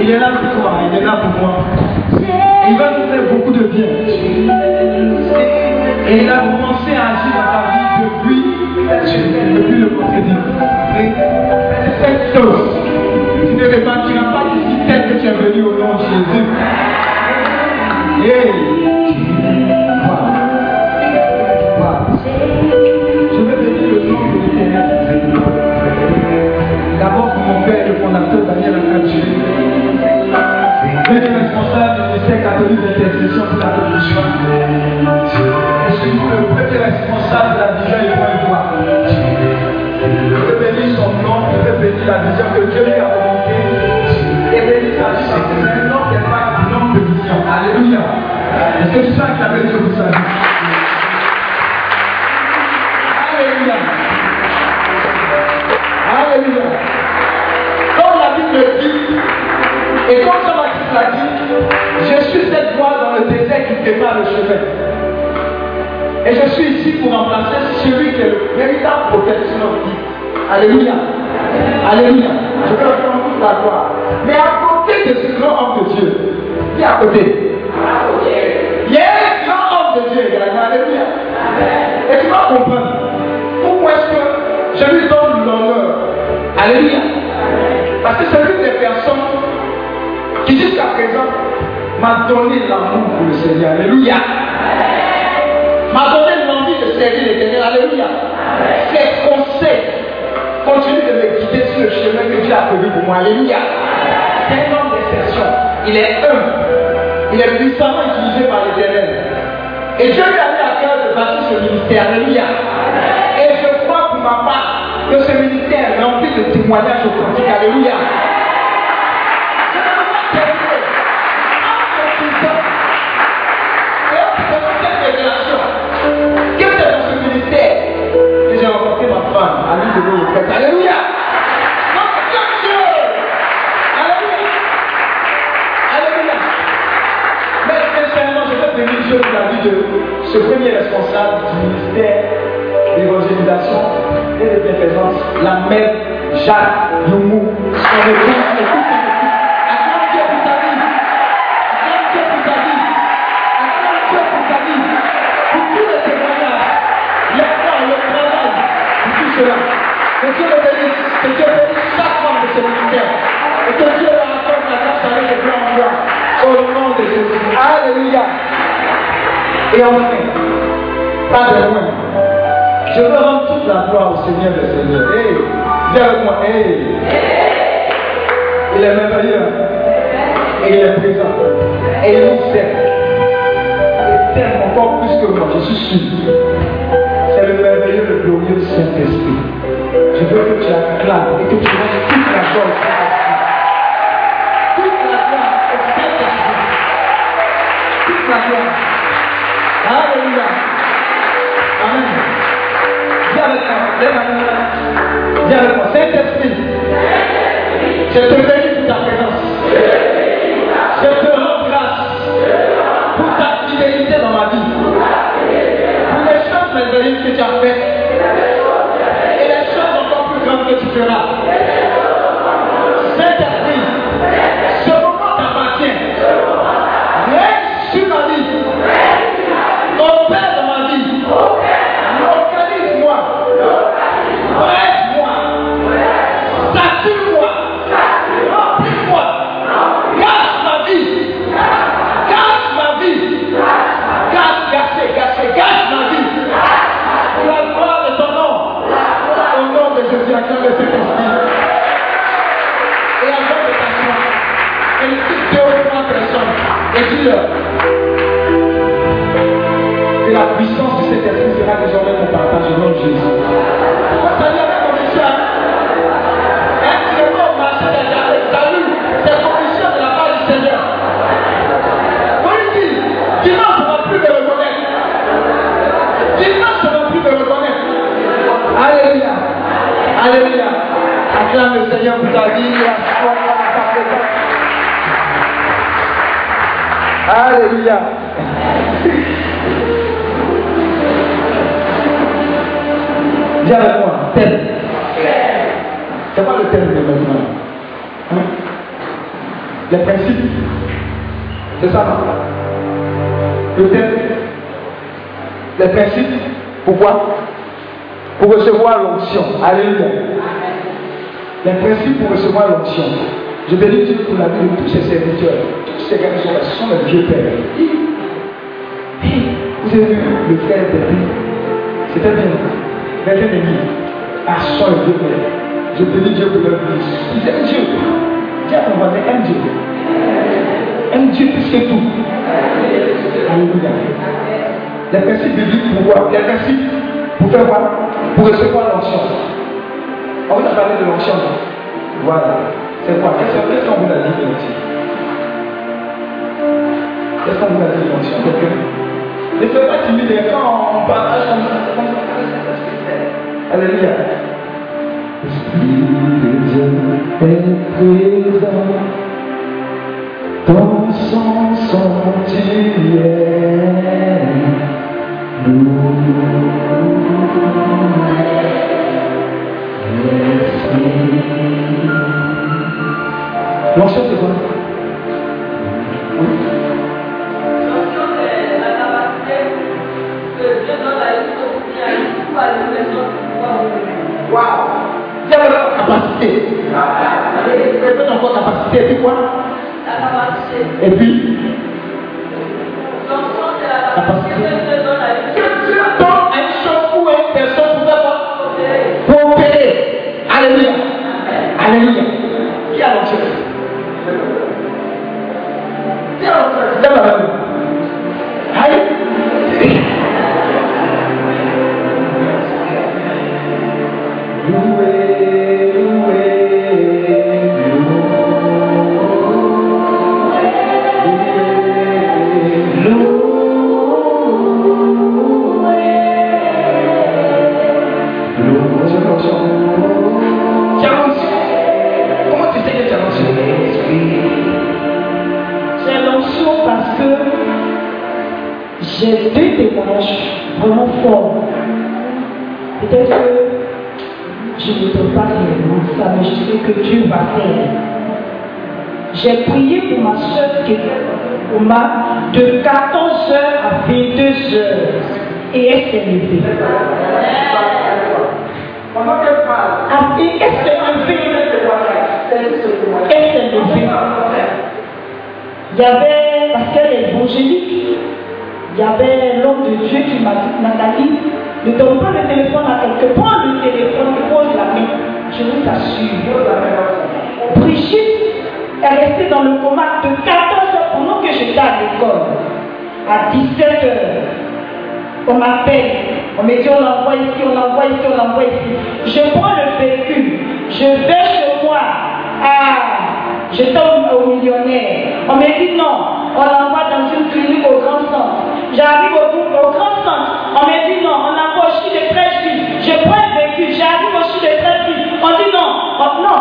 Il est là pour toi, il est là pour moi. Il va nous faire beaucoup de bien. Et il a commencé à agir dans ta vie depuis, depuis le procédé. Cette chose, tu ne pas d'ici tel que catholique d'intercession pour la religion. Et surtout le premier responsable de la vision et point voir. Je veux bénir son nom, je veux bénir la vision que Dieu lui a remontée. Et bénir sa vie que c'est un nom qui n'est pas un nom de vision. Alléluia. Est-ce que tu peux acclamer Dieu pour sa Alléluia. Alléluia. Et comme Jean-Baptiste l'a dit, je suis cette voie dans le désert qui prépare le chemin. Et je suis ici pour remplacer celui qui est le véritable prophète. Alléluia. Alléluia. Je veux leur toute la gloire. Mais à côté de ce grand homme de Dieu, qui est à côté? Il y a un grand homme de Dieu également. Alléluia. Et tu vas comprendre pourquoi est-ce que je lui donne l'honneur. Alléluia. Parce que c'est l'une des personnes jusqu'à présent m'a donné l'amour pour le Seigneur. Alléluia. M'a donné l'envie de servir l'éternel. Alléluia. Ses conseils continuent de me guider sur le chemin que Dieu a prévu pour moi. Alléluia. C'est un homme d'exception. Il est humble. Il est puissamment utilisé par l'éternel. Et Dieu lui a mis à cœur de bâtir ce ministère. Alléluia. Et je crois pour ma part que ce ministère est rempli de témoignages authentiques. Alléluia. De Alléluia. Alléluia. Alléluia. Mais sincèrement, je veux bénir Dieu pour la vie de ce premier responsable du ministère d'évangélisation et de bienfaisance, la mère Jacques Youmou. Son épouse, Pas de loin. Je veux rendre toute la gloire au Seigneur des Seigneurs. Hey, viens avec moi. Hey. Il est merveilleux. Et il est présent. Et il nous sert. Il t'aime encore plus que moi, je suis sûr. C'est le merveilleux, le glorieux Saint-Esprit. Je veux que tu acclames et que tu rendes toute la gloire. Toute la gloire au Saint-Esprit. Toute la gloire. Moi. Viens avec moi. Terme. Les principes. Pourquoi Pour recevoir l'onction. Alléluia. Les principes pour recevoir l'onction. Je bénis Dieu pour la vie de tous ces serviteurs, tous ces garçons-là, ce sont les vieux pères. Vous avez vu le frère de C'était bien. Quelqu'un de dit, ah, son le vieux père. Je bénis Dieu pour leur vie. Ils aiment Dieu. Dis à ton voisin, aime Dieu. Aime Dieu plus que tout. Alléluia. Les principes bibliques pour voir, les principes pour faire quoi Pour recevoir l'onction. On vous a parlé de l'onction. Voilà. C'est quoi? Qu'est-ce qu'on vous a dit Qu'est-ce qu'on vous a dit l'onction? Ne soyez pas timide quand on partage comme ça. Alléluia. L'Esprit de Dieu ton sang sanctifié. Non, chantez pas. Oui. Wow. Dieu a la capacité. Il a encore capacité, c'est quoi Et puis la capacité à une chose ou une personne pour faire quoi Opérer. Pour opérer. Alléluia. Alléluia. Qui a l'onction Qui a l'onction Peut-être que je ne peux pas réellement ça, mais je sais que Dieu va faire. J'ai prié pour ma soeur coma de 14 heures à 22 heures et elle s'est levée. Pendant qu'elle parle, Ah, Et elle s'est levée. Elle s'est levée. Il y avait, parce qu'elle est évangélique, il y avait l'homme de Dieu qui m'a dit, Nathalie, ne donne pas le téléphone à quelqu'un, prends le téléphone, pose la main, je vous assure. Brigitte est restée dans le coma de 14 heures pendant que j'étais à l'école. À 17 heures, on m'appelle, on me dit on l'envoie ici, on l'envoie ici, on l'envoie ici. Je prends le véhicule, je vais chez moi, à, je tombe au millionnaire. On me dit non, on l'envoie dans une clinique au grand centre. J'arrive au, au grand centre, on me dit non, on envoie au de Trècheville. Je prends le véhicule, j'arrive au CHU de Trècheville. On dit non, oh, non,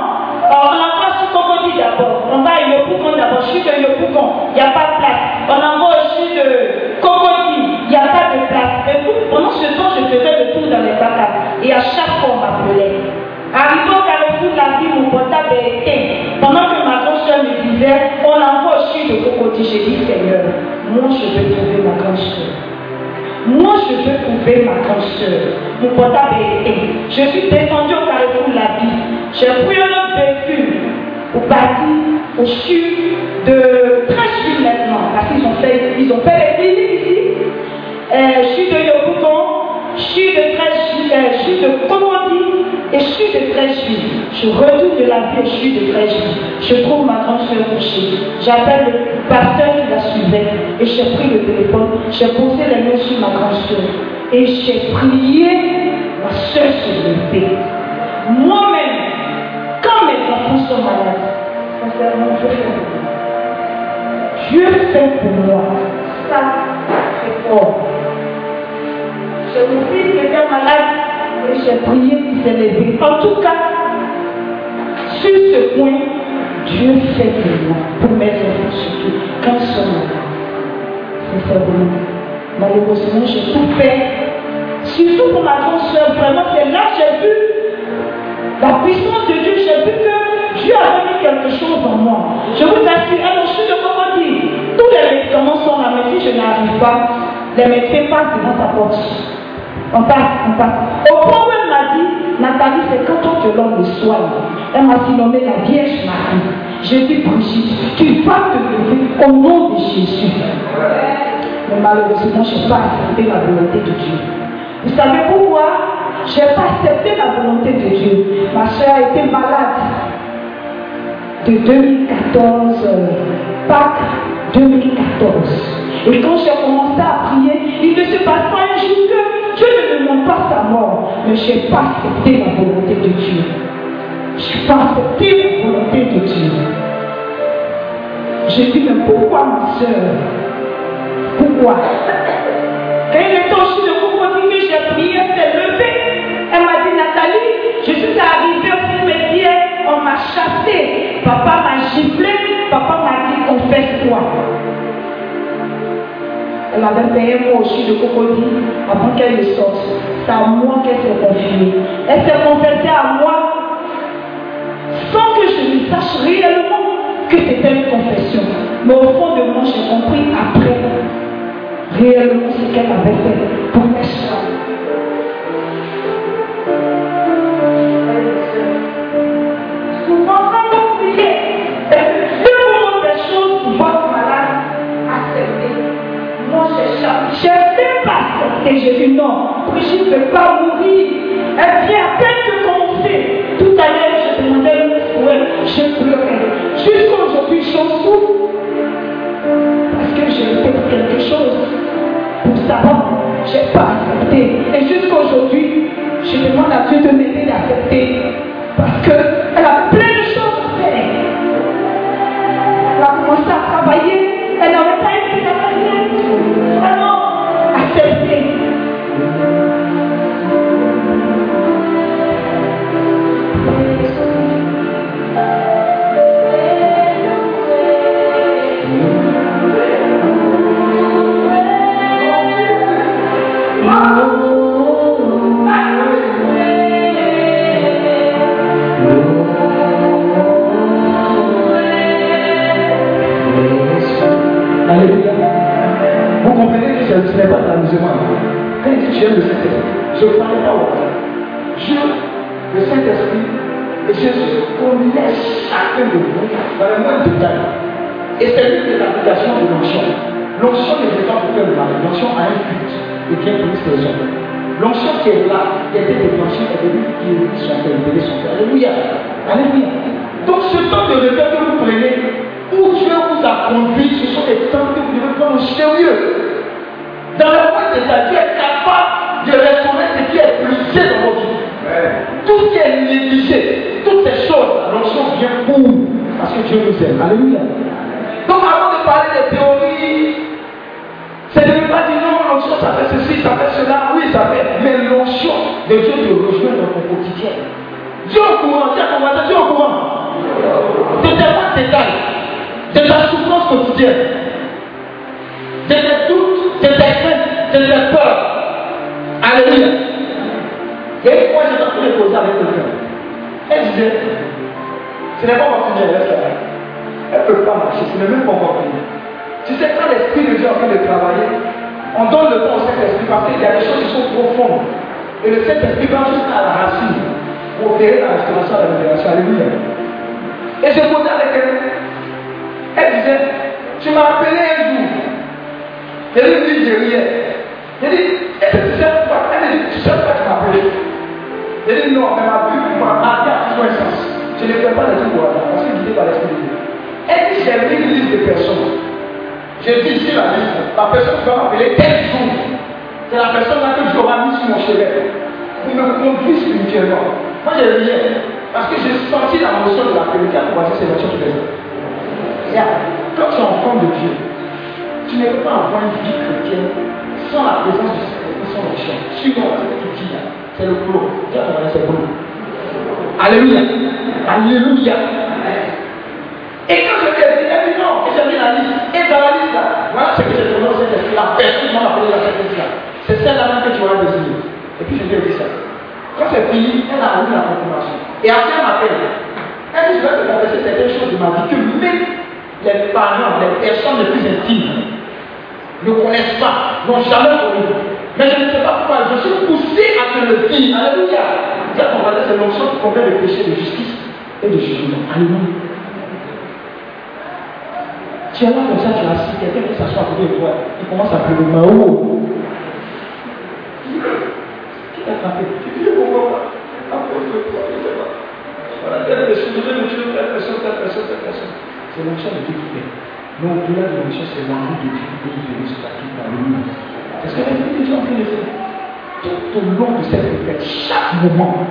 on l'envoie sur Cocody d'abord. On va à Yopougon d'abord, CHU de Yopougon, il n'y a pas de place. On envoie au CHU de Cocody, il n'y a pas de place. Et puis, pendant ce temps, je faisais le tour dans les bacs Et à chaque fois, on m'appelait. Arrivé au carrefour de la vie, mon portable éteint. Pendant que ma soeur me disait, on l'envoie de Cocody, j'ai dit, Seigneur, moi je veux trouver ma grande soeur. Moi, je veux trouver ma grande soeur. Mon portable est éteint. Je suis descendu au carrefour de la vie. J'ai pris un autre véhicule au bâti, au CHU de Trècheville maintenant. Parce qu'ils ont fait, ils ont fait les cliniques ici. Euh, CHU de Yopougon, CHU de Trècheville, euh, CHU de Je retourne de la vie au CHU de Trècheville. Je trouve ma grande soeur couchée. J'appelle le pasteur qui la suivait et j'ai pris le téléphone. J'ai posé les mains sur ma grande soeur et j'ai prié. Ma soeur s'est levée. Moi-même, quand mes enfants sont malades, je fais. Dieu fait pour moi. Ça, c'est fort. Mon fils qui était malade j'ai prié qu'il s'est levé. En tout cas, sur ce point, Dieu fait pour moi, pour mes enfants surtout, quand ils sont malades. Sincèrement, malheureusement, j'ai tout fait. Surtout pour ma grande soeur, vraiment, c'est là que j'ai vu La puissance de Dieu, j'ai vu que Dieu a mis quelque chose en moi. Je vous assure, alors je suis de dire Tous les médicaments sont là, mais si je n'arrive pas, les médecins passent devant ta porte. On passe, on passe. Au point où m'a dit, Nathalie, c'est quand on te donne le soin. Elle m'a nommé la Vierge Marie. J'ai dit, Brigitte, tu vas te lever au nom de Jésus. Mais malheureusement, je n'ai pas accepté la volonté de Dieu. Vous savez pourquoi? Je n'ai pas accepté la volonté de Dieu. Ma soeur a été malade de 2014, Pâques 2014. Et quand j'ai commencé à prier, il ne se passe pas un jour que Dieu ne demande pas sa mort, mais je n'ai pas accepté la volonté de Dieu. Je n'ai pas accepté la volonté de Dieu. J'ai dit, mais pourquoi ma soeur Pourquoi? Quand il est aussi de vous que j'ai prié, elle s'est levée. Elle m'a dit, Nathalie, je suis arrivée me dire, on m'a chassé. Papa m'a giflé, papa m'a dit, confesse-toi. Elle avait payé moi aussi de crocodile avant qu'elle ne sorte. C'est à moi qu'elle s'est confiée. Elle s'est confessée à moi sans que je ne sache réellement que c'était une confession. Mais au fond de moi, j'ai compris après réellement ce qu'elle avait fait pour mes soeurs. Accepté. J'ai dit non, Brigitte ne peut pas mourir. Elle vient à peine de commencer. Tout à l'heure, je demandais ouais, je pleurais. Jusqu'à aujourd'hui, j'en souffre. Parce que j'ai fait quelque chose pour savoir. Je n'ai pas accepté. Et jusqu'à aujourd'hui, je demande à Dieu de m'aider à accepter. Parce qu'elle a plein de choses à faire. Elle a commencé à travailler. Elle n'avait pas été travailler. Vraiment, Aimes le je ne parle pas au. Dieu, le Saint-Esprit et Jésus connaissent chacun de vous dans le moindre détail. Et c'est l'une des applications de l'onction. L'onction n'est pas pour faire le. L'onction a un but et bien plus les hommes. L'onction qui est là, qui a été déclenchée, est venue guérir son cœur, libérer son. Alléluia. Alléluia. Donc ce temps de repère que vous prenez, où Dieu vous a conduit, ce sont des temps que vous devez prendre au sérieux. Dans le point de ta Dieu est capable de restaurer ce qui est brisé dans votre vie. Tout ce qui est négligé, toutes ces choses, l'onction vient pour parce que Dieu nous aime. Alléluia. Donc avant de parler des théories, c'est de ne pas dire non, l'onction ça fait ceci, ça fait cela, oui ça fait, mais l'onction de Dieu te rejoint dans ton quotidien. Dieu au courant, tiens, on va Dieu au courant. De tes pas détails, de ta souffrance quotidienne, de tes doutes, de tes craintes, de tes peurs. Alléluia. Il y a une fois, j'étais en train de causer avec quelqu'un. Elle disait, ce n'est pas encore fini, elle ne peut pas marcher, ce n'est même pas fini. Tu sais, quand l'Esprit de Dieu est en train de travailler, on donne le temps au Saint-Esprit parce qu'il y a des choses qui sont profondes. Et le Saint-Esprit va jusqu'à la racine pour opérer la restauration et la libération. Alléluia. Et je posais avec elle. Elle disait, tu m'as appelé un jour. Elle me dit, je riais. J'ai dit, est-ce que tu sais Elle dit, tu sais pourquoi tu m'as appelé J'ai dit, non, mais ma vie m'a marqué à tout un sens. Je ne fais pas les trucs voilà, parce que je guidé par l'Esprit de Dieu. Elle dit, j'ai mis une liste de personnes. J'ai dit ici la liste. La personne qui va m'appeler tel jour. C'est la personne là que aura mis sur mon chevet. Pour me conduire spirituellement. Moi, j'ai rien. Parce que j'ai senti la notion de la vérité à croiser ces notions de Quand tu es enfant de Dieu, tu ne peux pas avoir une vie chrétienne sans la présence du Saint-Esprit, sans l'onction. Suivant ce que tu dis là, c'est le a c'est flow. Alléluia. Alléluia. Et quand je lui ai dit, dit non, et j'ai mis la liste. Et dans la liste là, voilà ce que j'ai donné au Saint-Esprit, la personne m'a appelé la Saint-Esprit là. C'est celle-là que tu auras désigné. Et puis je lui ai dit ça. Quand c'est fini, elle a eu la confirmation. Et après, elle m'appelle. Elle dit, je vais te confesser certaines choses de ma vie que même les parents, les personnes les plus intimes ne connaissent pas, n'ont jamais connu. Mais je ne sais pas pourquoi, je suis poussé à te le dire. Alléluia. Va dire, c'est l'onction qui convient de péché, de justice et de jugement. Alléluia. Tu es là comme ça, tu as assis, quelqu'un qui s'assoit à côté de toi, il commence à pleurer. Mao. Qui t'a frappé Tu dis, comprends pas. À cause de toi, je ne sais pas. Voilà, telle personne, je vais telle personne, telle personne, telle personne. C'est l'onction de Dieu qui fait. Mais au-delà de l'onction, c'est l'envie de Dieu libérer ce paquet dans le monde. Est-ce que de Dieu en train de faire Tout au long de cette retraite, chaque moment,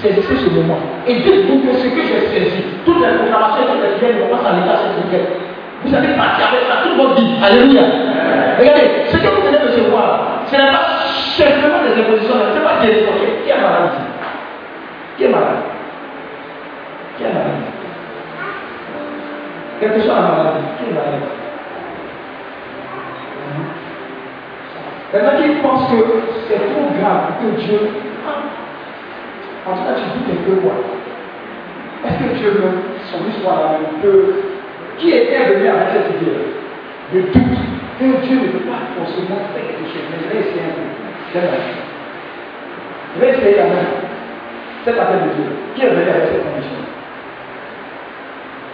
saisissez ce moment. Et dites-vous que ce que j'ai saisi, toutes les proclamations que j'ai faites, on passe à l'état cette. Vous avez parti avec ça toute votre vie. Alléluia. Regardez, ce que vous venez de recevoir, ce n'est pas simplement des impositions, ce n'est pas des Qui est malade Qui est malade? Qui est malade quelle que soit la maladie, qui est malade Maintenant qui pense que c'est trop grave que Dieu. En tout cas, tu un peu quoi. Est-ce que Dieu veut son histoire peut. Qui était venu avec cette idée Le doute que Dieu ne peut pas forcément faire quelque chose. Mais je vais essayer un peu. Je vais essayer quand même. Cette affaire de Dieu. Qui est venu avec cette condition?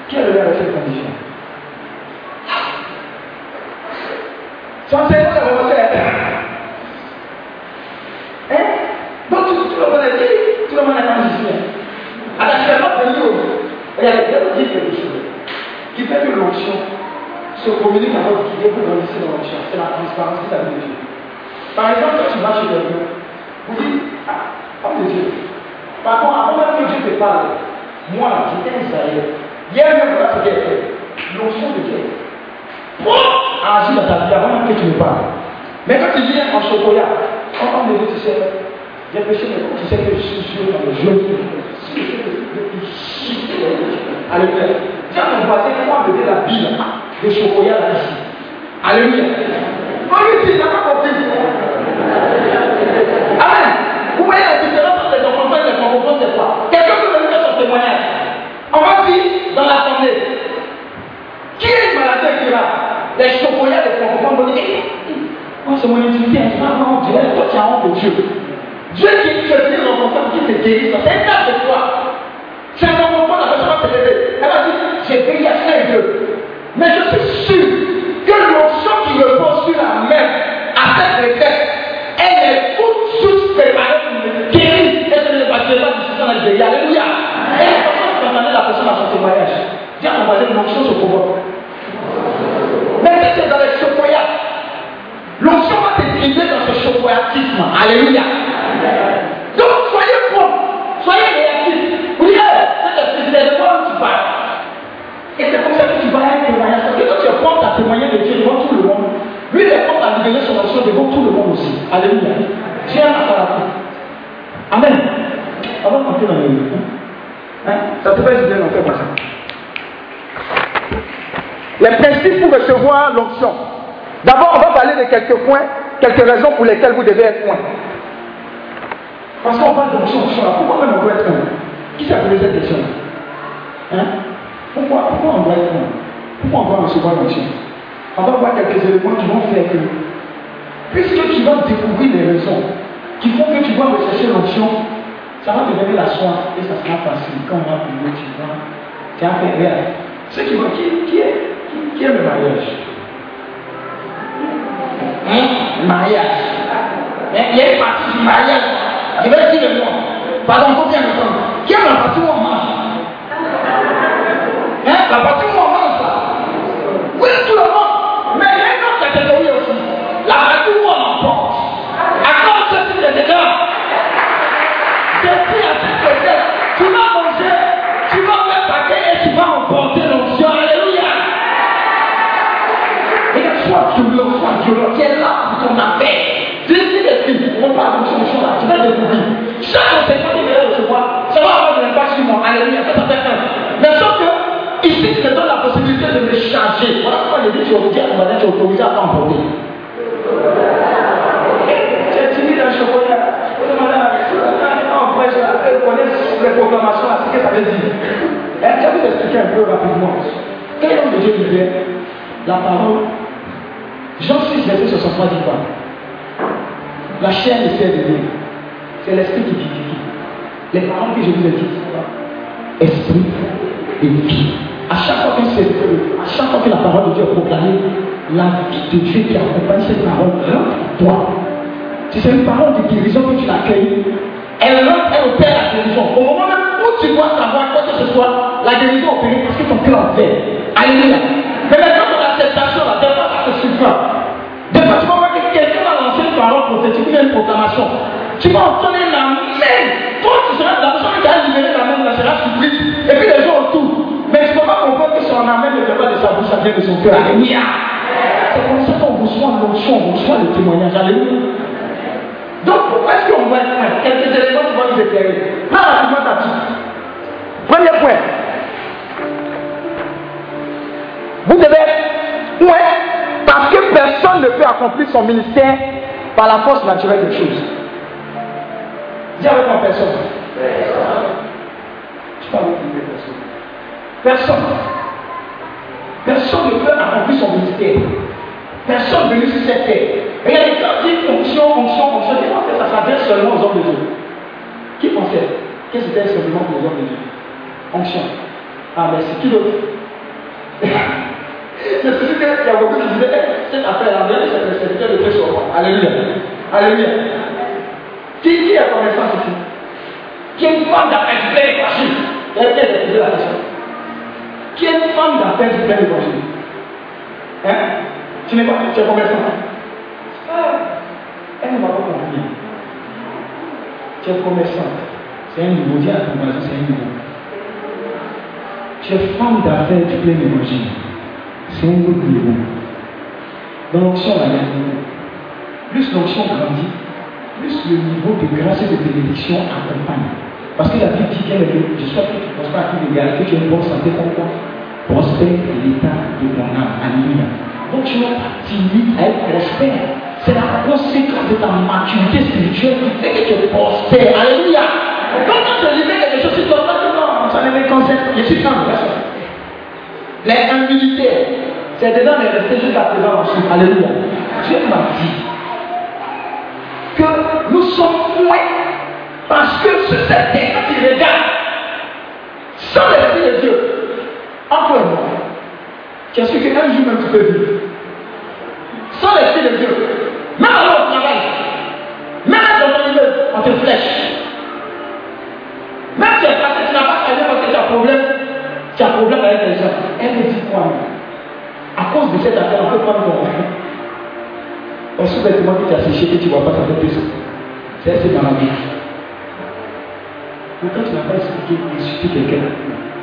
Qui est venu avec cette condition Son cerveau est remonté à terre. Hein Donc tu le connais qui Tu le connais quand musicien. Alors vas pas venir au. Regardez, vous dire quelque chose. Qui fait que l'onction se communique avec votre vie pour dans l'onction. C'est la transparence qui de Dieu. Par exemple, quand tu vas chez quelqu'un, vous dites, ah, homme de Dieu. Par contre, avant même que Dieu te parle, moi, j'étais Israël. Hier même, voilà ce qu'elle fait. L'onction de Dieu. Pourquoi agir dans ta vie avant même que tu ne parles Mais quand tu viens en chocolat, on me dit, tu sais, j'ai péché, mais tu sais que je suis sûr dans le jeu. Si je sais que je suis Alléluia. À ton voisin, comment me la Bible de chocolat là ici. Alléluia. On lui dit, il n'a pas compris. Amen. Vous voyez la différence entre les enfants et les francophones, c'est quoi Quelqu'un peut venir faire son témoignage. On va dire dans l'assemblée, qui est maladie qui là Les chocolats, les francophones vont dire, moi c'est mon intimité, hein, non, Dieu, toi tu as honte de Dieu. Dieu qui te dit dans ton qui te guérit, c'est un de toi. C'est un moment la personne va se lever. Elle va dire, j'ai veillé à faire Dieu. Mais je suis sûr que l'onction qui repose sur la main à cette requête, elle est toute suite préparée pour me guérir. Et ce n'est pas Dieu, pas du sang Alléluia. La personne à son témoignage. Dis à ton voisin, l'onction se provoque. Mais si c'est dans les chocoyats, l'onction va te dans ce chocoyatisme. Alléluia. Donc soyez prompt, soyez réactifs. Vous dites, c'est de quoi tu parles. Et c'est comme ça que tu vas être témoignage. Parce que quand tu es à témoigner de Dieu devant tout le monde, lui il est à libérer son onction devant tout le monde aussi. Alléluia. Tiens à la Amen. On va continuer dans le Hein? Ça te fait du bien, on fait ça. Les principes pour recevoir l'onction. D'abord, on va parler de quelques points, quelques raisons pour lesquelles vous devez être point. Parce qu'on parle d'onction, pourquoi même on doit être point? Qui s'est posé cette question? Hein? pourquoi, pourquoi on doit être point? Pourquoi on doit recevoir l'onction? On va voir quelques éléments qui vont faire que, puisque tu vas découvrir les raisons qui font que tu dois rechercher l'onction, ça va te donner la soif et ça sera facile. Quand on va prier, tu as fait rien. Ceux qui qui, qui, est, qui, est le mariage? Hein? Le mariage. Il y a une partie du mariage. Je vais dire le nom. Pardon, faut bien entendre. Qui est la partie où Hein? La partie vas découvrir. Chaque que tu vas recevoir, ça va avoir un impact sur moi. Alléluia. Ça. Mais sauf que, ici, tu te donnes la possibilité de me changer. Voilà pourquoi il dit tu vous dire à tu es autorisé à t'emporter. Tu es de connaître les que. Est-ce vous expliquer un peu rapidement Quel homme de Dieu vivait La parole. Jean 6, verset 63 dit quoi? La chair ne sert de rien. C'est l'esprit qui vivifie. Les paroles que je vous ai dites, c'est quoi Esprit et vie. À chaque fois que à chaque fois que la parole de Dieu est proclamée, la vie de Dieu qui accompagne cette parole rentre en toi. Si c'est une parole de guérison que tu l'accueilles, elle rentre, elle opère la guérison. Au moment même où tu dois savoir quoi que ce soit, la guérison opère parce que ton cœur fait. Alléluia. Mais maintenant, dans l'acceptation, là, des fois, ça te surprend. Des fois, tu voir que quelqu'un va lancer une parole prophétique une proclamation. Tu vas entendre la même. Toi, tu seras, la personne qui a libéré la même, elle sera surprise. Et puis les gens autour. Mais tu ne peux pas comprendre que son amène ne vient pas de sa bouche, ça vient de son cœur. Alléluia. C'est comme ça qu'on reçoit l'onction, on reçoit le témoignage. Alléluia. Donc pourquoi est-ce qu'on voit un Quelques éléments qui vont nous éclairer. Prends rapidement petite. Premier point. Vous devez point parce que personne ne peut accomplir son ministère par la force naturelle des choses. Dis avec moi personne. Personne. Je parle de personne. Personne. Personne ne peut accomplir son ministère. Personne venu sur cette terre. Regardez, quand dit fonction, fonction, fonction, qui pensait ça s'adresse seulement aux hommes de Dieu Qui pensait que c'était seulement pour les hommes de Dieu? Fonction. Ah, mais c'est qui d'autre? C'est sûr qu'il y a beaucoup qui disaient, eh, cette affaire-là, c'est le serviteur de Dieu sur moi. Alléluia. Alléluia. Qui, qui est connaissance ici Qui est une femme d'appel du plein évangile Quelqu'un a posé la question. Qui est une femme d'appel du plein évangile Hein? Tu n'es pas, tu es commerçant. Ah, elle ne va pas compris. Tu es commerçant. C'est un niveau. Dis à ton voisin, c'est un niveau. Tu es femme d'affaires du plein évangile. C'est un autre niveau. Dans l'onction, la même Plus l'onction grandit, plus le niveau de grâce et de bénédiction accompagne. Parce que la Bible dit qu'elle est je souhaite que tu prospères à toute égalité, que tu aies une bonne santé comme toi. Prospère l'état de mon âme. Alléluia. Donc tu n'es pas timide à être prospère. C'est la conséquence de ta maturité spirituelle qui fait que tu es prospère. Alléluia. Donc quand tu livres quelque chose, tu ne dois pas dire non, ça ne me concerne. Je suis calme. Les humilités, c'est dedans mais rester jusqu'à présent. Alléluia. Dieu m'a dit que nous sommes fouets parce que ce terre, quand il regarde, sans l'esprit de Dieu, entre moi, tu as su qu'un jour même tu peux vivre. Sans l'esprit de Dieu, même alors au travail, même dans ton immeuble, on te flèche. Même si tu tu n'as pas gagné parce que tu as problème, tu as problème avec les gens. Elle me dit quoi? À cause de cette affaire, on peut prendre ton enfant. Se fait que tu as séché que tu ne vois pas, ça fait plus. C'est dans la vie. Quand tu n'as pas expliqué, insulter quelqu'un,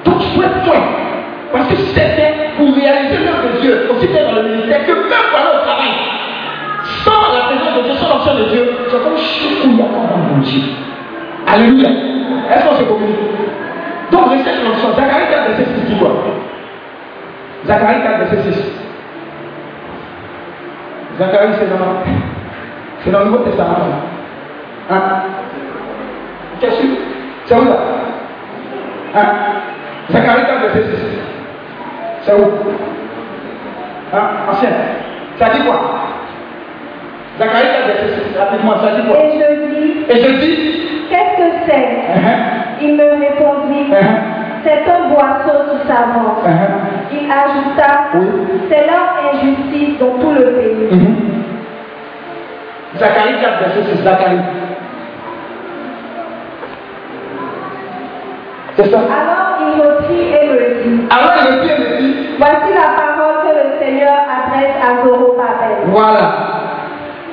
donc tu point. Parce que c'était pour réaliser l'œuvre de Dieu, aussi bien dans le ministère que même pendant le travail. Sans la présence de Dieu, sans l'action de Dieu, c'est comme Chikouya dans mon Dieu. Alléluia. Est-ce qu'on se communique Donc, recherche l'onction. Zacharie 4, verset 6 dit quoi Zacharie 4, verset 6. Zacharie, c'est dans, c'est dans le Nouveau Testament. Hein? Qu'est-ce que c'est où là Hein? Zacharie 4, verset 6. C'est où? Hein? Ancien. Ça dit quoi? Zacharie 4, verset 6. Rapidement, ça dit quoi? Et je dis, Et je dis qu'est-ce que c'est? Uh-huh, Il me répondit, uh-huh, c'est un boisseau qui s'avance. uh-huh. Il ajouta, Oui. c'est leur injustice dans tout le pays. Mhm. Zacharie 4, verset 6. Zacharie. C'est ça. Alors il reprit et me dit, Alors le pied me dit, voici la parole que le Seigneur adresse à Zorobabel. voilà,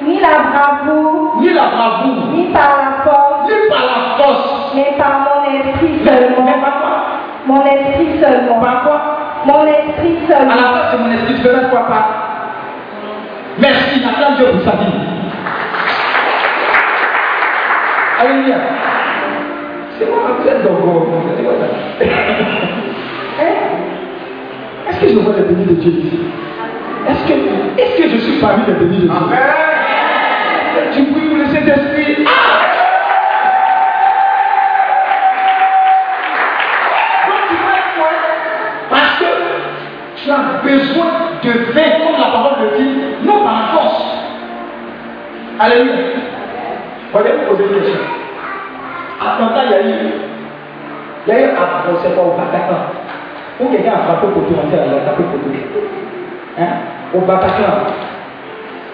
Ni la bravoure, ni la bravoure, ni par la force, ni par la force, mais par Mon esprit seulement. Par quoi? Mon esprit À la seulement. fin, c'est mon esprit, tu peux mettre quoi pas Merci, acclame Dieu pour sa vie. Alléluia. C'est moi, vous êtes dans vos. C'est quoi ça Hein? Est-ce que je vois les bénis de Dieu ici? Est-ce que, est que je suis parmi les bénis de Dieu? Tu pries pour le Saint-Esprit. Alléluia. Vous poser une question. Atlanta, il y a eu. Il y a eu un procès au Bataclan. Où quelqu'un a frappé pour tourner à la tape pour Hein? Au Bataclan.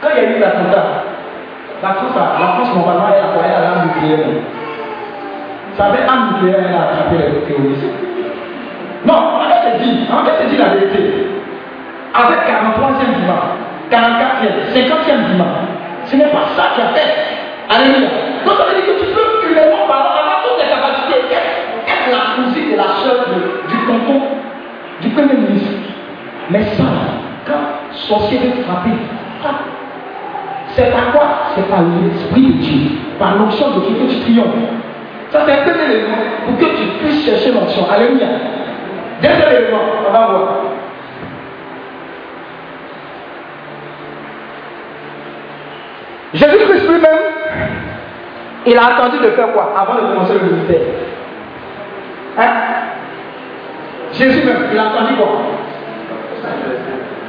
Quand il y a eu l'attentat, la France, a, la France normalement, elle a appelé à l'arme nucléaire. Ça avait arme nucléaire, elle a attrapé les terroristes. Non, on se dire, on se dire la vérité. Avec 43e dimanche, 44e, 50e dimanche, ce n'est pas ça qui a fait. Alléluia. Donc ça veut dire que tu peux humainement parler, avoir toutes les capacités, être la cousine et la soeur du canton, du premier ministre? Mais ça, quand sorcier veut frapper, c'est par quoi C'est par l'esprit de Dieu, par l'onction de Dieu que tu triomphes. Ça, c'est un élément pour que tu puisses chercher l'onction. Alléluia. Deuxième élément, on va voir. Jésus-Christ lui-même, il a attendu de faire quoi? Avant de commencer le ministère Hein? Jésus même, il a attendu quoi?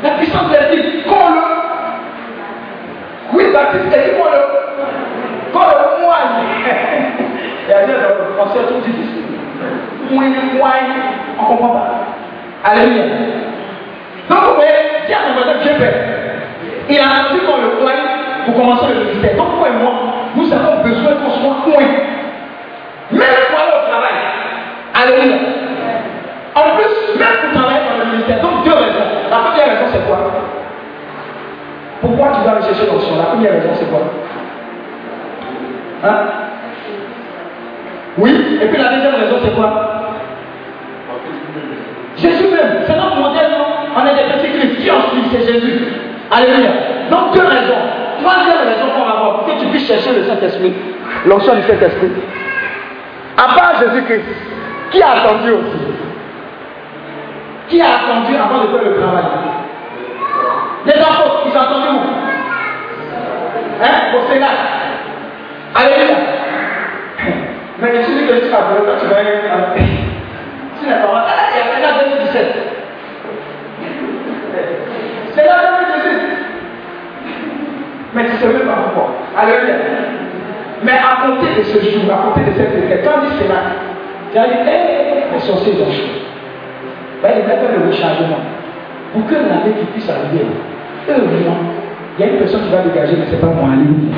La puissance de l'Esprit, qu'on le. Oui, Baptiste, et qu'on le. Qu'on le moigne. Il y a dire le français tout difficile. Moigne, moigne, on ne comprend pas. Alléluia. Donc vous voyez, tiens, on va dire Dieu Père. Il a attendu qu'on le moigne commencer le ministère. Donc, toi et moi, nous avons besoin qu'on soit loin. Même pour aller au travail. Alléluia. En plus, même pour travailler dans le ministère. Donc, deux raisons. La première raison, c'est quoi? Pourquoi tu dois aller chercher l'option? La première raison, c'est quoi? Hein? Oui. Et puis la deuxième raison, c'est quoi? Jésus même. C'est notre modèle, non? On est des petits Christ. Qui en C'est Jésus. Alléluia. Donc, deux raisons. Troisième raison qu'on va voir, pour que tu puisses chercher le Saint-Esprit, l'onction du Saint-Esprit. À part Jésus-Christ, qui a attendu aussi? Qui a attendu avant de faire le travail? Les apôtres, ils ont attendu où? Hein? Au Sénat. Alléluia. Mais je suis dit que tu vas quand tu vas aller. Tu n'as pas. Il y a 2017. C'est là 2018. Mais tu ne sais même pas pourquoi. Alléluia. Mais à compter de ce jour, à compter de cette défaite, quand il cela, tu as dit, hé, les sorciers ont. Ben, il va faire le rechargement. Pour que la vie puisse arriver. Moi, il y a une personne qui va dégager, mais ce n'est pas moi. Alléluia.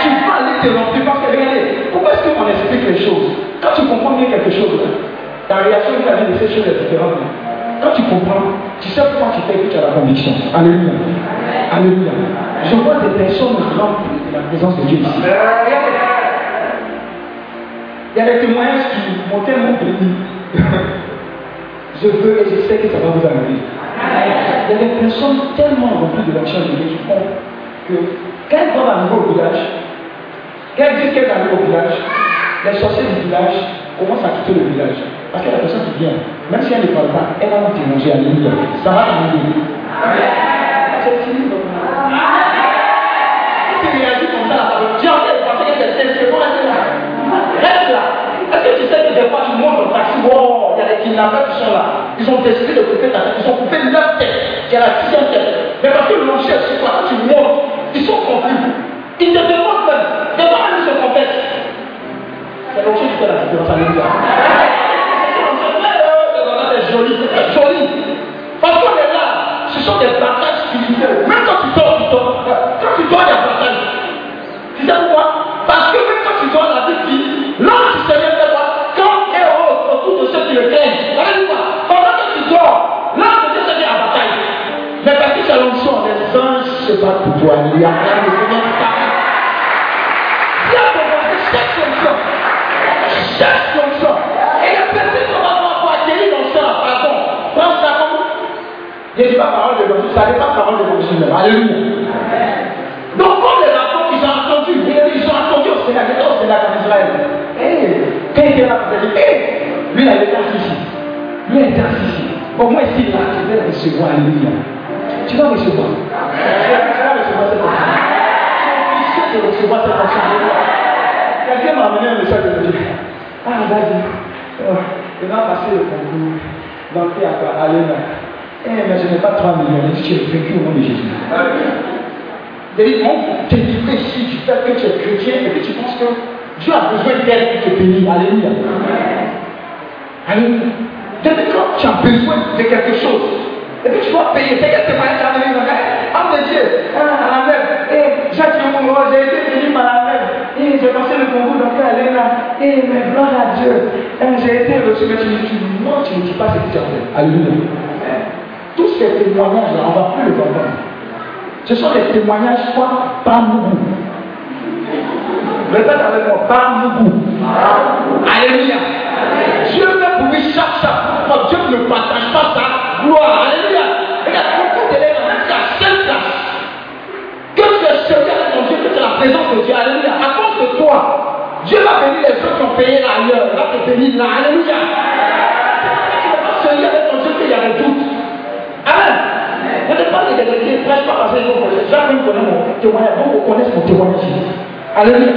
Tu vas aller te remplir parce que regardez, pourquoi est-ce qu'on explique les choses? Quand tu comprends bien quelque chose, ta réaction vis-à-vis de ces choses est différente. Quand tu comprends, tu sais pourquoi tu fais que tu as la conviction. Alléluia. Alléluia. Je vois des personnes remplies de la présence de Dieu ici. Il y a des témoignages qui m'ont tellement béni. Je veux et je sais que ça va vous arriver. Il y a des personnes tellement remplies de l'action de Dieu qui font que quand elles vont arriver au village, quand elles disent qu'elles arrivent au village, les sorciers du village commencent à quitter le village. Parce que la personne qui vient, même si elle ne parle pas, elle va vous déranger. Alléluia. Ça va arriver. C'est fini. Si tu réagis comme ça, veut dire que parce que c'est bon, reste là. Reste là. Est-ce que tu sais que des fois tu montes le taxi, wow, il y a des kidnappeurs qui sont là. Ils ont décidé de couper ta tête. Ils ont coupé leur tête, qui est la sixième tête. Mais parce que c'est quoi tu montes, ils sont confus. Ils te demandent même. Devant ils se confessent. C'est l'objet qui fait la différence. Alléluia. C'est joli, c'est joli. Parce qu'on est là, ce sont des batailles spirituelles. Même quand tu dors, tu dors. Quand tu dors, il y a bataille. Tu sais pourquoi Parce que même quand tu dors, la vie dit, l'homme tu sais bien quoi Quand et rose autour de ceux qui le craignent. Regardez-moi, pendant que tu dors, l'homme te dit c'est bien la bataille. Mais parce que c'est l'onction, les anges se battent pour toi. Il y a rien de je ne dis pas parole de l'onction, ça n'est pas parole de l'onction. Alléluia. Donc, comme les apôtres, ils ont entendu, ils ont entendu au Sénat, ils étaient au Sénat en Israël. Hé, quand il était là, il dit, hé, lui, il été ici. Lui, il était ici. Au moins, s'il a, tu vas recevoir, alléluia. Tu vas recevoir. Tu vas recevoir cette onction. Tu es de recevoir cette onction. Quelqu'un m'a amené un message de dire, ah, vas-y, il va passer le concours, d'entrer à Alléluia. Eh, mais je n'ai pas 3 millions. Il dit, tu es vaincu au nom de Jésus. David, on t'éduque ici, tu fais que tu es chrétien, et puis tu penses que Dieu a besoin d'aide pour te bénir. Alléluia. Alléluia. David, quand tu as besoin de quelque chose, et puis tu dois payer, c'est quel témoignage tu as donné Homme de Dieu, à la même, et Jacques Yomoro, j'ai été béni par la même, et j'ai passé le concours elle est là, et mais gloire à Dieu, hein, j'ai été reçu, mais tu ne dis pas ce que tu as fait. Alléluia. Tous ces témoignages-là, on ne va plus les entendre. Ce sont des témoignages quoi Par nous. Répète avec moi, par nous. Alléluia. Dieu veut pour lui chaque chaque Dieu ne partage pas sa gloire. Alléluia. Regarde, de l'élève, même à seule place. Que tu es servi avec ton Dieu, que tu es la présence de Dieu. Alléluia. À cause de toi, Dieu va bénir les autres qui ont payé ailleurs. Il va te bénir là. Alléluia. Tu avec ton Dieu qu'il y a des doutes. Ne pas des vérités, prêche pas parce que je connais. Chacun connaît mon témoignage. Donc, vous connaissez mon témoignage. Alléluia.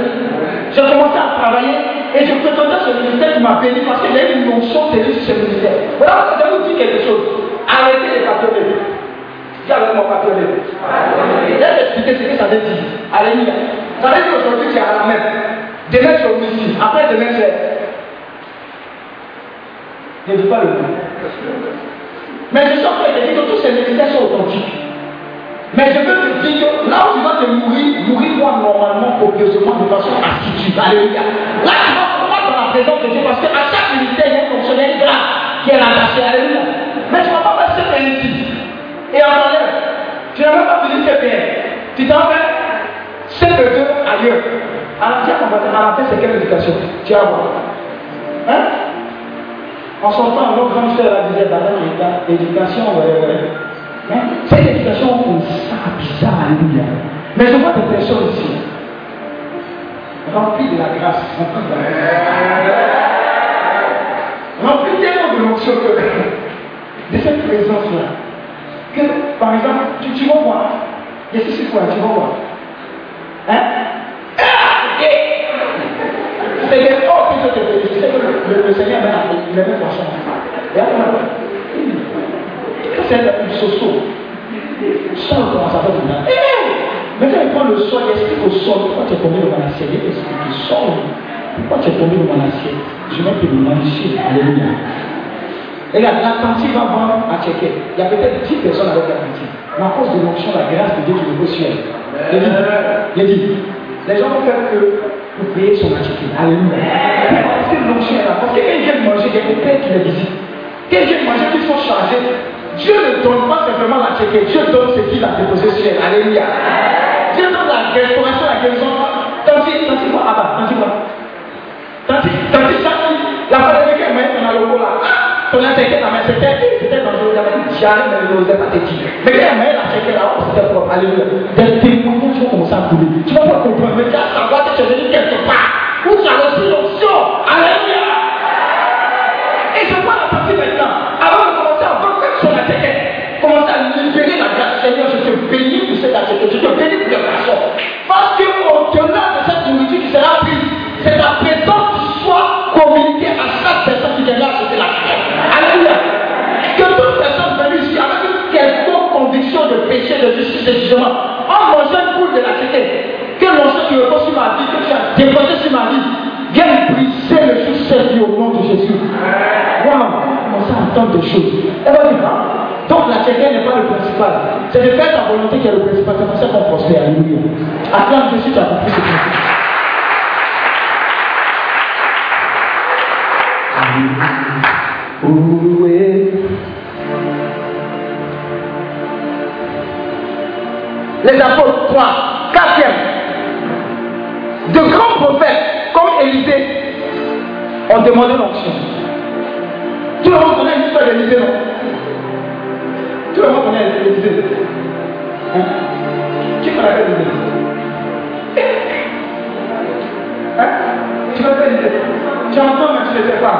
J'ai commencé à travailler et je prétendais ce ministère qui m'a béni parce qu'il y a une notion de sur ce ministère. Voilà, je vais vous dire quelque chose. Arrêtez les catholiques. Dis avec moi catholique. Je vais expliquer ce que ça veut dire. Alléluia. Ça veut dire aujourd'hui c'est à la même. Demain c'est au ici. Après demain c'est. Ne dis pas le mot. Mais je suis en de que tous ces ministères sont authentiques. Mais je veux te dire que là où tu vas te mourir, mourir-moi normalement, copieusement, de façon assidue. Alléluia. Là, tu vas pouvoir dans la présence de Dieu parce qu'à chaque ministère, il y a un fonctionnaire grave qui est rattaché. Alléluia. Mais tu ne vas pas faire ce ici. Et en enlève. Tu n'as même pas fini CPR. Tu t'en fais CP2 ailleurs. Alors, tiens, va te raconter c'est quelle éducation Tu vas voir. Hein? En sortant, notre grande soeur la disait, bah, l'éducation, ouais, ouais. Hein? Cette éducation, on ça bizarre, alléluia. Mais je vois des personnes ici, remplies de la grâce, remplies de la grâce. Remplies tellement de l'onction que, de cette présence-là, que, par exemple, tu, tu vas voir, y a ceci quoi, tu vas voir. Hein? Ah, c'est des oh, que je te félicite, que le, le, Seigneur m'a il m'a mis poisson. Et alors, c'est une soso. Sol commence à faire du mal. Mais quand il prend le sol, il explique au sol pourquoi tu es tombé dans l'assiette. Il explique au sol pourquoi tu es tombé dans l'assiette. Je vais te manger. Alléluia. Regarde, la tante va vendre à checker. Il y a peut-être 10 personnes avec la tante. Mais à cause de l'onction, la grâce de Dieu qui repose sur elle. Il dit, les gens vont faire que payer son attitude. Alléluia. Parce que l'onction là. Parce que quand ils viennent manger, il y a des pères qui les visitent. Quand ils viennent manger, ils sont chargés. Dieu ne donne pas simplement la tchéquée. Dieu donne ce qu'il a déposé sur elle. Alléluia. Dieu donne la restauration, la guérison. Tanti, tanti quoi? Ah bah, tanti quoi? Tanti, tanti, tanti. La fois de quelqu'un m'a dans le logo là. Ton tchéquée là, mais c'était, c'était dangereux. J'avais dit, j'arrive, mais je n'osais pas te dire. Mais quand elle la tchéquée là, oh, c'était propre. Alléluia. Des témoignages vont commencer à couler. Tu vas pas comprendre, mais tu vas savoir que tu de jugement, en mangeant une boule de la tête, que l'onction qui repose sur ma vie, que tu as déposé sur ma vie, vienne briser le succès au nom de Jésus. Waouh, commencer à entendre des choses. Et va dire, donc la tchéquette n'est pas le principal. C'est de faire ta volonté qui est le principal. C'est pour ça qu'on prospère. Alléluia. Attends, Jésus, tu as compris ce principe. Alléluia. Les apôtres, trois, quatrième. De grands prophètes comme Élisée ont demandé l'onction. Tout le monde connaît l'histoire d'Élisée, non? Tout le monde connaît Élisée. Hein? Qui connaît Élisée? Hein? Tu connais Élisée? Tu entends, mais tu ne sais pas.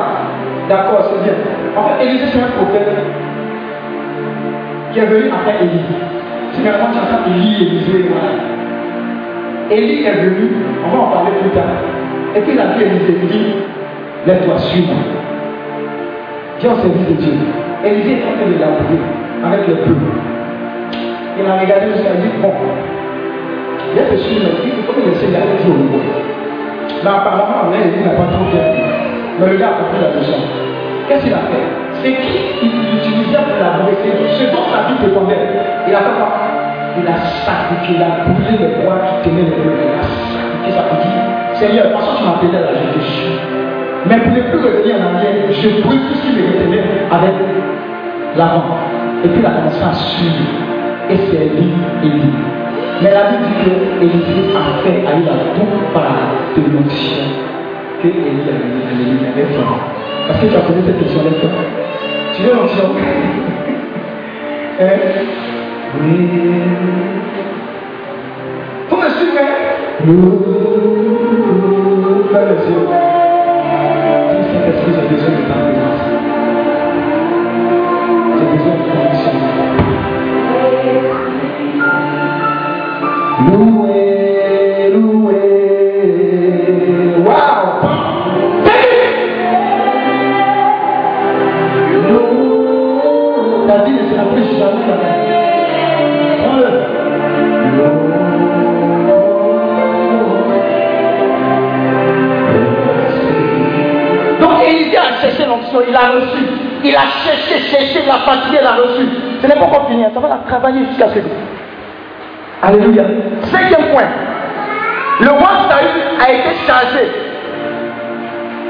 D'accord, c'est bien. En fait, Élisée, c'est un prophète qui est venu après Élie. Finalement, tu entends Élie, Élisée, voilà. Élie est venu, on va en parler plus tard. Et puis il a dit Élisée, dit, lève-toi, suis-moi. Viens au service de Dieu. Élisée est en train de l'appeler. avec le peu. Il a regardé jusqu'à dit, bon, a des choses, il faut que laisser aller au niveau. Mais apparemment, là, il n'a pas trop bien. Mais le gars a compris la leçon. Qu'est-ce qu'il a fait? C'est qui Ce dont. Il Il a sacrifié, il a brûlé le bois qui tenait le feu. Il a sacrifié ça pour dire Seigneur, de toute façon, tu m'appelais là, te suis. Mais pour ne plus revenir en arrière, je brûle tout ce qui me retenait avec l'avant. Et puis il a commencé à suivre. Et c'est lui, Élie. Mais la Bible dit que Élie a fait à lui la bonne part de l'onction que Élie avait fait. Parce que tu as posé cette question là Tu veux l'onction hein? Oui. Vous me suivez Fais les yeux. Dis Saint-Esprit, j'ai besoin de ta présence. J'ai besoin de condition. Loué, il a reçu. Il a cherché, cherché, il a fatigué, il a reçu. Ce n'est pas encore fini, ça va la travailler jusqu'à ce que. Alléluia. Cinquième point. Le roi Saül a été changé.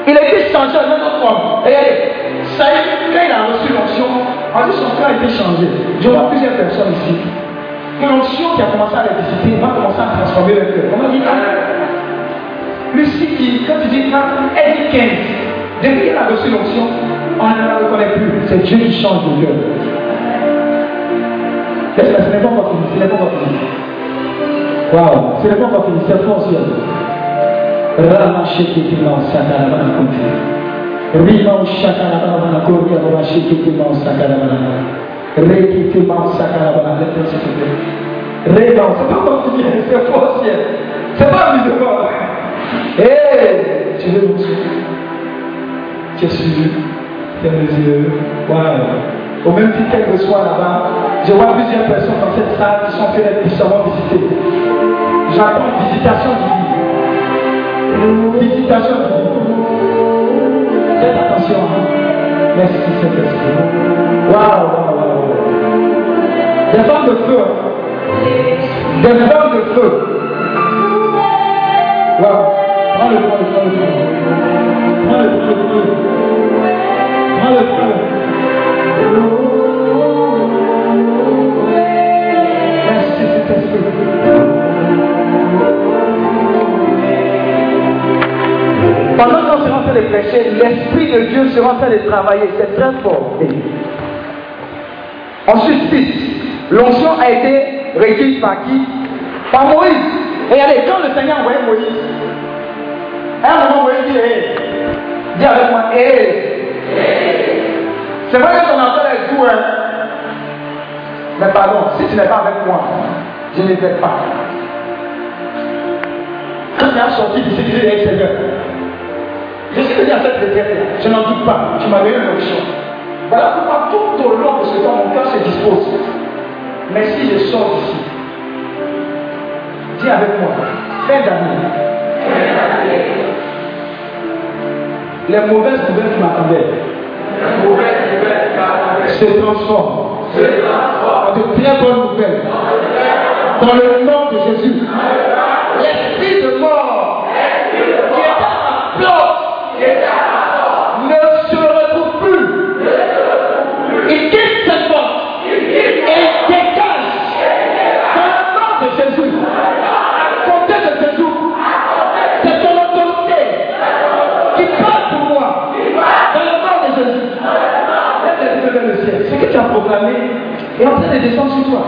Il a été changé en une autre forme. Regardez, Saül, quand il a reçu l'onction, en dit son cœur a été changé. Je vois plusieurs personnes ici. Que l'onction qui a commencé à les visiter va commencer à transformer leur cœur. Comment dit Lucie quand tu dis elle dit 15, depuis qu'elle a reçu l'onction, on ne la reconnaît plus. C'est Dieu qui change de cœur. Ce n'est pas encore fini, ce n'est pas encore fini. Waouh, ce n'est pas encore fini, c'est fort ciel. Rama shekitima sakarabana kunti. Rima shakarabana kori rama shekitima sakarabana. Rekitima sakarabana. Laisse-moi s'il te plaît. Rima, c'est pas encore fini, c'est fort. C'est tu veux l'onction Tu es suivi. Ferme les yeux. Waouh. Au même titre qu'elle reçoit là-bas, je vois plusieurs personnes dans cette salle qui sont faites puissamment visitées. J'attends une visitation divine. Visitation divine. Faites attention. hein. Merci Saint-Esprit. Waouh, waouh, waouh. Des femmes de feu. hein. Des femmes de feu. Waouh. Prends le prends le prends le. Prends le prends le l'Esprit de Dieu sera en train de travailler. C'est très fort. Ensuite, 6. L'onction a été requise par qui? Par Moïse. Regardez, quand le Seigneur a envoyé Moïse, à un moment, Moïse dit Hé, dis avec moi, Hé. C'est vrai que ton enfant est doux, hein. Mais pardon, si tu n'es pas avec moi, je ne t'aide pas. Quand tu as sorti d'ici, tu dis Seigneur, je suis venu à cette retraite, je n'en doute pas, tu m'as donné une option. Voilà pourquoi tout au long de ce temps, mon cœur se dispose. Mais si je sors d'ici, dis avec moi, fin d'année, les mauvaises nouvelles qui m'attendaient se transforment en de très bonnes nouvelles. Dans le nom de Jésus. Est en train de descendre sur toi.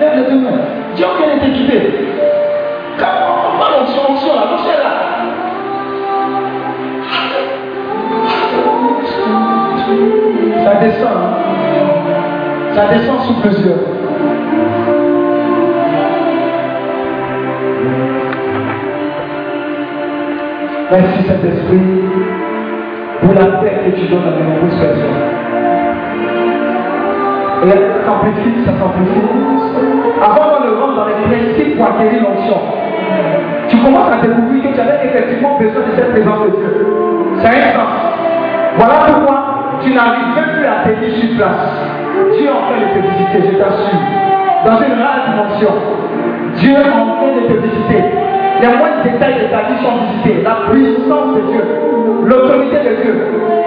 Lève les deux mains. Dieu vient de t'équiper. Quand on parle d'onction, onction là, l'onction est là. Ça descend. hein. Ça descend sous plusieurs. Merci Saint-Esprit pour la paix que tu donnes à de nombreuses personnes. Et ça s'amplifie, ça s'amplifie. Avant qu'on ne rentre dans les principes pour acquérir l'onction, tu commences à découvrir que tu avais effectivement besoin de cette présence de Dieu. C'est un sens. Voilà pourquoi tu n'arrives même plus à tenir sur place. Dieu en train de te visiter, je t'assure. Dans une rare dimension. Dieu en train de te visiter. Les moindres détails de ta vie sont visités. La puissance de Dieu, l'autorité de Dieu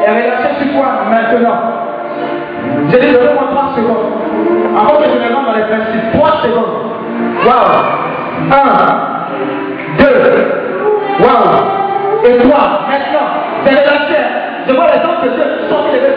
est relâchée sur toi maintenant. J'ai dit, donnez-moi 3 secondes. Avant que je me dans les principes, 3 secondes. Waouh 1, 2, waouh Et 3, maintenant, c'est relâché. Je vois les hommes de Dieu sortir les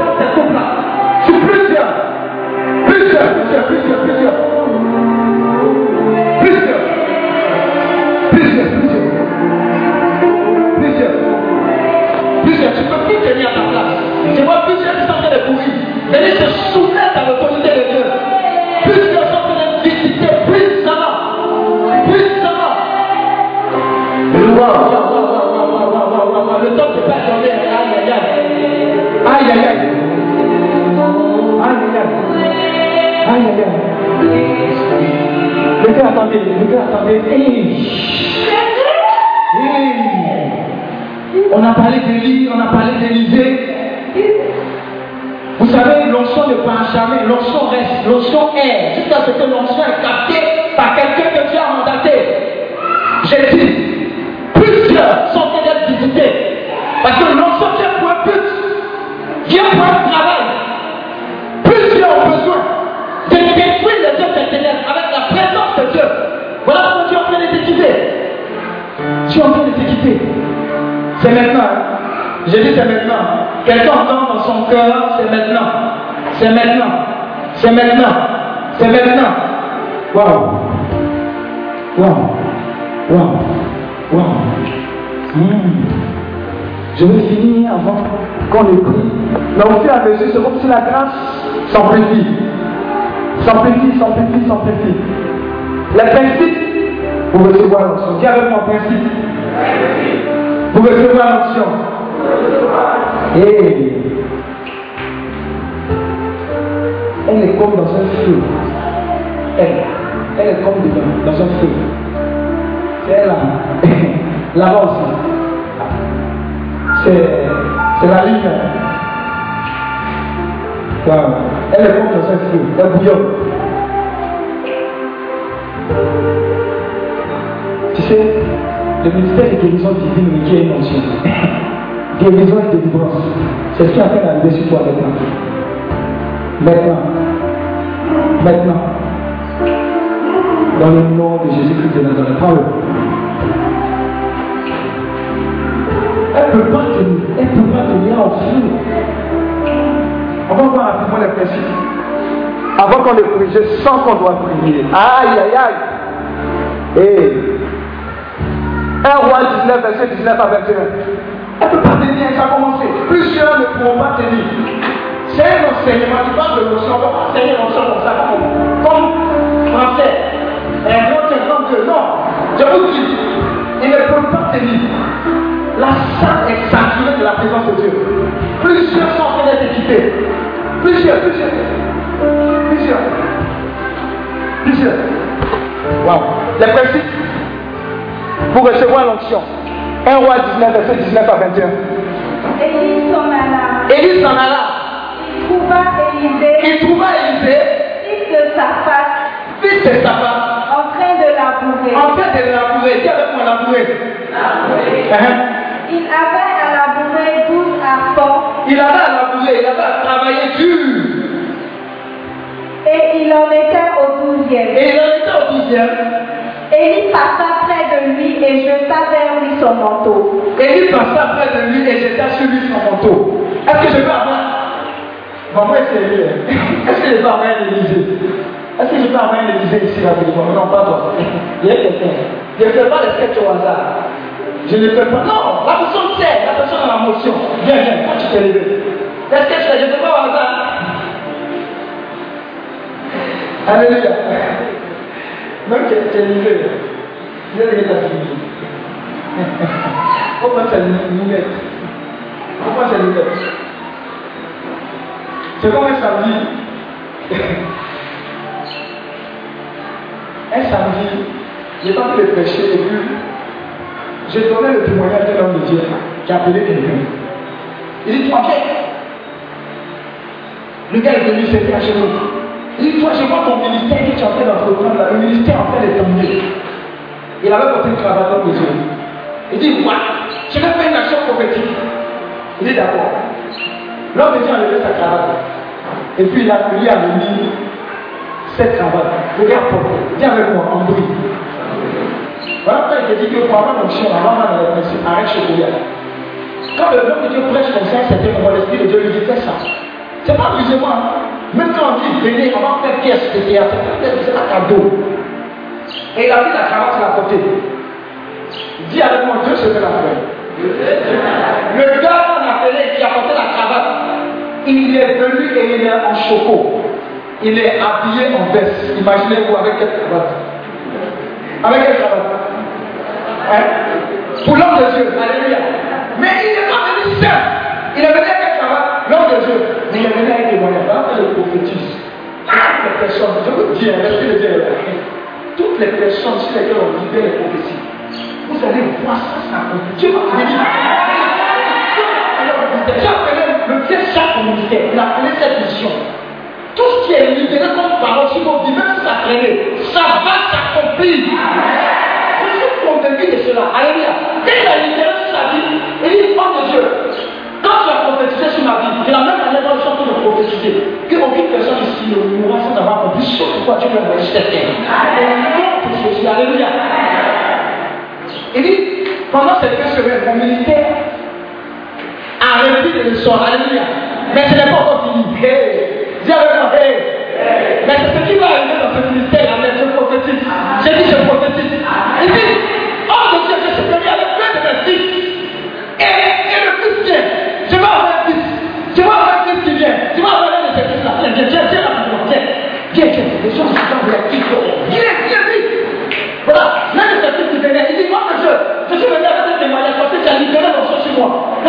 recevoir l'onction. Dis avec moi principe. Vous recevoir l'onction. Et elle est comme dans un feu. Elle, elle est comme dedans, dans un feu. C'est elle là. Là-bas aussi. C'est, c'est la ligne. Wow. Elle est comme dans un feu. Elle bouillonne. Guérison divine requiert une onction. guérison et délivrance. C'est ce qui est en train d'arriver sur toi maintenant. Maintenant. Maintenant. Dans le nom de Jésus-Christ de Nazareth. Prends-le. Elle ne peut pas tenir. Elle ne peut pas tenir en fou. On va voir rapidement les principes. Avant qu'on les prie, je sens qu'on doit prier. Aïe, aïe, aïe. Et 1 roi 19, verset 19 à 21. Elle ne peut pas tenir, ça a commencé. Plusieurs ne pourront pas tenir. C'est un enseignement, tu parles de notion, on va pas enseigner notion comme ça, comme, comme français. Un grand exemple que non. Je vous dis, ils ne peuvent pas tenir. La salle est saturée de la présence de Dieu. Plusieurs sont en train d'être équipés. Plusieurs, plusieurs. Plusieurs. Plusieurs. Wow. Les principes pour recevoir l'onction. 1 roi 19, verset 19 à 21. Élie s'en alla. Élie s'en alla. Il trouva Élisée, Il trouva Élisée, fils de Saphat, fils de Safat, en train de labourer. en train de labourer. Dis avec moi labourer. Hein? Il avait à labourer douze arpents Il avait à labourer, il avait à travailler dur. et il en était au douzième. Et il en était au douzième. Élie passa près de lui et jeta vers lui son manteau. Élie passa près de lui et jeta sur lui son manteau. Est-ce que je peux avoir Bon, moi, c'est Élie. hein. Est-ce que je peux avoir un Élysée Est-ce que je peux avoir un Élysée ici, là, Non, pas toi. Il y a quelqu'un. Je ne fais pas les sketchs au hasard. Je ne fais pas. Non, la personne sait, la personne a la motion. Viens, viens, quand tu t'es levé. Les sketchs, là, je ne fais pas au hasard. Alléluia. Que tu es levé. Viens, lever ta fille. Pourquoi c'est une lunette Pourquoi c'est une lunette C'est comme un samedi. Un samedi, j'étais en train de prêcher et puis j'ai donné le témoignage d'un homme de Dieu qui a appelé quelqu'un. Il dit, ok. Le gars est venu, à chez nous. Il dit, toi, je vois ton ministère que tu as fait d'entreprendre. Le ministère en fait est tombé. Il avait porté une cravate dans yeux. Il dit, moi, je vais faire une action prophétique. Il dit, d'accord. L'homme de Dieu a levé sa cravate. Et puis il a, lui a mis cette cravate. Regarde propre. Viens avec moi, en bruit. Voilà pourquoi il te dit que pour avoir mon chien, avant le principe, arrête chez Quand le nom de Dieu prêche comme ça, c'est un l'esprit de Dieu lui dit fais ça. C'est pas amusement. Hein. Même quand on dit venez, on va faire pièce de théâtre, c'est pas cadeau. Et il a mis la sur la côté. Dis avec moi deux semaines après. Le gars qu'on appelait qui a porté la cravate, il est venu et il est en choco. Il est habillé en veste. Imaginez-vous avec quelle cravate Avec quelle cravate? Hein? Pour l'homme de Dieu. Alléluia. Mais il n'est pas venu seul. Il est venu avec cravate? L'homme de Dieu. Mais il est venu avec des moyens. Dans le prophétise. Toutes les personnes, je vous dis, l'esprit de Dieu toutes les personnes sur lesquelles on libère les prophéties, vous allez voir ça s'accomplir. Dieu va. J'ai appelé le Dieu chaque ministère. Il a appelé cette mission. Tout ce qui est libéré comme parole sur vos vies, même si ça traînait, ça va s'accomplir. Je suis convaincu de cela. Alléluia. Quand il a libéré sa vie, il dit, homme de Dieu, quand tu as prophétisé sur ma vie, de la même pourquoi tu terre. Au nom de Jésus. Alléluia. Il dit, pendant ces deux semaines, mon ministère a repris des leçons. Alléluia. Mais ce n'est pas encore fini. Moi, hey. Mais c'est ce qui va arriver dans ce ministère. Amen. Je prophétise. J'ai dit, je prophétise. Que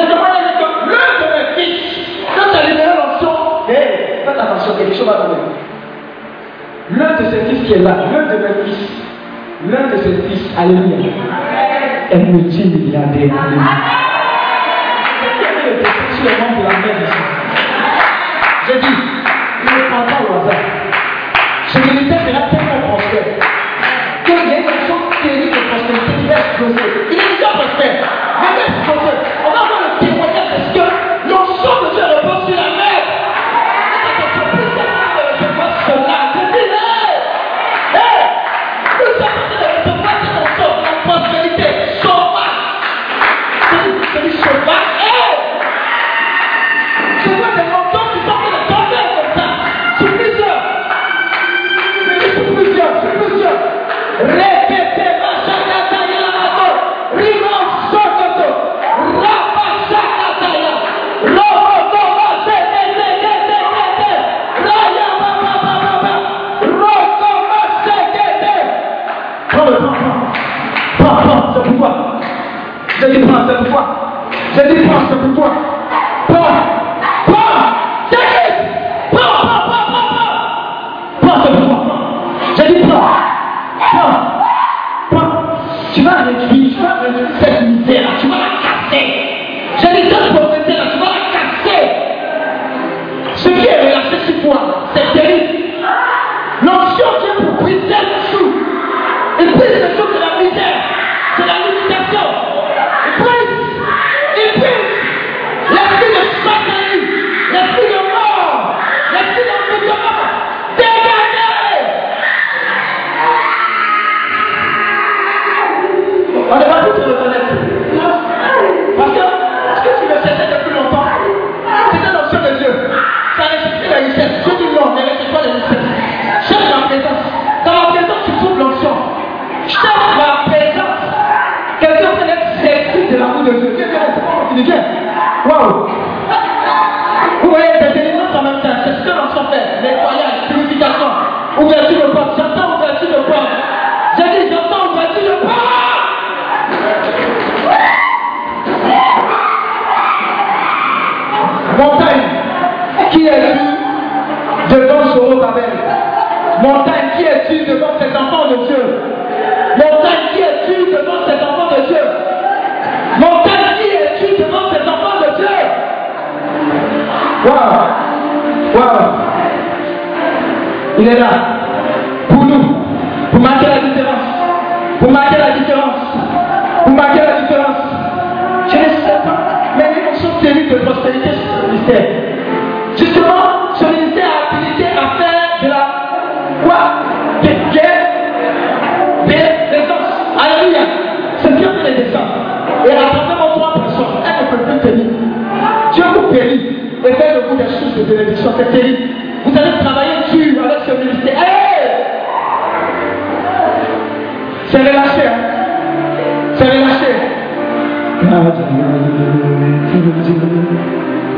l'un de mes fils, quand tu as libéré hé, faites attention, quelque chose va tomber. L'un de ces fils qui est là, l'un de mes fils, l'un de ces fils, alléluia, est multimilliardaire. Alléluia. Sur le nom de la mère il ne prend pas au hasard. Il est là.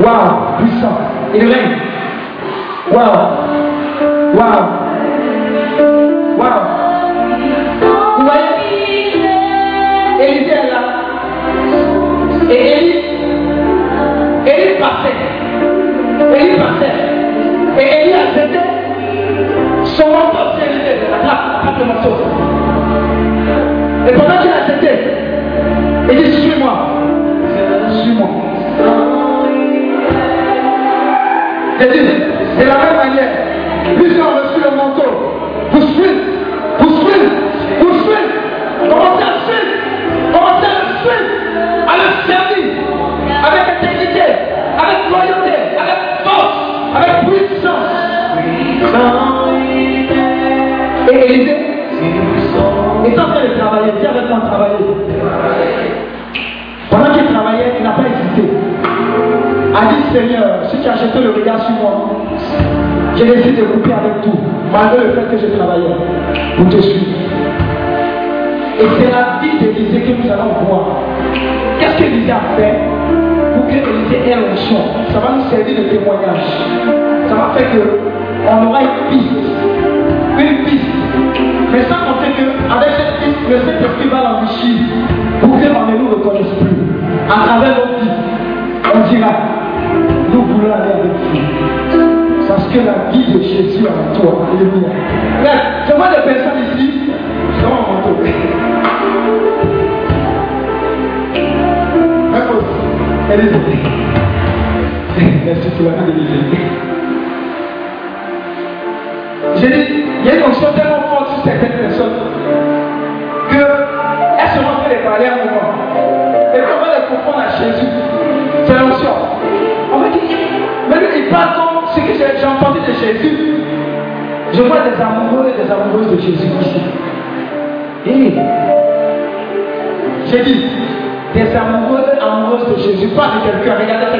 Waouh, puissant. Il règne. Waouh. Waouh. Waouh. Vous voyez Élisée est là. Et Élie, Élie passait. Élie passait. Et Élie a jeté son manteau sur Élisée. Attrape, attrape le manteau. Et pendant qu'il a jeté, il dit Suis-moi. Suis-moi. J'ai dit, de la même manière, plusieurs ont reçu le manteau. Vous suivez, vous suivez, vous suivez. Commencez à suivre, commencez à suivre, à le servir, avec intégrité, avec loyauté, avec force, avec puissance. Et Élisée, il est en train de travailler, viens avec moi travailler. A dit Seigneur, si tu as jeté le regard sur moi, j'ai décidé de couper avec tout, malgré le fait que je travaillais, pour te suivre. Et c'est la vie d'Élisée que nous allons voir. Qu'est-ce qu'Élisée a fait pour que Élisée ait l'onction Ça va nous servir de témoignage. Ça va faire qu'on aura une piste. Une piste. Mais sans compter qu'avec cette piste, le Saint-Esprit va l'enrichir pour qu'on ne nous reconnaisse plus. À travers nos vies, on dira, aller avec vous. Parce que la vie de Jésus en toi. Alléluia. Je vois des personnes ici, vois mon manteau. Même aussi, elle est. Merci pour la vie de l'Église. J'ai dit, il y a une onction tellement Jésus. Je vois des amoureux et des amoureuses de Jésus ici. J'ai dit, des amoureux et amoureuses de Jésus, pas de quelqu'un. Regardez,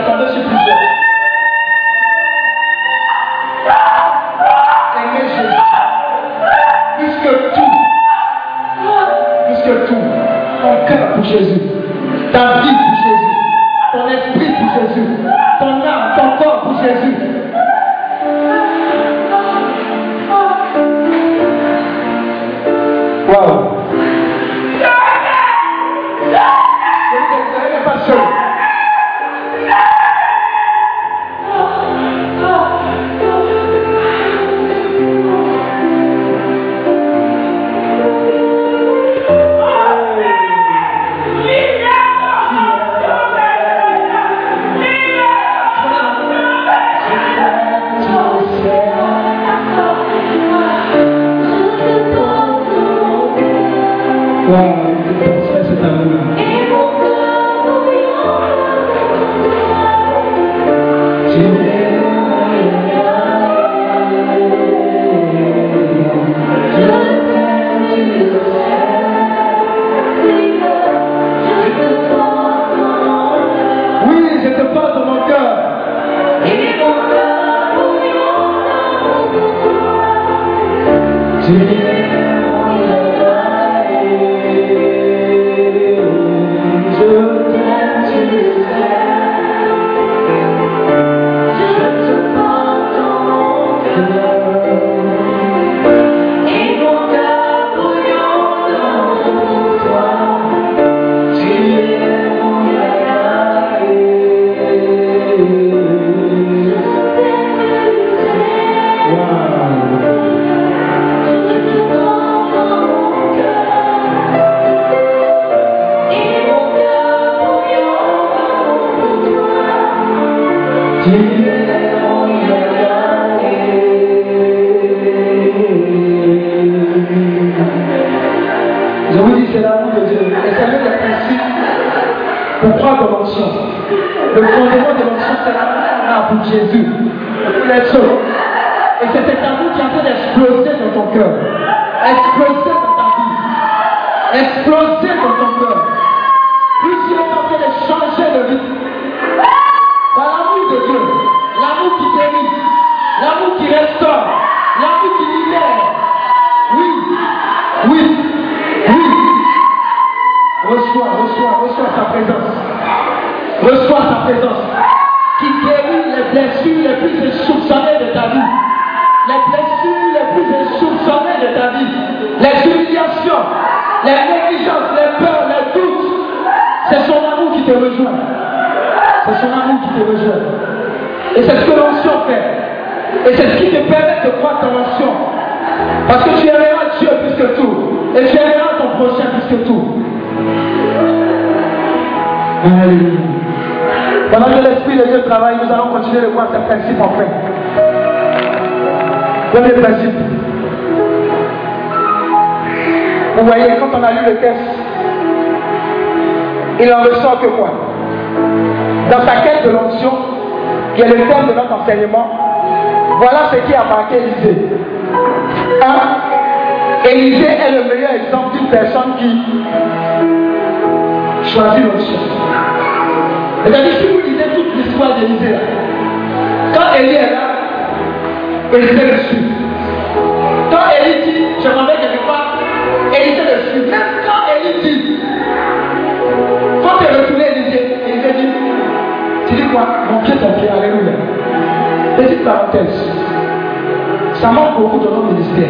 te rejoint. Et c'est ce que l'onction fait. Et c'est ce qui te permet de croire ton onction. Parce que tu aimeras Dieu plus que tout. Et tu aimeras ton prochain plus que tout. Alléluia. Pendant que l'Esprit de Dieu travaille, nous allons continuer de voir ces principes en fait. Premier principe. Vous voyez, quand on a lu le texte, il en ressort que quoi? Dans sa quête de l'onction, qui est le thème de notre enseignement, voilà ce qui a marqué Élisée. Un, Élisée est le meilleur exemple d'une personne qui choisit l'onction. C'est-à-dire, si vous lisez toute l'histoire d'Élisée, quand Élie est là, Élisée le suit. Quand Élie dit, je m'en vais quelque part, Élisée le suit. Même quand Élie dit, quand tu es retourné tu dis quoi Mon pied, ton pied, alléluia. Petite parenthèse, ça manque beaucoup dans notre ministère.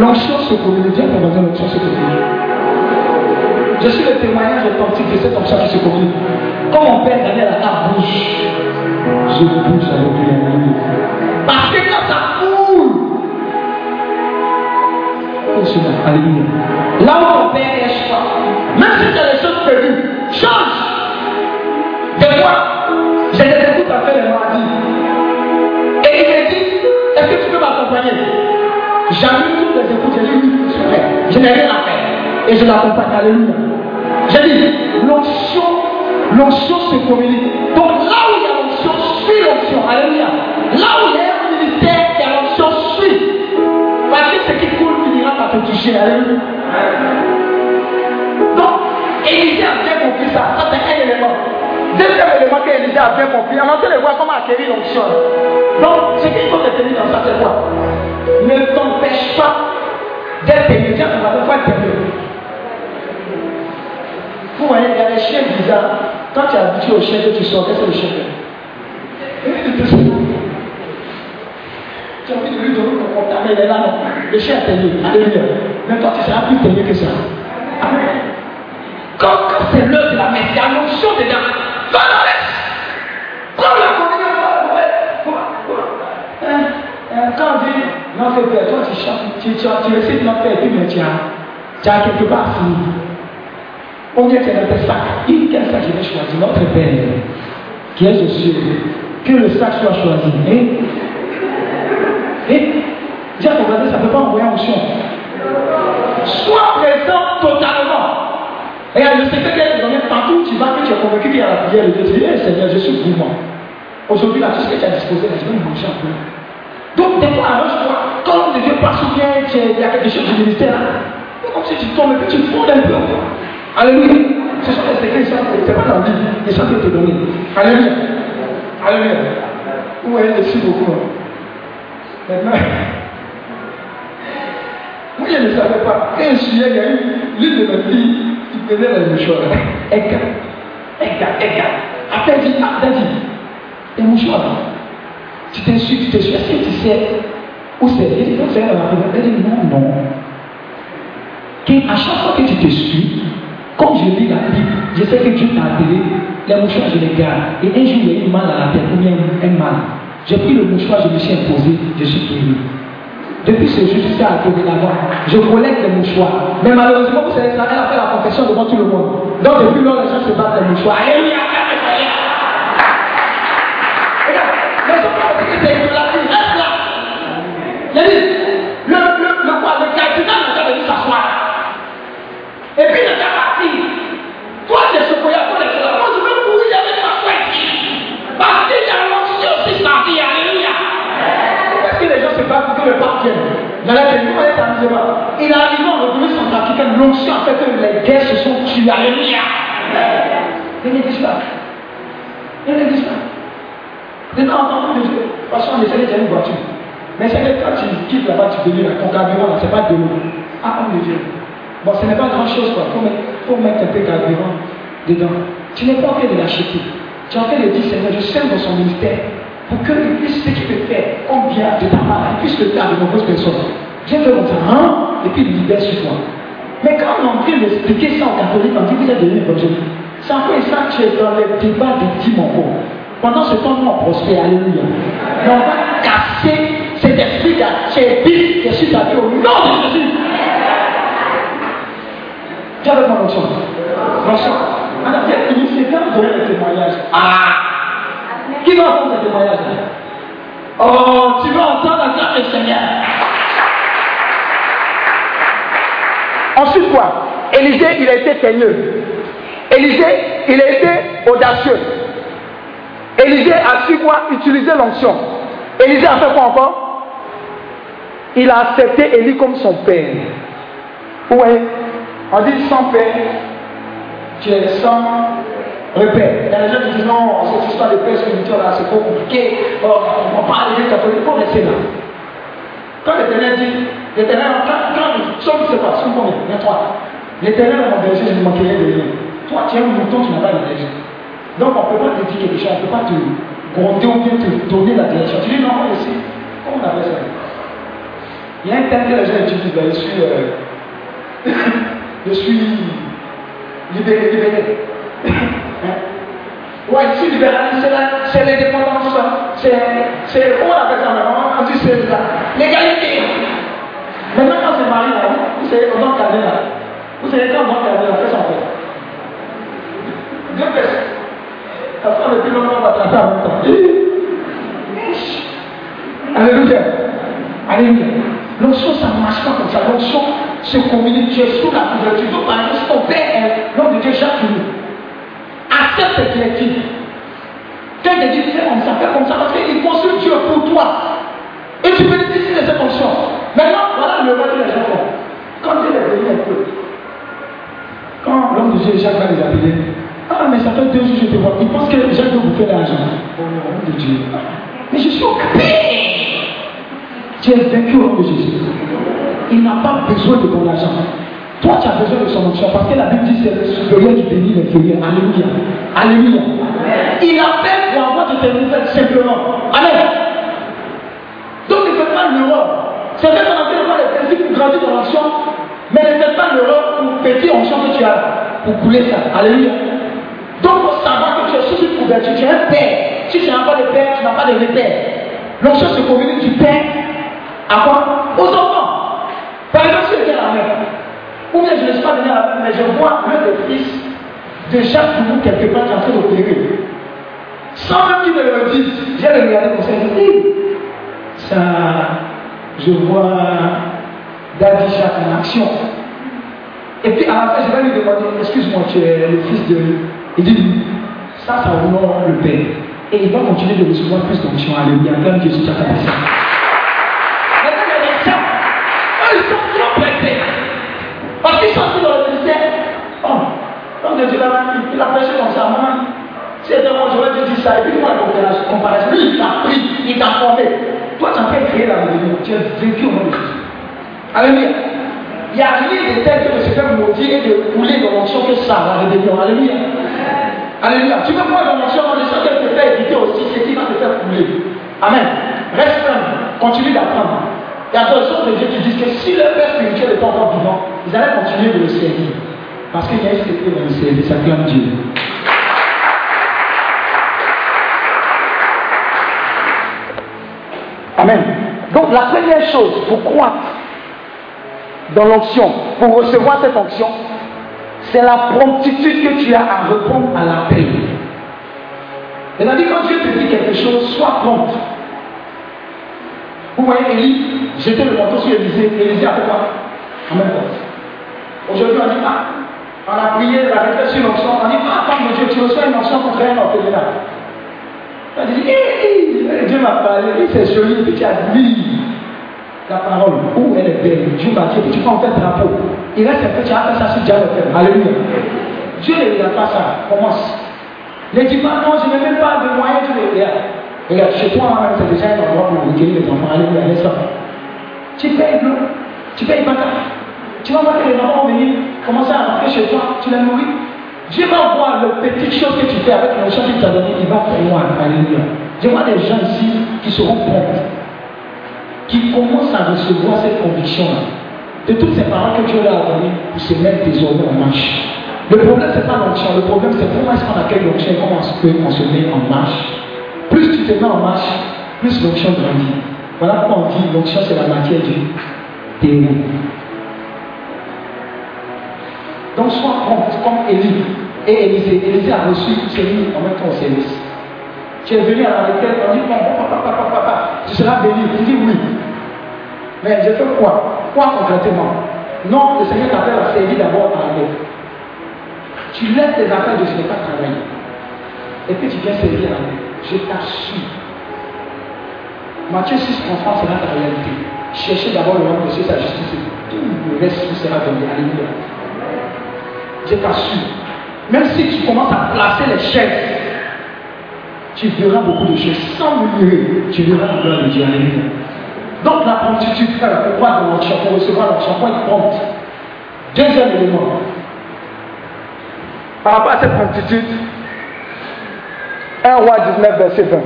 L'onction se communique, viens pour l'onction se communique. Je suis le témoignage authentique de cette onction qui se communique. Quand mon père Daniel à ta bouche, je bouge avec lui. Parce que quand ça coule, alléluia. Là où mon père est pas, même si as des choses prévues, Je n'ai rien à faire. Et je l'accompagne, alléluia. J'ai dit, l'onction, l'onction se communique. Donc là où il y a l'onction, suis l'onction, alléluia. Là où il y a un ministère, y a l'onction, suis. Parce que ce qui coule finira par te toucher, alléluia. Donc, Élisée a bien compris ça. Ça, c'est un élément. Deuxième élément qu'Élisée a bien compris, on a de voir comment acquérir l'onction? Donc, ce qu'il faut retenir dans ça, c'est quoi? Ne t'empêche pas d'être on va devoir t'aimer. Vous voyez, il y a des chiens bizarres. Quand tu es habitué au chien que tu sors, qu'est-ce que le chien fait? Tu as envie de lui donner ton mais il est là, non? Le chien a tenu. Alléluia. Mais toi, tu seras plus tenu que ça. Tu as quelque part fini. On vient dans tes sacs. Il quel sac je vais choisir Notre Père, qui est aux cieux. Que le sac soit choisi. Et, et dis à ton voisin, ça ne peut pas envoyer en chien. Sois présent totalement. Et le secret est donné partout où tu vas, que tu es convaincu qu'il y a la prière de Dieu. Hey, Seigneur, je suis pour moi. Aujourd'hui, là, tout ce que tu as disposé, je vais me peu. Donc, des fois, arrange-toi. Quand le Dieu passe ou bien il y a quelque chose du ministère, comme si tu tombes et puis tu fondes un peu. Alléluia. Ce sont les secrets, ce n'est pas dans la vie, ils sont te donner. Alléluia. Alléluia. Vous voyez, je suis beaucoup. Maintenant, moi je ne savais pas. Quand je suis il y a eu l'une de mes filles qui faisait les mouchoirs. Eka. Eka, Eka. Après, elle dit, ah, elle dit, les mouchoirs. Tu t'essuies, tu t'essuies. Est-ce que tu sais dit, non, c'est la prière. Elle dit, non, non. À chaque fois que tu t'essuies, comme je lis la Bible, je sais que Dieu t'a appelé, les mouchoirs, je les garde. Et un jour, il y a eu mal à la tête ou bien un mal. J'ai pris le mouchoir, je me suis imposé, je suis guéri. Depuis ce jour jusqu'à la d'avant, je collecte les mouchoirs. Mais malheureusement, vous savez, elle a fait la confession devant tout le monde. Donc depuis lors, les gens se battent les mouchoirs. Alléluia, Et puis il parti. Toi, tu es ce pour les Moi, je veux courir avec ma tête. Parce qu'il y a l'onction aussi vie. Alléluia. Parce que les gens se battent pour que le pape vienne? On est. Il en L'onction fait que les guerres se sont tuées. Alléluia. Il n'existe pas. Il n'existe pas. Dieu, de une voiture. Mais c'est que quand tu quittes là-bas, tu deviens ton carburant, c'est pas de. Ah, on est Dieu. Bon, ce n'est pas grand chose, quoi. Il faut mettre, un peu de carburant dedans. Tu n'es pas en train de l'acheter. Tu es en train de dire, Seigneur, je sème dans son ministère pour qu'il puisse ce qu'il peut faire, combien de ta part, il puisse le faire de nombreuses personnes. Viens faire mon hein, et puis il libère sur toi. Mais quand on est en train d'expliquer ça aux catholiques, on dit que vous êtes devenu évangélique. C'est peu ça, tu es dans des dix mon Pendant ce temps, nous on prospère, alléluia. Mais on va casser cet c'est bis qui est sur ta vie au nom de Jésus. Viens avec moi, l'onction. L'onction. Madame, c'est bien de donner le témoignage. Ah Qui va entendre ce témoignage-là Oh, tu vas entendre la grâce du Seigneur. Ensuite, quoi Élisée, il a été teigneux. Élisée, il a été audacieux. Élisée a su quoi Utiliser l'onction. Élisée a fait quoi encore Il a accepté Élie comme son père. Ouais. On dit sans père, tu es sans repère. Il y a des gens qui disent non, cette histoire de père spirituel là, c'est trop compliqué. Oh, on parle des catholiques, il faut rester là. Quand l'Éternel dit, l'Éternel, quand, quand, somme, c'est pas, somme combien Il y a. L'Éternel mon berger, je ne manquerai de rien. Toi, tu es un mouton, tu n'as pas de berger. Donc, on ne peut pas te dire quelque chose, on ne peut pas te gronder ou bien te donner la direction. Tu dis non, ici, comment on appelle ça? Il y a un terme que les gens utilisent, je suis, euh, je suis libéré, libéré. Ouais, ici, libéralisme, c'est l'indépendance, c'est, comment on appelle ça maintenant On dit c'est l'égalité. Maintenant, quand c'est marié, là, vous savez, on doit calmer là. Vous savez, quand on doit calmer, on fait son fait. Deux personnes. Après, depuis longtemps, on va traiter en même temps. Alléluia. Alléluia. L'onction, ça ne marche pas comme ça. L'onction se communique. Tu es sous la couverture. Donc, par exemple, ton père est l'homme de Dieu jour. Accepte cette directive. Quand il dit fais comme ça, fais comme ça, parce qu'il construit Dieu pour toi. Et tu bénéficies de cette onction. Maintenant, voilà le roi que les gens. Quand il est venu un peu, quand l'homme de Dieu, Jacques va les appeler, ah, mais ça fait deux jours je te vois. Il pense que Jacques veut de l'argent. Oh, nom de Dieu. Mais je suis occupé. Tu es vaincu au nom de Jésus. Il n'a pas besoin de ton argent. Toi, tu as besoin de son onction parce que la Bible dit c'est le supérieur qui bénit l'inférieur. Alléluia. Alléluia. Il appelle pour avoir de tes nouvelles simplement. Amen. Donc ne faites pas l'erreur. C'est vrai qu'on a fait pas les principes pour grandir dans l'onction, mais ne faites pas l'erreur pour petit onction que tu as, pour couler ça. Alléluia. Donc, faut savoir que tu es sous une couverture, tu es un père. Si tu n'as pas de père, tu n'as pas de repère. L'onction se communique du père à quoi Aux enfants. Par exemple, je viens à la mère, ou bien je ne suis pas venu à la mère, mais je vois l'un des fils de Jacques Boubou quelque part qui est en train d'opérer. Sans même qu'il me le dise, j'ai regardé comme ça dit, ça, je vois David Jacques en action. Et puis à la fin, je vais lui demander, excuse-moi, tu es le fils de... Il dit, ça, ça honore le Père. Et il va continuer de recevoir plus d'onction. Alléluia. Comme Jésus t'a fait ça. Maintenant, il y a des gens, eux, ils sont trop pressés. Parce qu'ils sont dans le ministère. Oh, donc Dieu il a prêché comme ça, maman. C'était moi, j'aurais dû dire ça. Et puis moi, la comparaison, lui, il t'a pris, il t'a formé. Toi, tu as fait créer la rébellion. Tu es vécu au nom de. Alléluia. Il n'y a rien de tel que de se faire maudire et de couler dans l'onction que ça, la rébellion. Alléluia. Alléluia. Tu veux voir dans l'onction dans choses qu'elle te fait éviter aussi ce qui va te faire couler. Amen. Reste ferme. Continue d'apprendre. Et à d'autres de Dieu qui disent que si le père spirituel n'est pas encore vivant, ils allaient continuer de le servir. Parce qu'il y a un secret dans le service, ça clame Dieu. Amen. Donc la première chose pour croître dans l'onction, pour recevoir cette onction, c'est la promptitude que tu as à répondre à l'appel. C'est-à-dire quand Dieu te dit quelque chose, sois prompt. Vous voyez Élie, j'étais le manteau sur Élisée, Élisée a fait quoi? En même temps. Aujourd'hui on dit, ah, on a prié, la réflexion l'onction, on dit, ah, femme de Dieu, tu reçois une onction contre un orphelinat. On dit, hé, Dieu m'a parlé, c'est joli, puis tu as dit, la parole, où elle est belle, Dieu va dire, tu peux en faire drapeau. Il reste un peu, tu as fait ça sur Dieu Alléluia. Dieu ne regarde pas ça. Commence. Ne dis pas non, je n'ai même pas de moyens, tu les regardes. Regarde, chez toi, même, c'est déjà un endroit pour recueillir les enfants. Alléluia, laisse ça. Tu payes l'eau, tu payes pas Tu vas voir que les enfants vont venir commencer à rentrer chez toi, tu les nourris. Dieu va voir les petites choses que tu fais avec chant qu'il t'a donné, il va voir. Alléluia. Je vois des gens ici qui seront prêts, qui commencent à recevoir cette conviction-là. De toutes ces paroles que Dieu leur a données pour se mettre désormais en marche. Le problème, ce n'est pas l'onction. Le problème, c'est comment est-ce qu'on accueille l'onction et comment on se met en marche. Plus tu te mets en marche, plus l'onction grandit. Voilà pourquoi on dit l'onction, c'est la matière du terreau. Donc, sois prompt comme Élie et Élisée. Élisée a reçu Thierry en même temps au service. Tu es venu à la retraite, on dit papa, papa, papa, papa, tu seras béni. Tu dis oui. Mais je fais quoi? Quoi concrètement? Non, le Seigneur t'appelle à servir d'abord à la Tu laisses tes affaires de ce n'est pas travailler. Et puis tu viens servir à l'aide. Je t'assure. Matthieu 6, 33, c'est ta réalité. Cherchez d'abord le nom de Dieu, sa justice, tout le reste sera donné. Alléluia. Je t'assure. Même si tu commences à placer les chaises, tu verras beaucoup de choses. Sans murmurer, tu verras la gloire de Dieu. Donc la promptitude, frère, pour croire dans l'onction, pour recevoir l'onction, pour être prompte. Deuxième élément. Par rapport à cette promptitude, 1 roi 19, verset 20.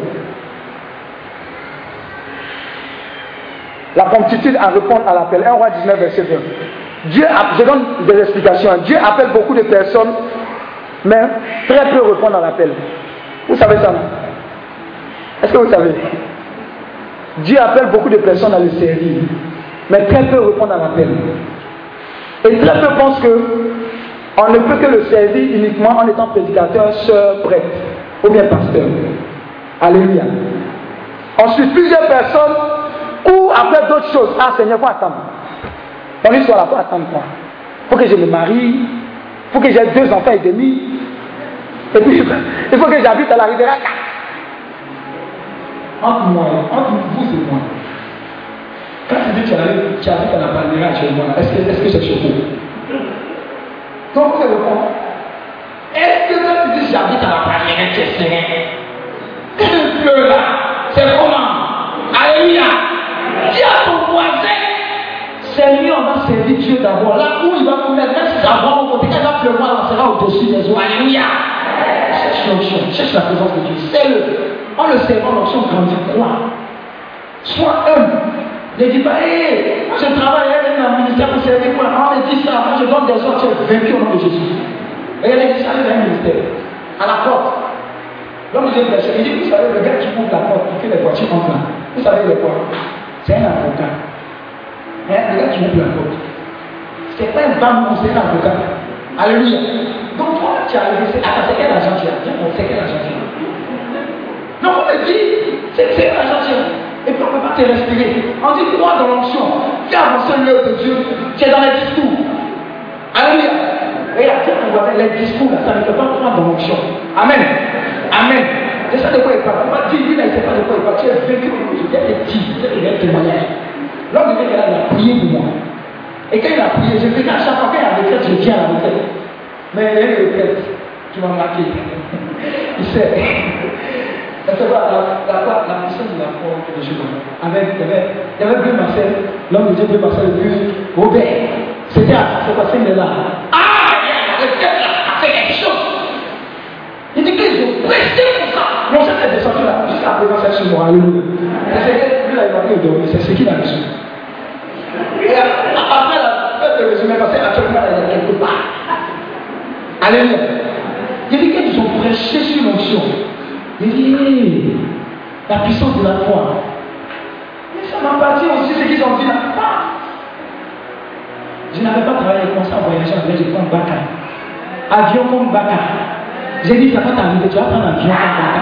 La promptitude à répondre à l'appel. 1 roi 19, verset 20. Dieu, je donne des explications. Dieu appelle beaucoup de personnes, mais très peu répondent à l'appel. Vous savez ça, non? Est-ce que vous savez? Dieu appelle beaucoup de personnes à le servir, mais très peu répondent à l'appel. Et très peu pensent que on ne peut que le servir uniquement en étant prédicateur, sœur, prêtre ou bien pasteur. Alléluia. Ensuite, plusieurs personnes ou après d'autres choses. Ah Seigneur, faut attendre. Dans l'histoire, il faut attendre quoi Il faut que je me marie, il faut que j'ai deux enfants et demi. Et puis, il faut que j'habite à la rivière Entre moi, entre vous et moi. Quand tu dis que tu habites à la Palmyra actuellement, est-ce que c'est -ce chaud? Donc, vous répondre. Est-ce que quand tu dis j'habite à la Palmyra, tu es serein? Dieu là, c'est comment? Alléluia. Dieu d'abord. Là où il va nous mettre, même si va au côté, quand il va pleuvoir, on sera au-dessus des eaux. Alléluia. Cherche l'onction, cherche la présence de Dieu. C'est le. En le servant, l'onction grandit. Quoi? Sois humble. Ne dis pas, hé, moi je travaille avec un ministère pour servir quoi? On me dit ça, moi je donne des ordres, tu es vaincu au nom de Jésus. Et elle a dit ça avec un ministère. À la porte. L'homme dit, il dit, vous savez, le gars qui ouvre la porte pour que les voitures entrent là, vous savez le quoi? C'est un avocat. Hein, le gars qui ouvre la porte. C'est pas un bambou, c'est un avocat. Alléluia. Donc toi, tu as c'est attends, c'est quel agent tu as? On sait quel agent tu as. Non, on me dit, c'est quel agent tu as. Et puis on ne peut pas te respirer. On dit, crois dans l'onction. Fais avancer l'œuvre de Dieu. Tu es dans les discours. Alléluia. Regarde, tu vois, les discours, là, ça ne peut pas croire dans l'onction. Amen. Amen. C'est ça de quoi il parle. On va dire, lui, là, il ne sait pas de quoi il parle. Tu es vaincu a des petits, il y a des témoignages. L'homme de Dieu, il a prié pour moi. Et quand il a prié, je venais à chaque fois qu'il y a retraite, je viens à la retraite. Mais il y a une retraite qui m'a marqué. Il sait. C'est pas la, la, la, puissance de la foi que Dieu Avec, il y avait, y avait Bleu Marcel, l'homme de Dieu Bleu Marcel, le vieux Robert. C'était à passé de là. Ah, il y a la retraite là, a fait quelque chose. Il dit qu'ils ont presté pour ça. Non, c'était descendu là, jusqu'à présent, c'est sur moi. Alléluia. Que c'est ce qu'il a reçu. Et après la fête de résumé, parce qu'actuellement, il y a quelque part. Alléluia. Il dit qu'ils ont prêché sur l'onction. Il dit, la puissance de la foi. Mais ça m'a parti aussi ce qu'ils ont dit là. Je n'avais pas travaillé comme ça, voyager en je prends Baka. Avion comme Baka. J'ai dit, ça va t'arriver, tu vas prendre un avion comme Baka.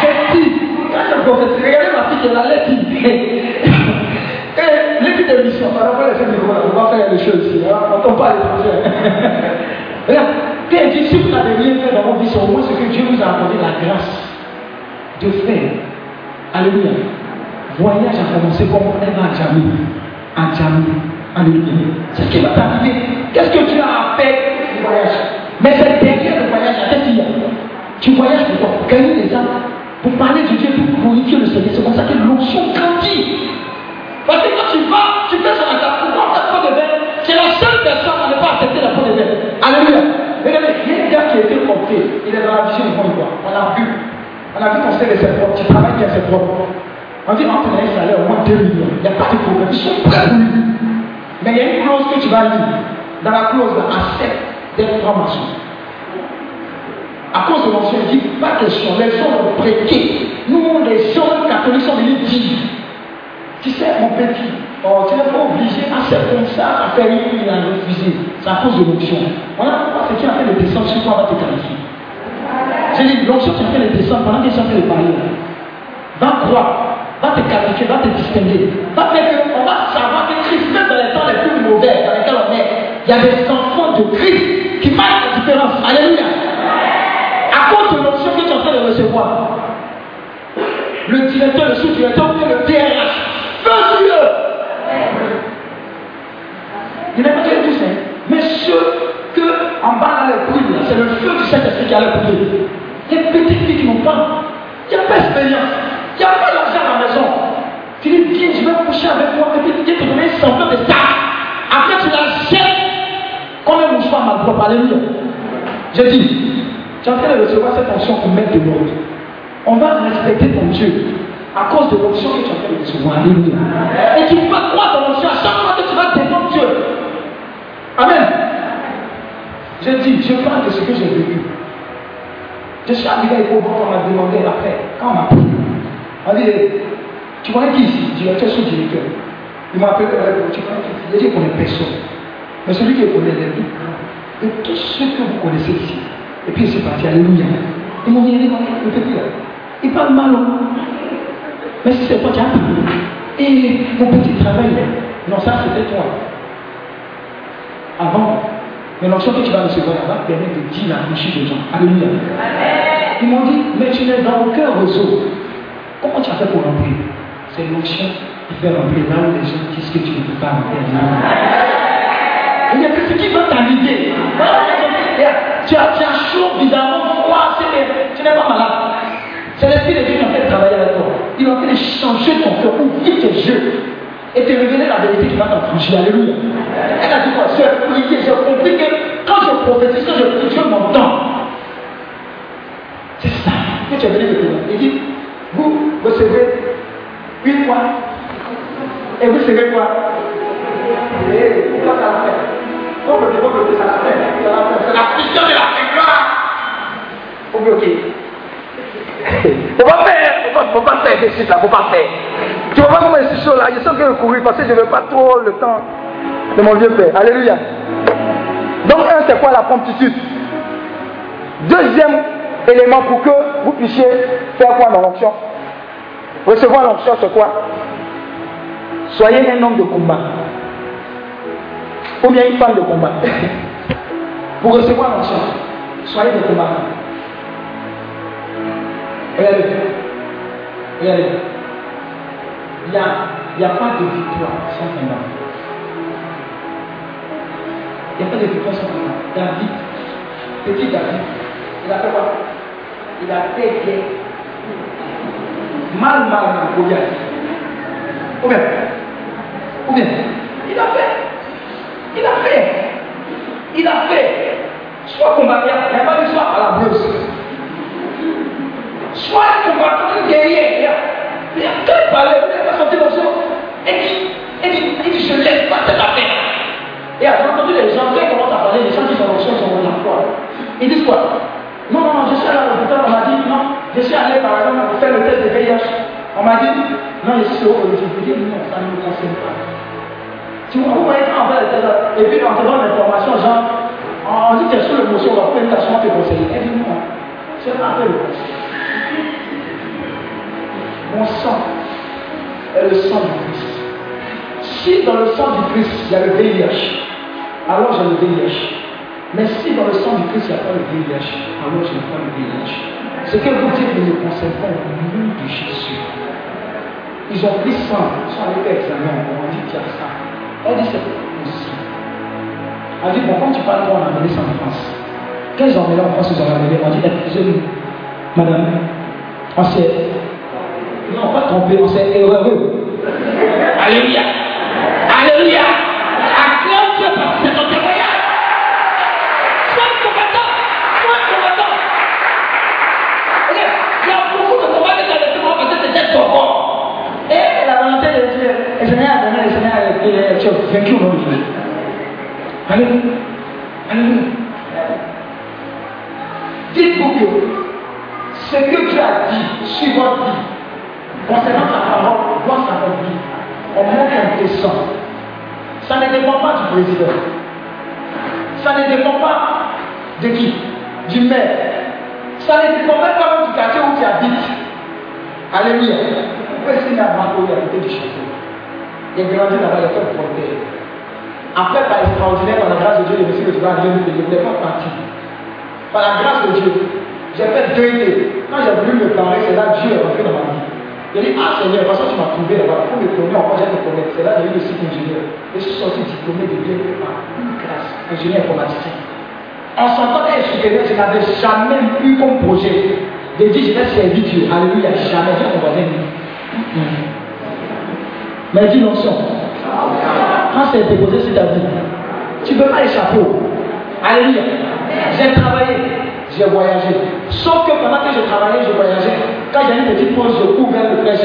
C'est dit, quand je prophétise, regardez ma fille, elle allait dire. Et l'équipe de mission, on va laisser le micro là, on va faire des choses ici, hein? on ne tombe pas à l'étranger. Regarde, il dit, si vous n'avez rien fait dans votre vie, c'est au moins ce que Dieu vous a accordé la grâce de faire. Alléluia. voyage a commencé comme elle va à Djamé. À Djamé. Alléluia. C'est ce qui va t'arriver. Qu'est-ce que tu as à faire du voyage? Mais c'est derrière le voyage, qu'est-ce qu'il y a Tu voyages pour quoi gagner des âmes, pour parler de Dieu, pour glorifier le Seigneur. C'est comme ça que l'onction grandit. Parce que quand tu vas, tu fais sur la table, pour prendre ta peau de verre, c'est la seule personne à ne pas accepter la peau de verre. Alléluia. Regardez, il y a un gars qui a été compté. Il est dans la vision du monde. On a vu. On a vu ton CV, c'est propre. Tu travailles bien, c'est propre. On dit, on te un salaire au moins 2 millions. Il n'y a pas de problème. Ils sont prêts pour. Mais il y a une clause que tu vas lire. Dans la clause, là, accepte d'être franc-maçon. À cause de l'ancien, il dit pas question. Les gens ont prêté. Nous, les gens catholiques venus dire tu sais, mon petit, oh, tu n'es pas obligé à faire comme ça, à faire une a refusé. C'est à cause de l'onction. Voilà pourquoi ce qui a fait le descendre sur toi va te qualifier. J'ai dit, l'onction qui a fait le descendre pendant que tu as fait le pari, va croire, va te qualifier, va te distinguer. Va va savoir que Christ, même dans les temps les plus mauvais dans lesquels on est, il y a des enfants de Christ qui marquent la différence. Alléluia. À cause de l'onction que tu es en train de recevoir, le directeur, le sous-directeur, le DRH, feu sur eux. Pas que tous, hein. mais ceux que en bas dans les couilles, c'est le feu du Saint-Esprit qui a leur couper. Il y a des petites filles qui n'ont pas, n'y a pas d'expérience, n'y a pas d'argent à la maison. Tu dis, viens, je vais coucher avec moi, et puis Dieu te donne un semblant de ça. Après, tu la jettes comme un mouchoir mal propre. Alléluia. Je dis, tu es en train de recevoir cette action pour mettre de l'ordre. On va respecter ton Dieu à cause de l'onction que tu as fait de recevoir. Alléluia. Et tu vas croire dans l'onction à chaque Amen. Je dis, je parle de ce que j'ai vécu. Je suis arrivé à Ipobon, on m'a demandé après, quand on m'a pris, on dit, tu connais qui ici? Directeur sous-directeur. Il m'a appelé, tu connais qui Il a dit, je connais personne. Mais celui qui connaît les plus de tous ceux que vous connaissez ici. Et puis il s'est parti, Alléluia. Ils m'ont dit, le petit là, il parle mal. Mais si c'est toi qui as et mon petit travail, non, ça c'était toi. Avant, mais l'onction que tu vas recevoir là-bas permet de dire la bouche des gens. Alléluia. Ils m'ont dit, mais tu n'es dans aucun réseau. Comment tu as fait pour remplir? C'est l'onction qui fait remplir là où les gens disent que tu ne peux pas remplir. Il n'y a que ce qui va t'arriver. Tu as, tu as chaud, bizarrement, froid, tu n'es pas malade. C'est l'esprit de Dieu qui a fait travailler avec toi. Il va fait changer ton cœur, ouvrir tes yeux et te révéler la vérité qui va t'affranchir. Alléluia. Elle a dit quoi? J'ai prié, j'ai compris que quand je prophétise, quand je prie, Dieu m'entend. C'est ça que tu es venu de dire. Il dit, vous recevez une fois et vous recevez quoi? Et ça, ça la fait. Comme le démon de ça la fait. C'est la puissance de la gloire. Ok, ok. Faut pas faire, faut pas, faire des sites là, faut pas faire. Tu vois comment je suis chaud là, je sens que je courir parce que je ne veux pas trop le temps de mon vieux père. Alléluia. Donc un, c'est quoi la promptitude? Deuxième élément pour que vous puissiez faire quoi dans l'onction? Recevoir l'onction, c'est quoi? Soyez un homme de combat. Ou bien une femme de combat. pour recevoir l'onction, soyez de combat. Regardez. Regardez. Il n'y a, a pas de victoire sans combat. Il n'y a pas de victoire sans combat. David, petit David, il a fait quoi? Il a fait guerre. Mal, mal, mal, Goliath. Ou bien? Ou bien? Il a fait. Il a fait. Il a fait. Soit combattre, il n'y a pas de soit à la brousse. Soit un combattant guerrier. Il a quand il parlait, il pas senti l'option. Et dit, et dit, il dit, je laisse pas cette affaire. Et j'ai entendu les gens, quand ils commencent à parler, les gens qui sont l'option sont en emploi. Ils disent quoi? Non, non, non, je suis allé à l'hôpital, on m'a dit, non, je suis allé par exemple pour faire le test de VIH. On m'a dit, non, je suis au non, ça ne me concerne pas. Tu vois, vous voyez quand on fait le test, et puis on te donne l'information, genre, on dit tu es l'émotion, on va faire une tâche, on te conseiller. Elle dit, non, c'est un. Mon sang est le sang du Christ. Si dans le sang du Christ, il y a le VIH, alors j'ai le VIH. Mais si dans le sang du Christ, il n'y a pas le VIH, alors je n'ai pas le VIH. Ce que vous dites ne me concerne pas au nom de Jésus. Ils ont pris 100, ils sont allés faire examen, on dit qu'il y a ça. Elle dit c'est possible. Elle dit bon, quand tu parles, on a amené ça en France. Quand ils ont amené en France, ils ont amené, on dit excusez-nous, madame, on s'est. Non, pas trompé, on s'est heureux. Alléluia. Alléluia. Acclame Dieu parce que c'est ton témoignage. Sois combattant. Sois combattant. Regarde, il y a beaucoup de combats parce que c'était. Et la volonté de Dieu, le Seigneur a donné, le Seigneur a tu as vaincu au nom de Dieu. Alléluia. Alléluia. Dites-vous que ce que Dieu a dit sur votre vie, concernant la parole, doit s'accomplir. On monte en descend. Ça ne dépend pas du président. Ça ne dépend pas de qui? Du maire. Ça ne dépend même pas du quartier où tu habites. Alléluia. Vous pouvez signer à Marco, à côté du château. Il a grandi là-bas, il a fait le Après, par extraordinaire, par la grâce de Dieu, le Messie que tu vas arriver, ne voulait pas partir. Par la grâce de Dieu, j'ai fait deux idées. Quand j'ai voulu me parler, c'est là que Dieu est rentré dans ma vie. Il dit, ah Seigneur, parce que tu m'as trouvé là-bas, pour me tourner encore, j'ai te connaître. C'est là que j'ai eu le site ingénieur. Et je suis sorti diplômé de bien par une grâce, ingénieur informaticien. En sentant être supérieur, je n'avais jamais eu comme projet de dire, je vais servir Dieu. Alléluia, jamais. J'ai voisin Mais dis l'onction. Quand c'est déposé sur ta vie, tu ne peux pas échapper. Alléluia. J'ai travaillé, j'ai voyagé. Sauf que pendant que je travaillais, je voyageais. Quand j'ai une petite pause, je cours vers le prêche.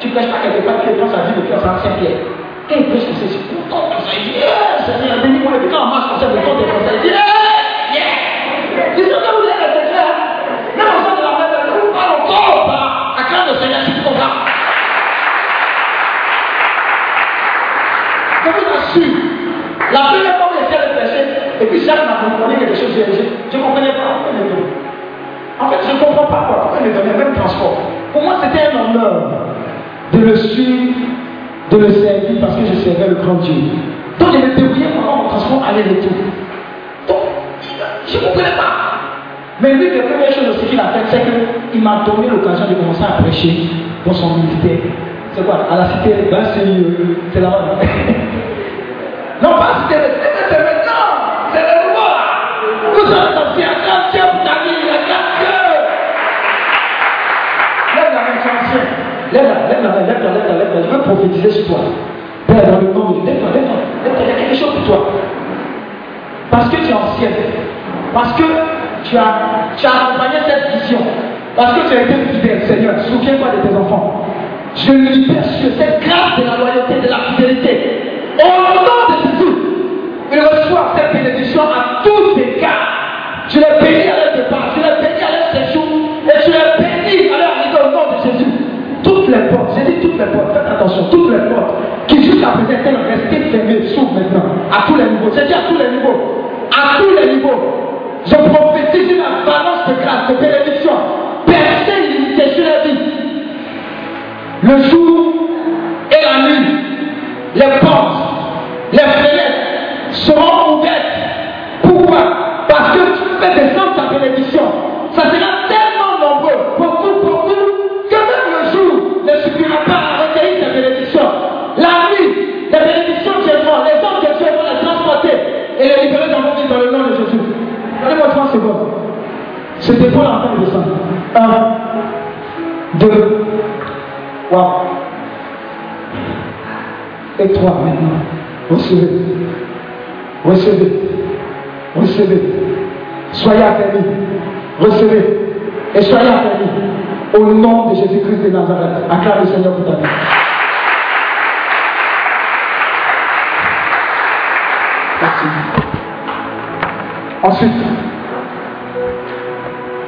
Tu prêches pas quelque part, tu prends sa vie depuis en Saint-Pierre. Quand il prêche, content comme ça. Il dit, yeah, Seigneur, bénis-moi. Et quand on marche comme ça, le temps des il yeah, yeah. C'est sûr que vous êtes le clair. Même au sein de la mer, vous parlez à craindre le Seigneur, c'est comme ça. Je vous assure, la première fois où j'étais le prêcher, et puis Jacques m'a compris quelque chose, je ne comprenais pas. En fait, je ne comprends pas pourquoi il donnait le même transport. Pour moi, c'était un honneur de le suivre, de le servir parce que je servais le grand Dieu. Donc, je me débrouillais pendant mon transport aller-retour. Donc, je ne comprenais pas. Mais lui, la première chose aussi qu'il a fait, c'est qu'il m'a donné l'occasion de commencer à prêcher dans son ministère. C'est quoi? À la cité, c'est là-bas. non, pas cité, c'est maintenant. Attention, vous avez Lève-la, lève-la, lève-la, lève-la, lève-la. Je veux prophétiser sur toi. Père, dans le nom de Dieu, lève-la, lève-la. Lève-la, il y a quelque chose pour toi. Parce que tu es ancienne. Parce que tu as, accompagné cette vision. Parce que tu as été fidèle, Seigneur. Souviens-toi de tes enfants. Je libère sur cette grâce de la loyauté, de la fidélité. Au nom de Jésus, il reçoit cette bénédiction. Tu les bénis à leur départ, tu les bénis à leur séjour, et tu les bénis à leur arrivée au nom de Jésus toutes les portes, j'ai dit toutes les portes, faites attention, toutes les portes qui jusqu'à présent étaient restées fermées s'ouvrent maintenant, à tous les niveaux. J'ai dit à tous les niveaux, à tous les niveaux. Je prophétise une balance de grâce, de bénédiction, percée illimitée sur la vie. Le jour et la nuit, les portes, les fenêtres seront ouvertes. Pourquoi? Parce que tu fais descendre ta bénédiction. Ça sera tellement nombreux, beaucoup, beaucoup, que même le jour ne suffira pas à recueillir tes bénédictions. La nuit, les bénédictions viendront, les hommes de Dieu vont les transporter et les libérer dans vies dans le nom de Jésus. Donnez-moi 30 secondes. C'était pour la fin de descendre. Un, deux, trois. Et trois maintenant. Recevez. Recevez. Recevez. Soyez affermis. Recevez. Et soyez affermis. Au nom de Jésus-Christ de Nazareth. Acclame le Seigneur pour ta vie. Merci. Ensuite,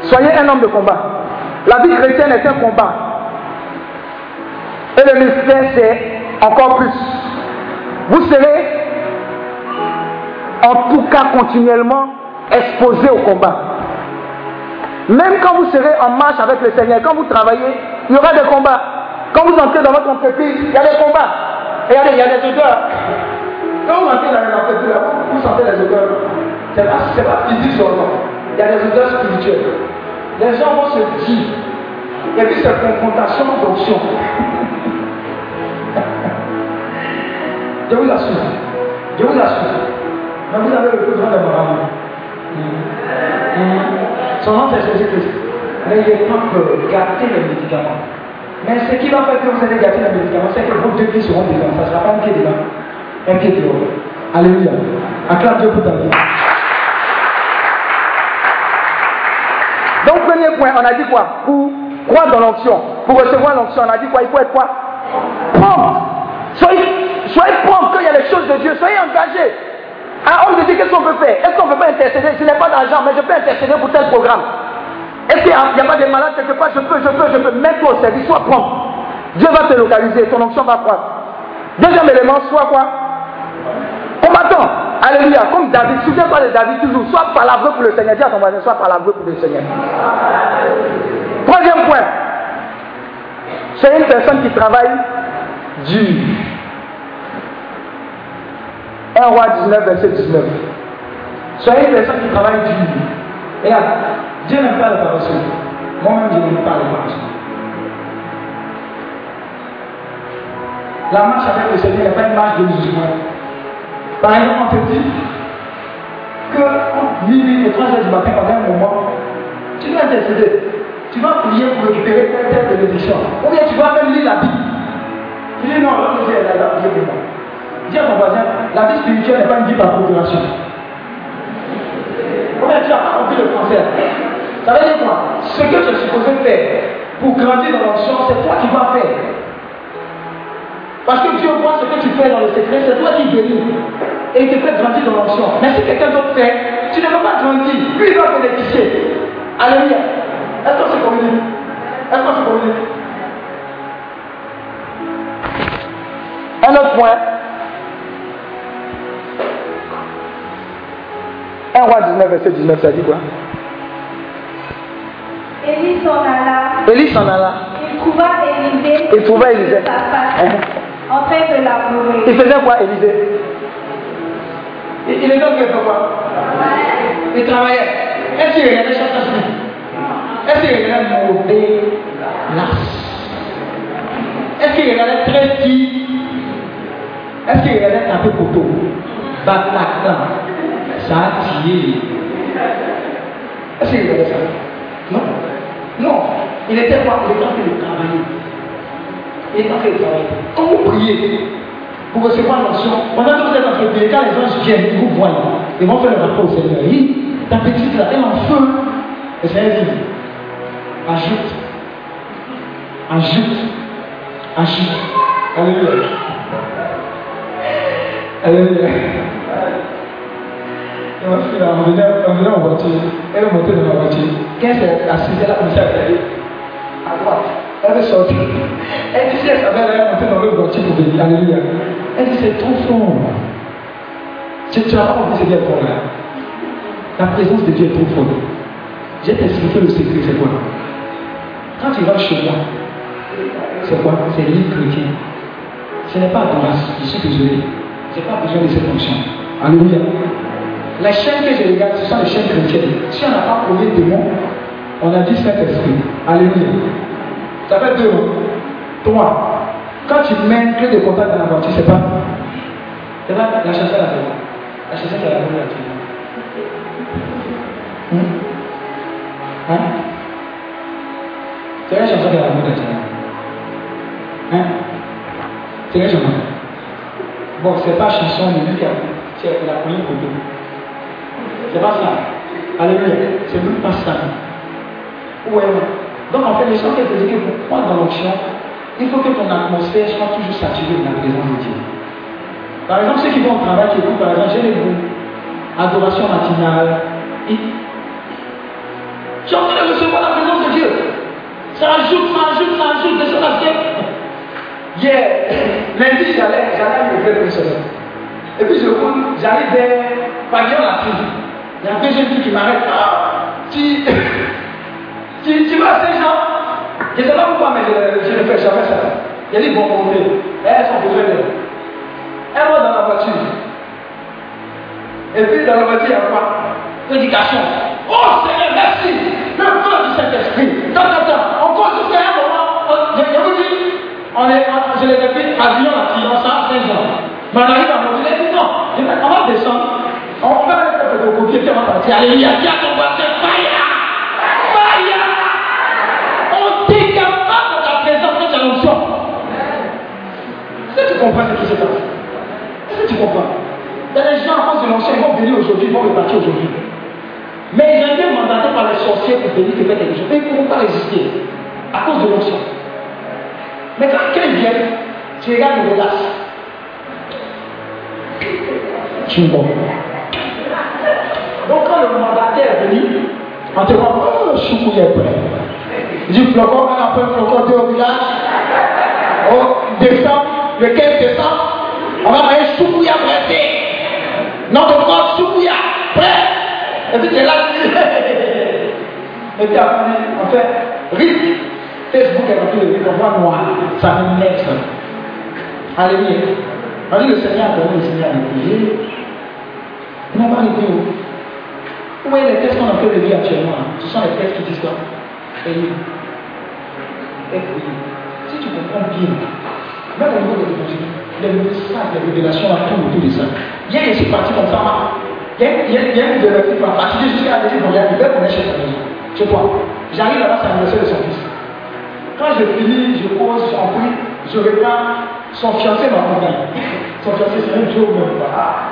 soyez un homme de combat. La vie chrétienne est un combat. Et le ministère, c'est encore plus. Vous serez, en tout cas, continuellement exposé au combat. Même quand vous serez en marche avec le Seigneur, quand vous travaillez, il y aura des combats. Quand vous entrez dans votre entreprise, il y a des combats. Regardez, il y a des odeurs. Quand vous entrez dans l'entreprise, vous, sentez les odeurs. C'est pas, pas physique seulement. Il y a des odeurs spirituelles. Les gens vont se dire. Et puis c'est confrontation d'options. Je vous assure. Je vous assure. Mais vous avez le grand des marabouts. Son nom c'est Jésus-Christ. N'ayez pas peur, gâtez les médicaments. Mais ce qui va faire que vous allez gâter les médicaments, c'est que vos deux pieds seront dedans. Ça ne sera pas un pied dedans, un pied dehors. Alléluia. Acclame Dieu pour ta vie. Donc, premier point, on a dit quoi? Pour croire dans l'onction, pour recevoir l'onction, on a dit quoi? Il faut être quoi? Prompt. Soyez, soyez quand il y a les choses de Dieu. Soyez engagés. Ah, on me dit qu'est-ce qu'on peut faire? Est-ce qu'on ne peut pas intercéder? Je n'ai pas d'argent, mais je peux intercéder pour tel programme. Est-ce qu'il n'y a, pas de malades quelque part? Je peux, je peux, je peux. Mets-toi au service, sois prompt. Dieu va te localiser, ton onction va prendre. Deuxième élément, sois quoi? Combattant. Alléluia. Comme David, souviens-toi de David toujours. Sois palavreux pour le Seigneur. Dis à ton voisin, sois palavreux pour le Seigneur. Troisième point. C'est une personne qui travaille dur. 1 roi 19, verset 19. Soyez une personne qui travaille dur. Regarde, Dieu n'aime pas le paresseux. Moi-même, je n'aime pas le paresseux. La marche avec le Seigneur n'est pas une marche de musulman. Par exemple, on te dit que minuit et 3 heures du matin, pendant un moment, tu dois intercéder. Tu vas prier pour récupérer telle telle bénédiction. Ou bien tu vas même lire la Bible. Tu dis non, l'autre Dieu est là, Dieu est moi. Dis à ton voisin, la vie spirituelle n'est pas une vie par procuration. Ou bien tu n'as pas compris le français. Ça veut dire quoi? Ce que tu es supposé faire pour grandir dans l'action, c'est toi qui vas faire. Parce que Dieu voit ce que tu fais dans le secret, c'est toi qui guéris. Et il te fait grandir dans l'action. Mais si quelqu'un d'autre fait, tu ne vas pas grandir. Lui, il va bénéficier. Alléluia. Est-ce qu'on se communique Est-ce qu'on se communique Un autre point. 1 roi 19, verset 19, ça dit quoi Élie s'en alla. Élie s'en alla. Il trouva Élisée. Il trouva Élisée. Hein? En train de labourer. Il faisait quoi, Élisée Il il était en train de faire quoi Il travaillait. Est-ce qu'il regardait chaque Est-ce qu'il regardait mauvais las Est-ce qu'il regardait très petit? Est-ce qu'il regardait taper poteau Bataclan Ça a tiré. Est-ce qu'il regardait ça Non. Non. Il était quoi? Il était en train de travailler. Il est en train de travailler. Quand vous priez pour recevoir l'onction, pendant que vous êtes en train de prier, quand les anges viennent, ils vous voient, ils vont faire le rapport au Seigneur. Oui, ta petite là, elle en feu. Le Seigneur dit, ajoute, ajoute, ajoute. Alléluia. Alléluia. On venait, on venait en voiture, elle est montée dans ma voiture. Quand elle assise, elle a commencé à regarder à droite. Elle veut sortir. Elle dit, si elle savait, elle allait monter dans l'autre voiture pour venir. Alléluia. Elle dit, c'est trop fort. Tu tu n'as pas compris ce qui est là. La présence de Dieu est trop forte. Je vais t'expliquer le secret, c'est quoi? Quand tu vas chez moi, c'est quoi? C'est l'île chrétien. Ce n'est pas adoration, je suis désolé. Je n'ai pas besoin de cette fonction. Alléluia. Les chaînes que je regarde, ce sont les chaînes chrétiennes. Si on n'a pas trouvé de démon, on a dit Saint-Esprit. Alléluia. Ça fait deux. Trois. Quand tu mets une clé de contact dans la voiture, c'est pas. C'est pas la chanson à la voix. La chanson à la là Hum? Hein? C'est la chanson à la là Hein? C'est la chanson. Bon, c'est pas chanson, mais c'est la première photo. C'est pas ça. Alléluia. C'est même pas ça. Ouais. Donc en fait, les choses que je dis que pour croire dans l'action, il faut que ton atmosphère soit toujours saturée de la présence de Dieu. Par exemple, ceux qui vont au travail, qui écoutent par exemple, j'ai les groupes, adoration matinale, et tu es en train de recevoir la présence de Dieu. Ça ajoute, ça ajoute, ça ajoute, de choses à faire. Hier, lundi, j'allais, j'allais à l'hôtel personnel. Et puis je j'arrive vers Pagnon la. Il y a jeunes filles qui m'arrêtent. Ah, tu, tu, vas à Saint-Jean Je ne sais pas pourquoi, mais je, ne fais jamais ça. Il a dit, bon, monter. Elles sont besoin d'elle. Elles vont dans la voiture. Et puis dans la voiture, il y a quoi? Prédication. Oh Seigneur, merci. Le feu du Saint-Esprit. Tant, tant, tant. On jusqu'à un moment. Je, je vous dis, on est, je les ai pris à Lyon, la fille, on s'en Saint-Jean. Mais on arrive à monter, non, on va descendre, va partir. Alléluia, dis à ton voisin, fire! Fire! On t'écapable dans ta présence, dans l'onction. Est-ce que tu comprends ce qui se passe? Est-ce que tu comprends? Des gens en de l'ancien, ils vont venir aujourd'hui, ils vont repartir aujourd'hui. Mais ils ont été mandatés par les sorciers pour venir te faire quelque chose. Mais ils ne pourront pas résister à cause de l'onction. Mais quand quelqu'un vient, tu regardes le relax. Tu me Donc quand le mandataire est venu, on te dit, oh, Choukouille est prêt. Il dit, flocon, on a fait flocon de au village. Au décembre, le 15 décembre, on va manger Choukouya pressé. Notre corps Choukouya, prêt. Et puis c'est là, et puis après, on fait, risque. Facebook est rempli de voit noir, ça m'énerve. Alléluia. On dit le Seigneur a donné, le Seigneur a. On pas arrêté Vous voyez les textes qu'on a fait de vie actuellement, ce sont les textes qui disent quoi? Et Si tu comprends bien, même au niveau de l'évangile, les messages, les révélations, tout autour de ça. Bien, je suis parti comme ça, a, il y a, une de leurs filles jusqu'à la maison, il y a des chez sa maison. Je crois. J'arrive là-bas, c'est l'anniversaire de son fils. Quand je finis, je pose, j'en prie, je regarde, son fiancé m'a accompagné. Son fiancé, c'est un Dieu même pas.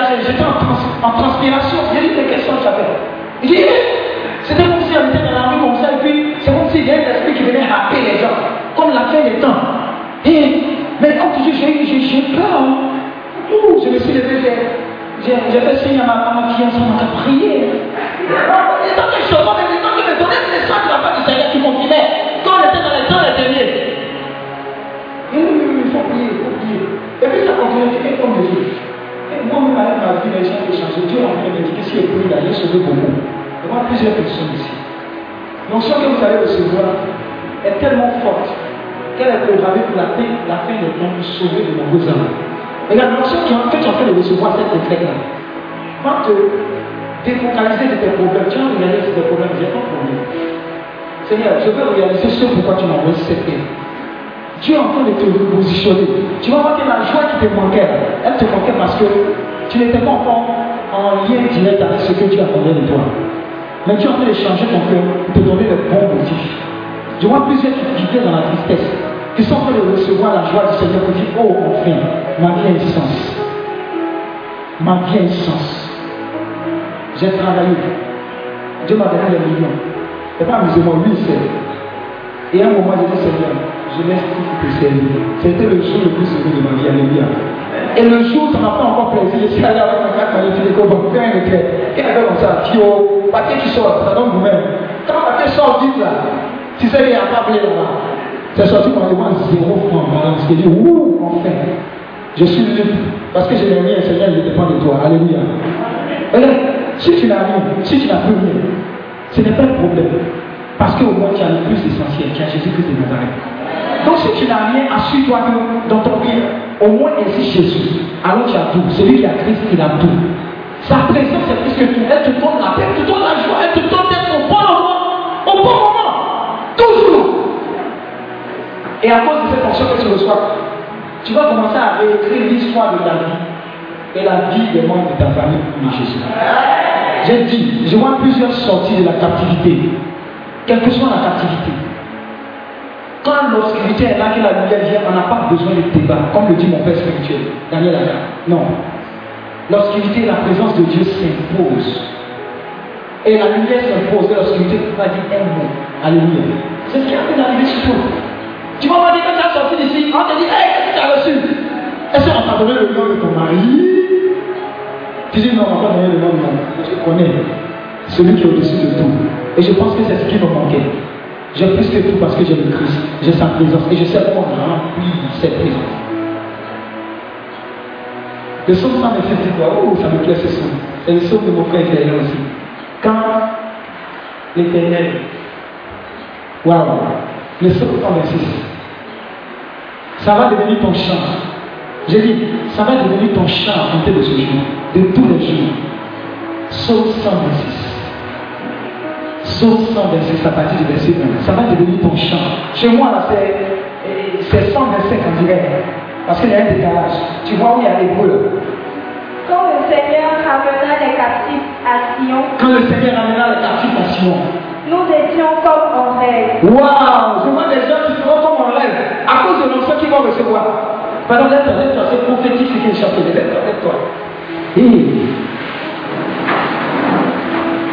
j'étais en, trans, en, transpiration. J'ai dit, mais quelles sont j'avais Il dit, c'était comme si on était dans la rue comme ça, et puis c'est comme s'il y avait un esprit qui venait happer les gens, comme la fin des temps. Et, mais tu dis, j'ai peur. Ouh, je me suis levé, j'ai fait signe à ma, à ma fiancée, on a prié. Et tant que je mais les gens qui me donnaient des messages de la part du Seigneur qui continuaient, quand on était dans les temps les derniers. Il faut prier, il faut prier. Et puis ça continue, et comme Dieu. Moi-même, avec ma vie, les gens ont changé. Dieu a envie de me dire que si je prie là, j'ai sauvé beaucoup. Il y a plusieurs personnes ici. L'onction que vous allez recevoir est tellement forte qu'elle est programmée pour la, la fin des temps pour sauver de nombreux âmes. Et la notion que tu es en train de recevoir cette décret-là va te défocaliser de tes problèmes. Tu as réalisé tes problèmes, j'ai pas de problème. Seigneur, je veux réaliser ce pourquoi tu envoyé cette. Tu es en train de te repositionner. Tu vas voir que la joie qui te manquait, elle te manquait parce que tu n'étais pas encore en lien direct avec ce que tu attendais de toi. Mais tu es en train de changer ton cœur te donner le bon motif. Je vois plusieurs qui vivaient dans la tristesse, qui sont en train de recevoir la joie du Seigneur pour dire Oh, enfin, ma vie a un sens. Ma vie a un sens. J'ai travaillé. Dieu m'a donné les millions. Ce n'est pas amusement, lui, c'est. Et à un moment, j'ai dit Seigneur, je pour te servir. C'était le jour le plus heureux de ma vie, alléluia. Et le jour, ça m'a fait encore plaisir. Je suis allé avec ma carte magnétique et on faire un retrait. Qu'est-ce que comme ça au papier qui sort, ça donne vous-même. Quand le papier sort vite là, tu sais qu'il n'y a pas blé là-bas. C'est sorti pour moi zéro franc. Que dis, ouh, enfin, je suis libre. Parce que je n'ai rien, Seigneur, je dépends de toi. Alléluia. Regarde, si tu n'as rien, si tu n'as plus rien, ce n'est pas un problème. Parce qu'au moins tu as le plus essentiel, qui a Jésus-Christ de Nazareth. Donc si tu n'as rien, assure-toi que dans ton vie, au moins existe Jésus. Alors tu as tout. Celui qui a Christ, il a tout. Sa présence est plus que tout. Elle te donne la paix, elle te donne la joie, elle te donne d'être au bon moment. Au bon moment. Toujours. Et à cause de cette fonction que tu reçois, tu vas commencer à réécrire l'histoire de ta vie et la vie des membres de ta famille pour Jésus. J'ai dit, je vois plusieurs sorties de la captivité, quelle que soit la captivité. Quand l'obscurité est là, que la lumière vient, on n'a pas besoin de débat, comme le dit mon père spirituel, Daniel Aga. Non. L'obscurité, la présence de Dieu s'impose. Et la lumière s'impose, et l'obscurité ne peut pas dire un mot. Alléluia. C'est ce qui a fait d'arriver sur toi. Tu vas pas dire quand tu as sorti d'ici, on te dit, hé, qu'est-ce que tu as reçu? Est-ce qu'on t'a donné le nom de ton mari? Tu dis, non, on m'a pas donné le nom de mon mari. Je connais celui qui est au-dessus de tout. Et je pense que c'est ce qui me manquait. J'ai plus que tout parce que j'ai le Christ, j'ai sa présence et je sais comment remplir cette présence. Le psaume 126 dit quoi? Oh, ça me plaît ce psaume. C'est le psaume de mon frère italien aussi. Quand l'éternel. Waouh Le psaume 126. Ça va devenir ton chant. J'ai dit, ça va devenir ton chant à compter de ce jour, de tous les jours. Psaume 126. Psaume 126 à partir du verset 1. Ça va devenir ton chant. Chez moi, là, c'est, c'est 125 en direct. Parce qu'il y a un décalage. Tu vois où il y a l'hébreu? Quand le Seigneur ramena les captifs à Sion, Quand le Seigneur amena les captifs à Sion. nous étions comme en rêve. Waouh Je vois des gens qui seront comme en rêve. À cause de l'onction qu'ils vont recevoir. Pardon, lève-toi, lève-toi. C'est prophétique ce qu'il chante. Lève-toi, lève-toi. Et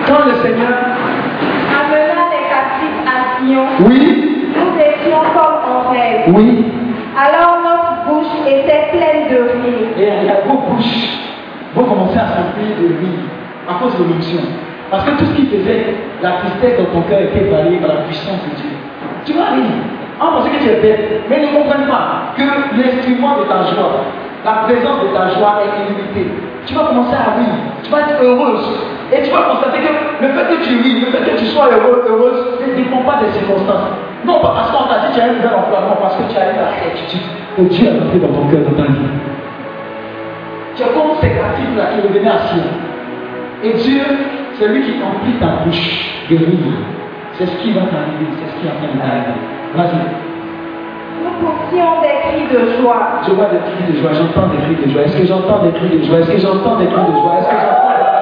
quand le Seigneur. Oui, nous étions comme en rêve. oui. Alors notre bouche était pleine de rire. Et il y a vos bouches vont commencer à s'emplir de rire à cause de l'onction. Parce que tout ce qui faisait la tristesse dans ton cœur était balayé par la puissance de Dieu. Tu vas rire. On pensait que tu es bête, mais ne comprennent pas que l'instrument de ta joie, la présence de ta joie est illimitée. Tu vas commencer à rire, tu vas être heureuse. Et tu vas constater que le fait que tu ris, le fait que tu sois heureux, heureuse, ne dépend pas des circonstances. Non pas parce qu'on t'a dit que tu as un nouvel emploi, non parce que tu as eu la certitude que Dieu a entré dans ton cœur, dans ta vie. Tu es comme ces captifs-là qui revenaient à Sion. Et Dieu, c'est lui qui emplit ta bouche de rire. C'est ce qui va t'arriver, c'est ce qui est en train de t'arriver. Vas-y. Nous poussions des cris de joie. Je vois des cris de joie, j'entends des cris de joie. Est-ce que j'entends des cris de joie? Est-ce que j'entends des cris de joie? Est-ce que j'entends des cris de joie?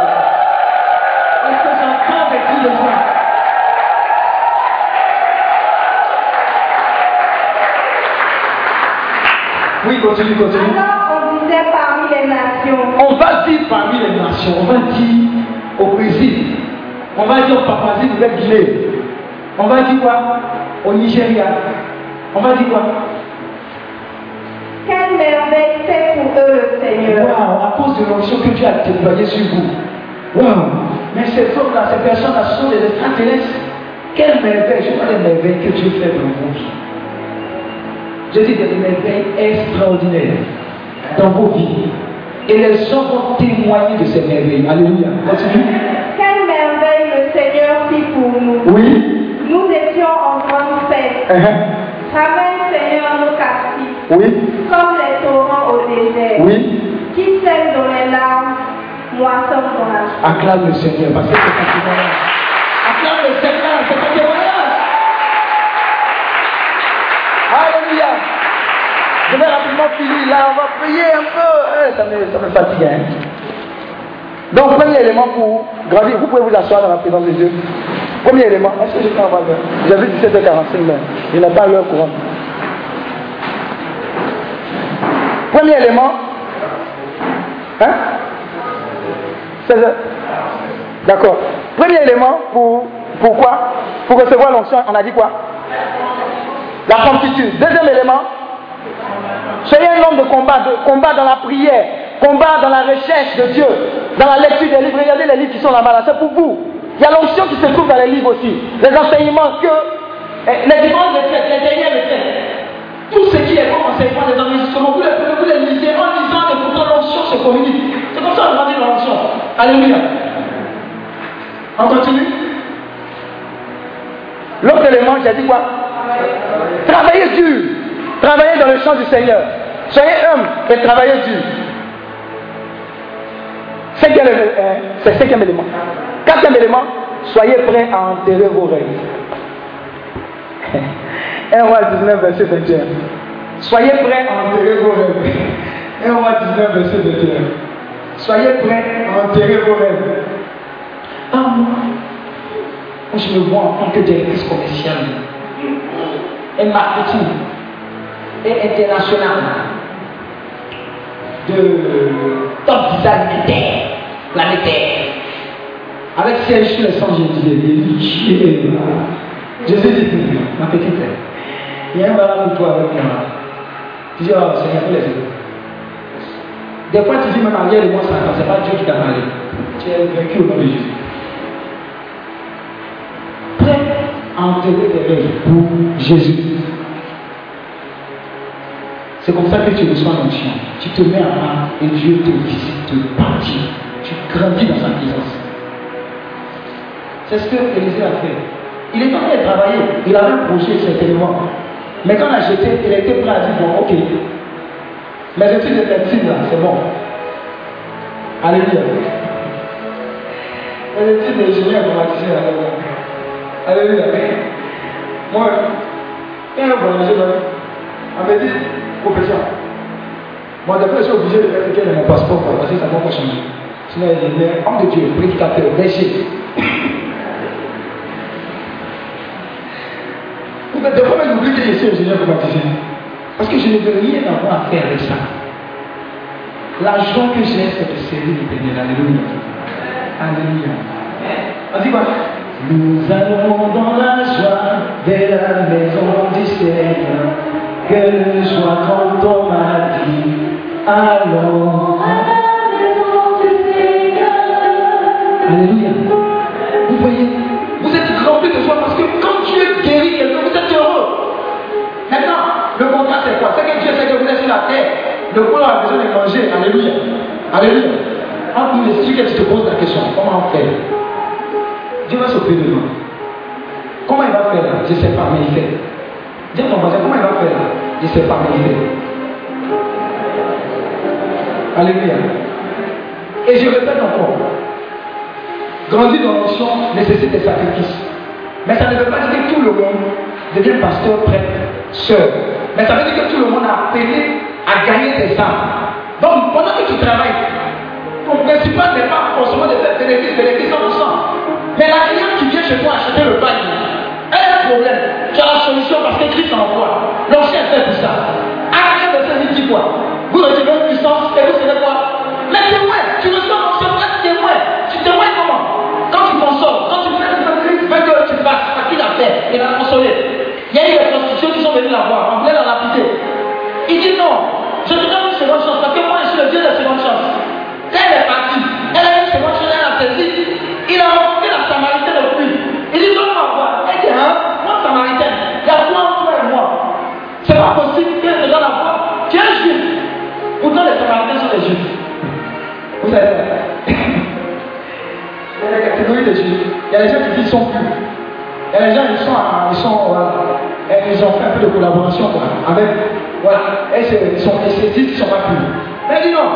De joie Oui, continue, continue. Alors on disait parmi les nations, On va dire parmi les nations, on va dire au Brésil, on va dire au Papouasie Nouvelle-Guinée, on va dire quoi? Au Nigeria, on va dire quoi? Quelle merveille fait pour eux le Seigneur. Waouh, à cause de l'onction que Dieu a déployée sur vous. Waouh, mais ces hommes-là, ces personnes-là sont des extraterrestres. Quelle merveille, je vois les merveilles que Dieu fait dans vos vies. Je dis des merveilles extraordinaires dans vos vies. Et les gens vont témoigner de ces merveilles. Alléluia. Continue. Quelle merveille le Seigneur fit pour nous. Oui. Nous étions en grande fête. Uh-huh. Ramène Seigneur nos captifs, Oui. comme les torrents au désert. Oui. Qui sème dans les larmes, moissonne dans la joie. Acclame le Seigneur parce que c'est ton témoignage. Acclame le Seigneur, c'est ton témoignage. Alléluia. Je vais rapidement finir là, on va prier un peu. Eh, ça, me, ça me fatigue. Hein. Donc, premier élément pour grandir, vous pouvez vous asseoir dans la présence de Dieu. Premier élément, est-ce que je peux avoir l'heure J'ai vu 17h45, mais je n'ai pas l'heure courante. Premier élément, hein? 16 heures. D'accord. Premier élément pour pourquoi Pour recevoir l'onction, on a dit quoi? La promptitude. Deuxième élément, soyez un homme de combat, de combat dans la prière, combat dans la recherche de Dieu, dans la lecture des livres. Regardez les livres qui sont là-bas, là, c'est pour vous. Il y a l'onction qui se trouve dans les livres aussi. Les enseignements que, eh, les retraites, les dernières retraites, tout ce qui est comme enseignement des enregistrements, vous les, vous les lisez en lisant et pourtant l'onction se communique. C'est comme ça qu'on va dire l'onction. Alléluia. On continue L'autre élément, j'ai dit quoi? Travaillez dur. Travaillez dans le champ du Seigneur. Soyez homme et travaillez dur. Cinquième, euh, c'est cinquième élément. Quatrième élément, soyez prêts à enterrer vos rêves. 1 roi 19, verset 21. Soyez prêts à enterrer vos rêves. 1 roi 19, verset 21. Soyez prêts à enterrer vos rêves. Ah, moi, je me vois en tant que directrice commerciale et marketing et international de top design inter, planétaire. Avec sur le sang, je disais, Jésus dit, ma petite, il y a un malade pour toi avec moi. Tu dis, oh Seigneur, fais les. Des fois, tu dis, même arrière de moi, ça ne c'est pas Dieu qui t'a parlé. Tu es vaincu au nom de Jésus. Prêt à enterrer tes rêves pour Jésus. C'est comme ça que tu reçois l'onction. Tu te mets en main et Dieu te visite, te bâtit. Tu grandis dans sa présence. C'est ce que Élisée a fait. Il est en train de travailler. Il avait un projet certainement. Mais quand on a jeté, il était prêt à dire bon, ok. Mes études de médecine là, c'est bon. Alléluia. Mes études d'ingénieur informaticien là. Alléluia. Moi, a un voyageur, on m'a dit, professeur, moi d'après je suis obligé de faire quel est mon passeport parce que ça va pas changer. Sinon, il est homme de Dieu, prédicateur, berger. Des fois, même j'oublie que je suis ingénieur informaticien? Parce que je ne veux rien avoir à faire avec ça. La joie que j'ai, c'est de servir l'éternel. Alléluia. Alléluia. Vas-y, quoi. Nous allons dans la joie de la maison du Seigneur. Quelle joie quand on m'a dit Allons à la maison du Seigneur. Alléluia. Le corps a besoin de manger. Alléluia. Alléluia. Quand nous que tu te poses la question, comment on fait? Dieu va s'occuper de nous. Comment il va faire Je ne sais pas, mais il fait. Dis à ton comment il va faire Je ne sais pas, mais il fait. Alléluia. Et je répète encore. Grandir dans l'onction nécessite des sacrifices. Mais ça ne veut pas dire que tout le monde devient pasteur, prêtre, sœur. Mais ça veut dire que tout le monde a appelé à gagner des âmes. Donc, pendant que tu travailles, ton principal n'est pas forcément de faire bénéfice, bénéfice 100%. Mais la cliente qui vient chez toi acheter le pain, elle a un problème. Tu as la solution parce que Christ envoie. L'ancien fait pour ça. Arrête de faire dit quoi Vous recevez une puissance et vous savez quoi? Mais témoin, tu reçois l'ancien, pas témoin. Tu témoins comment? Quand tu t'en sors, quand tu fais le Christ veut que tu fasses, parce qu'il a fait, il a consolé. Il y a eu des prostituées qui sont venues la voir, plein dans la pitié. Il dit non, je te donne une seconde chance parce que moi je suis le Dieu de la seconde chance. Elle est partie, elle a une seconde chance, elle a saisi. Il a rencontré la Samaritaine au puits. Il dit donne-moi voir. Elle dit hein, moi Samaritaine, il y a quoi entre toi et moi C'est pas possible qu'elle te donne la voix. Tu es juif. Pourtant les Samaritains sont des juifs. Vous savez Il y a des catégories de juifs. Il y a des gens qui disent sont plus. Il y a des gens qui sont, ils sont voilà, ils ont fait un peu de collaboration quoi, avec voilà, et ils sont ils disent qu'ils sont pas plus. Mais dis non,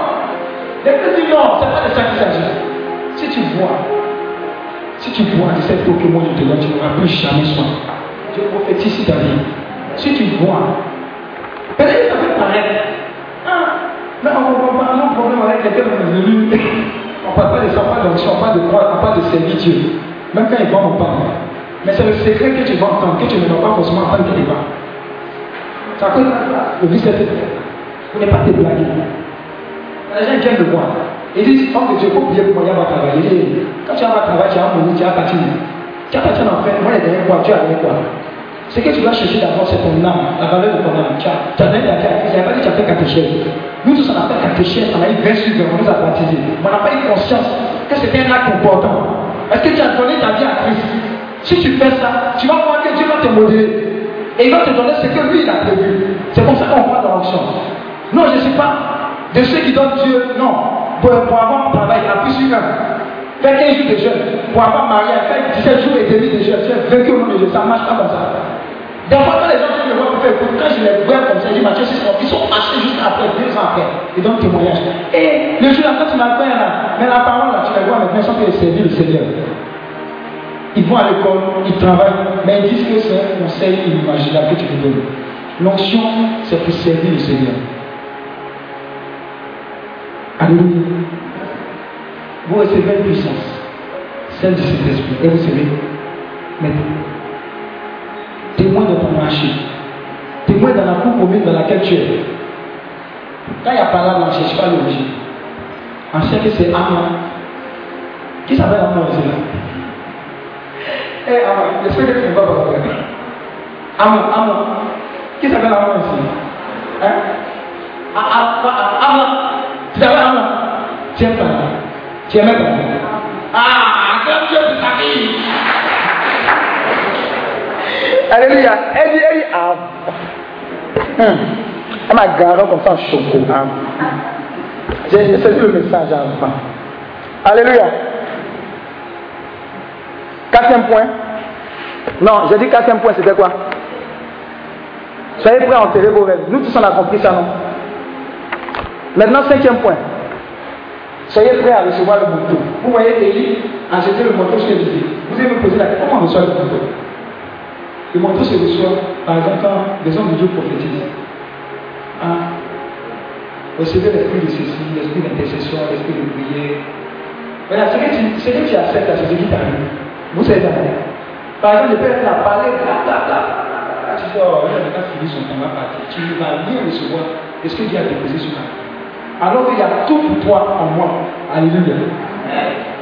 les petits non, c'est pas de ça qu'il s'agit. Si tu vois, si tu vois de cette eau que moi te donne, tu n'auras plus jamais soin. Je prophétise sur ta vie. Si tu vois, peut-être ça peut paraître. Ah, mais on ne pas un problème avec qui est venu. On ne parle pas de on parle d'onction, on parle de on parle de servir Dieu. Même quand ils vont, on parle. Mais c'est le secret que tu vas entendre, que tu ne vas pas forcément entendre quelque part. De ça. Le vice est Vous n'êtes pas te. Les gens viennent le voir. Ils disent, oh, Dieu, faut oublier comment il va travailler. Quand tu vas travailler, tu vas mourir, tu vas partir. Tu vas partir en fait. Moi, les derniers quoi, tu as quoi Ce que tu vas chercher d'abord, c'est ton âme, la valeur de ton âme. Tu as, tu as vie Il n'y a pas dit que tu as fait. Nous tous, on a fait catéchèse, on a eu 20 sur on nous a baptisés. On n'a pas eu conscience que c'était un acte important. Est-ce que tu as donné ta vie à Christ? Si tu fais ça, tu vas voir que Dieu va te modérer. Et il va te donner ce que lui il a prévu. C'est comme ça qu'on voit dans l'action. Non, je ne suis pas de ceux qui donnent Dieu. Non. Pour, pour avoir un travail, plus sur un. Faire 15 jours de jeûne. Pour avoir marié, faire 17 jours et demi de jeûne. Vaincu au nom de Dieu. Ça ne marche pas comme ça. Des fois, quand les gens viennent me voir pour faire quand je les vois comme ça, je dis Mathieu, ils sont passés juste après, deux ans après. Ils donnent témoignage. Et le jour quand tu m'as fait là, mais la parole là, tu les vois maintenant, sont que servir le Seigneur. Ils vont à l'école, ils travaillent, mais ils disent que c'est un conseil inimaginable que tu me donnes. L'onction, c'est pour servir le Seigneur. Alléluia. Vous recevez une puissance, celle du Saint-Esprit, et vous savez, maintenant, témoin de ton marché, témoin dans la cour commune dans laquelle tu es. Quand il n'y a pas là, on ne cherche pas l'origine. On sait que c'est Amon. Qui s'appelle ici là Eh, Amon, j'espère que tu ne vas pas parler. Amon, Amon. Qui s'appelle Amon ici Hein Amon. Tu t'appelles Amon Tu aimes pas Tu aimes pas Ah, comme Dieu te famille. Alléluia. Elle dit, elle dit, ah. Hum. Elle m'a garé comme ça en chocolat. J'ai saisi le message enfin. Alléluia. Quatrième point. Non, j'ai dit quatrième point, c'était quoi? Soyez prêts à enterrer vos rêves. Nous tous on a compris ça, non? Maintenant, cinquième point. Soyez prêts à recevoir le manteau. Vous voyez Élie a jeté le manteau sur Élisée. Vous allez me poser la question comment on reçoit le manteau? Le manteau se reçoit, par exemple, quand des hommes de Dieu prophétisent. Hein? Recevez l'esprit de ceci, l'esprit d'intercession, l'esprit de prière. Voilà, ce que tu, ce que tu acceptes, c'est ce qui t'arrive. Vous savez ça. Par exemple, le père a parlé, bla bla bla. Tu dis, oh, il n'a pas fini son temps, va partir. Tu ne vas rien recevoir de ce que Dieu a déposé sur ta. Alors qu'il y a tout pour toi en moi. Alléluia.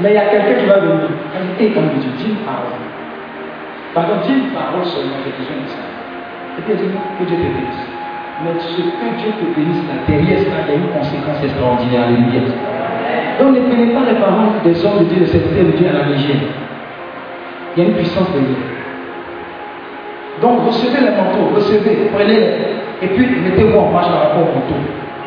Mais il y a quelqu'un qui va venir. Et comme Dieu, dis une parole. Pardon, dis une parole seulement, j'ai besoin de ça. Et puis, dis que Dieu te bénisse. Mais ce que Dieu te bénisse là, derrière ça, il y a une conséquence extraordinaire. Alléluia. Donc ne prenez pas les paroles des hommes de Dieu, de cette de Dieu à la légère. Il y a une puissance de Dieu. Donc recevez les manteaux, recevez, prenez-les. Et puis mettez-vous en marche par rapport au manteau.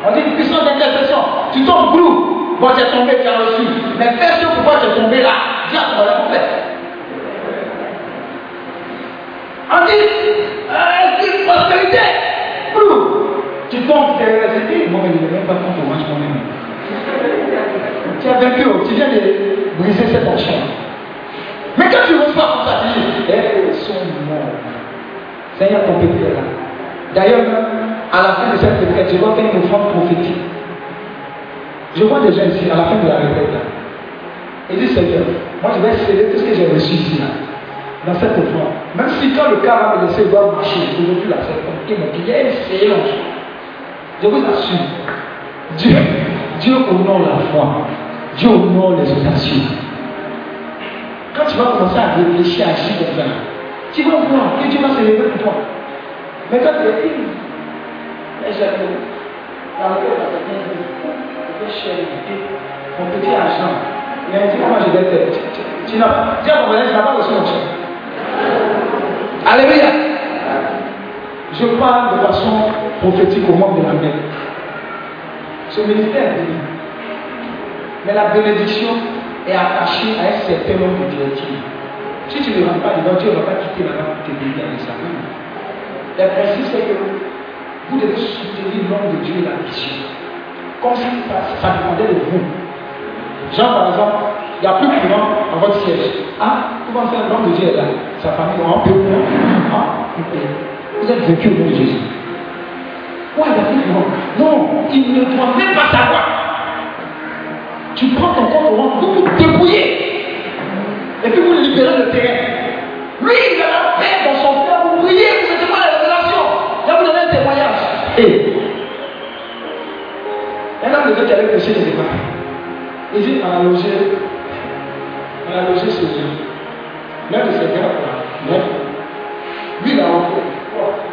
On dit une puissance d'intercession. Tu tombes blou. Moi j'ai tombé, tu as reçu. Mais fais ce pourquoi tu es tombé là. Dis à en fait. On dit, euh, prospérité. Tu tombes, tu es resté. Moi, je ne même pas prendre ton match moi-même. Tu as vaincu, tu viens de briser cette enchaîne. Mais quand tu reçois comme ça, tu dis, elles sont morts. Seigneur, ton peuple est là. D'ailleurs, à la fin de cette retraite, je vois faire une offrande prophétique. Je vois des gens ici, à la fin de la retraite, là. Ils disent, Seigneur, moi je vais sceller tout ce que j'ai reçu ici, là, dans cette offrande. Même si quand le cas va me laisser, voir marcher, aujourd'hui, là, c'est compliqué, mais il y a une séance. Je vous assure, Dieu, Dieu honore la foi, Dieu honore les audacieux. Quand tu vas commencer à réfléchir à agir comme ça, tu vas voir que Dieu va se lever pour toi. Mais quand tu es une, chercher mon petit argent. Il a dit comment je vais. Tu n'as tu n'as pas reçu mon chèque. Alléluia. Je parle de façon prophétique au monde de la mer. Ce ministère est Mais la bénédiction est attachée à un certain nombre de directives. Si tu ne rentres pas dedans, Dieu ne va pas quitter la main pour te bénir avec sa main. Le principe, c'est que vous devez soutenir l'homme de Dieu et la mission. Comme si ça dépendait de vous. Jean, par exemple, il n'y a plus de courant dans votre siège. Ah, comment faire l'homme de Dieu est là Sa famille, on peut Ah, vous êtes vécu au nom de Jésus. Pourquoi il n'y a plus de courant Non, il ne doit même pas savoir. Tu prends ton corps au vous vous débrouillez. Et puis vous libérez le terrain. Lui, il a la paix dans son cœur. Vous priez, vous êtes pas la révélation. Vais vous donner un témoignage. Et un homme devait aller prêcher les débats. Il dit, on a logé, on a logé chez lui. L'un de ses gars, là, lui, il a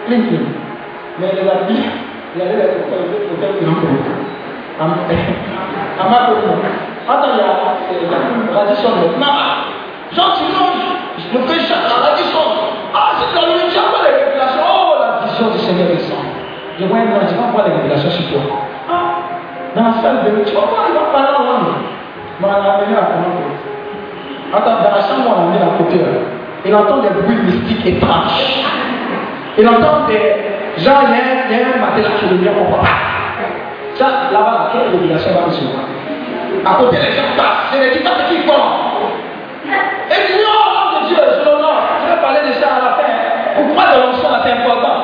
plein. Mais il a dit, il allait être peut-être une à ma commune. Attends, il y a la tradition maintenant. Jean, tu je me fais chaque la tradition. Ah, c'est dans le jamais les révélations. Oh, la vision du Seigneur descend. Je vois un je vais voir les révélations sur toi. Ah, dans la salle de tu vas voir, il va parler en langue. Mais on l'a amené à comment Attends, dans la chambre, on l'a amené à côté. Il entend des bruits mystiques étranges. Il entend des gens, il y a un matelas qui le vient au ça, là-bas, quelle révélation va recevoir À côté, les gens passent. C'est les pas qui font. Et puis, oh, de Dieu, je je vais parler de ça à la fin. Pourquoi l'onction c'est important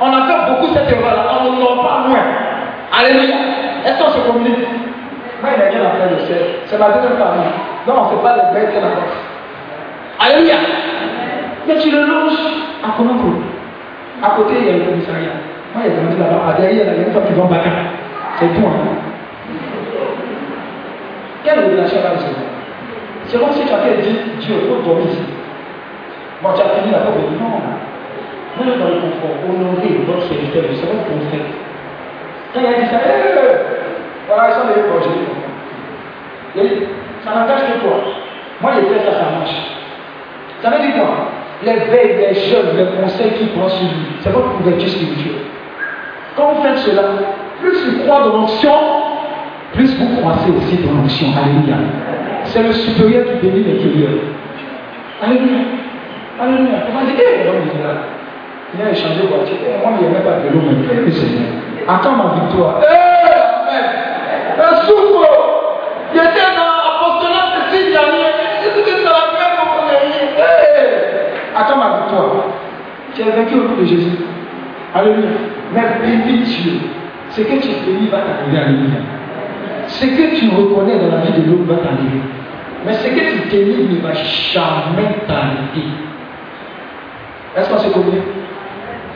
On a fait beaucoup cette erreur-là. On n'en pas moins. Alléluia. Est-ce qu'on se communique? Moi, il a rien à faire de ça. C'est ma deuxième famille. Non, on ne fait pas les bêtes là Alléluia. Mais tu le longes à. À côté, il y a le commissariat. Moi, il y a des gens là-bas. Derrière, il y a une femme qui vont battre. C'est tout. Hein? Quelle révélation recevoir C'est comme si tu avais dit Dieu, il faut dormir ici. Bon, tu as fini la porte, non. Moi, dans le confort, honorer votre serviteur, je sais pas ce fait. Quand il a dit ça, eh, voilà, ils sont les projets. Ça n'engage que toi. Moi, j'ai fait ça, ça marche. Ça veut dire quoi? Les veilles, les jeunes, les conseils qui prend sur lui, c'est votre couverture spirituelle. Quand vous faites cela, plus tu crois dans l'onction, plus vous croissez aussi dans l'onction. Alléluia. C'est le supérieur qui bénit l'intérieur. Alléluia. Alléluia. Dit, hé, l'homme là. Il a échangé voiture. Eh, moi, il n'y avait pas de l'eau, mais Seigneur. Attends ma victoire. Hé, Amen. Un souffle. Il était dans l'apostolat de six derniers. Il était dans la même Hé, attends ma victoire. Tu vaincu au nom de Jésus. Alléluia. Mais bénis Dieu. Ce que tu bénis va t'arriver. Alléluia. Ce que tu reconnais dans la vie de l'autre va t'arriver. Mais ce que tu bénis ne va jamais t'arriver. Est-ce qu'on s'est connu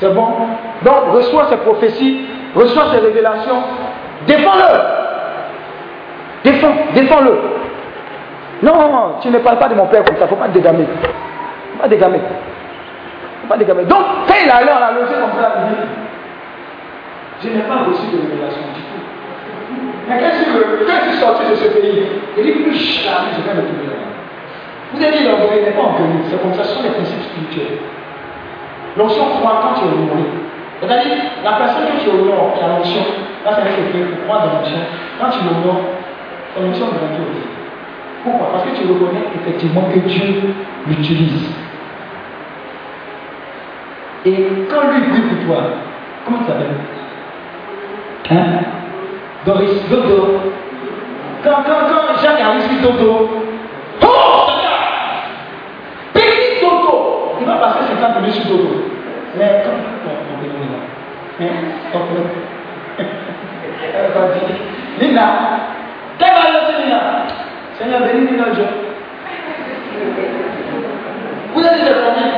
C'est bon? Donc, reçois ces prophéties, reçois ces révélations, défends-le. Défends, défends-le. Non, tu ne parles pas de mon père comme ça, il ne faut pas te dégamer. Il ne faut pas dégamer. Faut pas dégamer. Donc, quand il allait en la logé comme ça, il dit, je n'ai pas reçu de révélation du tout. Mais quand je suis sorti de ce pays, il dit, plus jamais je vais me trouver. Vous avez dit, l'envoyé n'est pas en venu. C'est comme ça, ce sont les principes spirituels. L'onction croit quand tu es honoré. C'est-à-dire, la personne que tu honores, qui a l'onction, là c'est un secret, tu crois dans l'onction. Quand tu l'honores, ton onction grandit aussi. Pourquoi? Parce que tu reconnais effectivement que Dieu l'utilise. Et quand lui prie pour toi, comment tu s'appelles Hein Doris, Dodo. Quand, quand, quand Jacques a reçu Dodo, oh Bénis Dodo! Il va passer 50 minutes sur Dodo. Mais quand on est là, hein Elle va dire, Lina, qu'est-ce que va dire Lina Seigneur, bénis Lina Dieu. Vous êtes des combien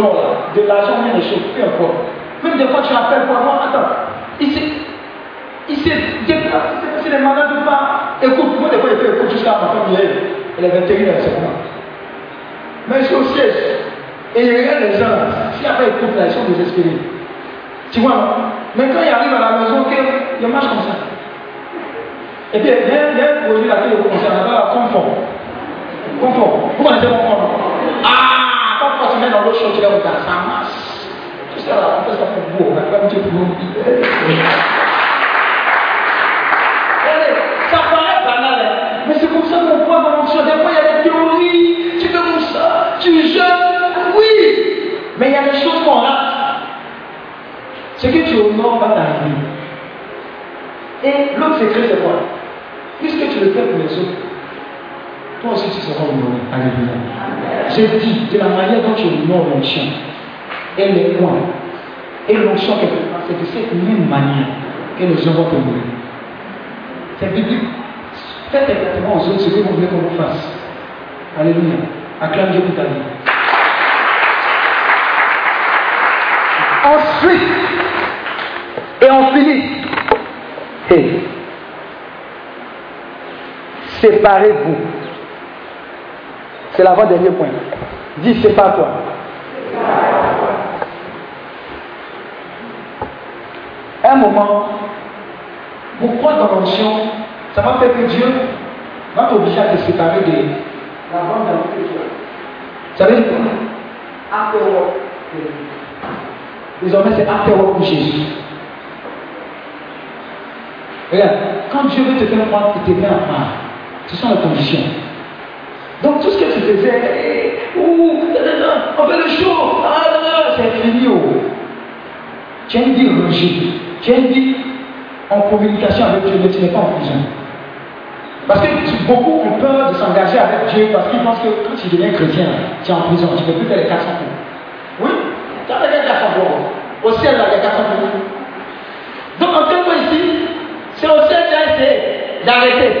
de l'argent, même des choses, peu importe. Même des fois, tu appelles pour avoir, attends, il s'est, déplacé, c'est les malades de pas. Écoute, moi, des fois, il fait écoute jusqu'à ma hier, elle est 21 c'est moi. Mais je suis au siège, et il regarde les gens là, si après ils écoutent là, ils sont désespérés. Tu vois, Mais quand il arrive à la maison, okay, il marche comme ça. Et puis, il y a, a un produit là qui est concerne, là, confort. Confort. Vous connaissez confort? Ah, confort, tu mets dans l'eau chaude, tu regardes, ça marche. Tout ça là, on fait ça paraît banal, hein. mais c'est comme ça qu'on voit dans l'onction. Des fois, il y a des théories, tu fais comme ça, tu jeûnes, oui, mais il y a des choses qu'on rate. Ce que tu honores va t'arriver. Et l'autre secret, c'est quoi Puisque tu le fais pour les autres, toi aussi tu seras honoré. Alléluia. J'ai dit, de la manière dont tu honores l'onction, et les points, et l'onction quelque part, c'est de cette même manière que les gens vont te mourir. C'est biblique. Faites exactement aux autres ce que vous voulez qu'on vous fasse. Alléluia. Acclame Dieu pour ta vie. Ensuite, et on finit. Hey. Séparez-vous. C'est l'avant-dernier point. Dis sépare-toi. Un moment, pourquoi dans l'onction, ça va faire que Dieu va t'obliger à te séparer de la bande que tu as. Vous savez? Quoi. Désormais, c'est apéro pour Jésus. Regarde, quand Dieu veut te faire croire que tu es bien en part, ce sont les conditions. Donc tout ce que tu faisais, ouh, on fait le show, ah, c'est fini. Tu as une vie rangée, tu as une vie en communication avec Dieu, mais tu n'es pas en prison. Parce que beaucoup ont peur de s'engager avec Dieu parce qu'ils pensent que quand tu deviens chrétien, tu es en prison, tu ne peux plus faire les 400 coups. Oui, tu as les 400 coups. Au ciel, là, les 400 coups. Donc en que ici, c'est au ciel qui a essayé d'arrêter.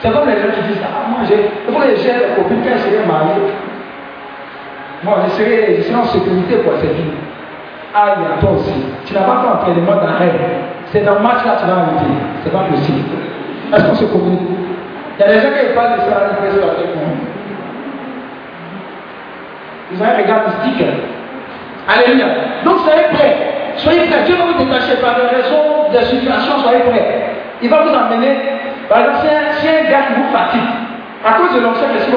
C'est comme les gens qui disent Ah, moi, j'ai. Que j'ai des copines quand je serai marié. Moi, je serai, je serai en sécurité pour cette vie. Ah, il y a toi aussi. Tu n'as pas fait entraînement d'arrêt. C'est dans le match là, tu vas arrêter. C'est pas possible. Est-ce qu'on se communique? Il y a des gens qui parlent de ça, la tête. Ils ont un regard mystique. Alléluia. Donc, soyez prêts. Soyez prêts. Dieu va vous détacher par des raisons, des situations, soyez prêts. Il va vous emmener Par exemple, un, gars qui vous fatigue, à cause de l'onction, qu'est-ce que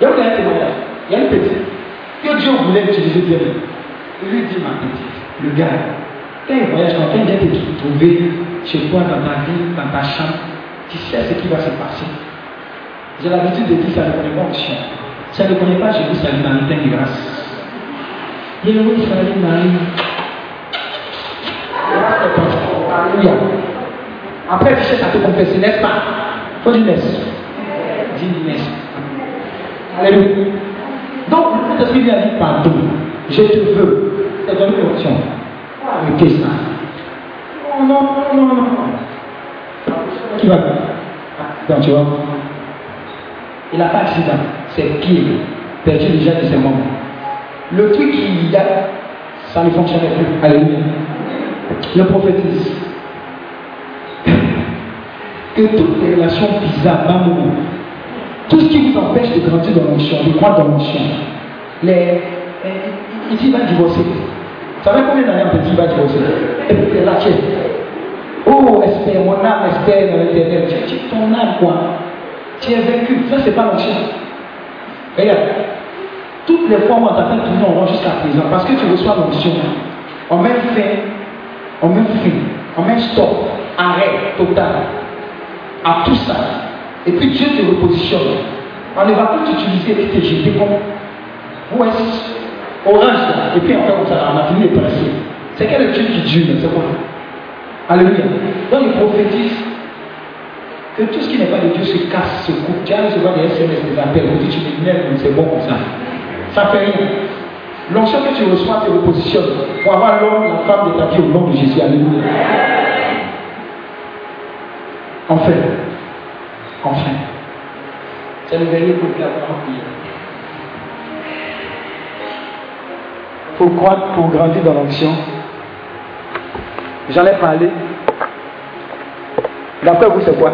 Il y a un témoignage. Il y a une petite que Dieu voulait utiliser bien. Il lui dit, ma petite, le gars, quand il voyage, quand il vient te trouver chez toi, dans ta vie, dans ta chambre, tu sais ce qui va se passer. J'ai l'habitude de dire, ça ne connaît pas. Ça ne connaît pas ça dans le plein de grâce. Il dit, oui, salut Marie. Alléluia. Après, tu cherches à te confesser, n'est-ce pas? Faut dire n'est-ce? Dis n'est-ce. Alléluia. Donc, le Saint-Esprit vient dire pardon. Je te veux. C'est une option. Que ça Non, non, non, non, non. Qui va Donc, tu vois. Il n'a pas accident. C'est pire. Perdu déjà de ses moments. Le truc qu'il y a, ça ne fonctionnait plus. Alléluia. Le prophétise. Que toutes les relations bizarres, d'amour, tout ce qui vous empêche de grandir dans l'onction, de croire dans l'onction, les, il dit il va divorcer. Vous savez combien d'années on il va divorcer? Et puis c'est tiens. Oh, espère, mon âme espère dans l'éternel. Tu ton âme, quoi. Tu es vaincu. Ça, c'est pas l'onction. Regarde. Toutes les fois où on t'a fait tourner en rond jusqu'à présent, parce que tu reçois l'onction, on met fin, on met fin, on met stop, arrêt total à tout ça. Et puis Dieu te repositionne. On ne va plus t'utiliser et te jeter comme ouest, orange, et puis ça, on a fini les principes. C'est quel Dieu qui dure, c'est quoi? Alléluia. Donc il prophétise que tout ce qui n'est pas de Dieu se casse, se coupe. Tu as recevoir des SMS, des appels, on dit tu m'énerves, c'est bon comme ça. Ça fait rien. L'onction que tu reçois te repositionne pour avoir l'homme, la femme de ta vie au nom de Jésus. Alléluia. Enfin, enfin, c'est le dernier pour faut croire pour grandir dans l'onction. J'en ai parlé. D'après vous, c'est quoi?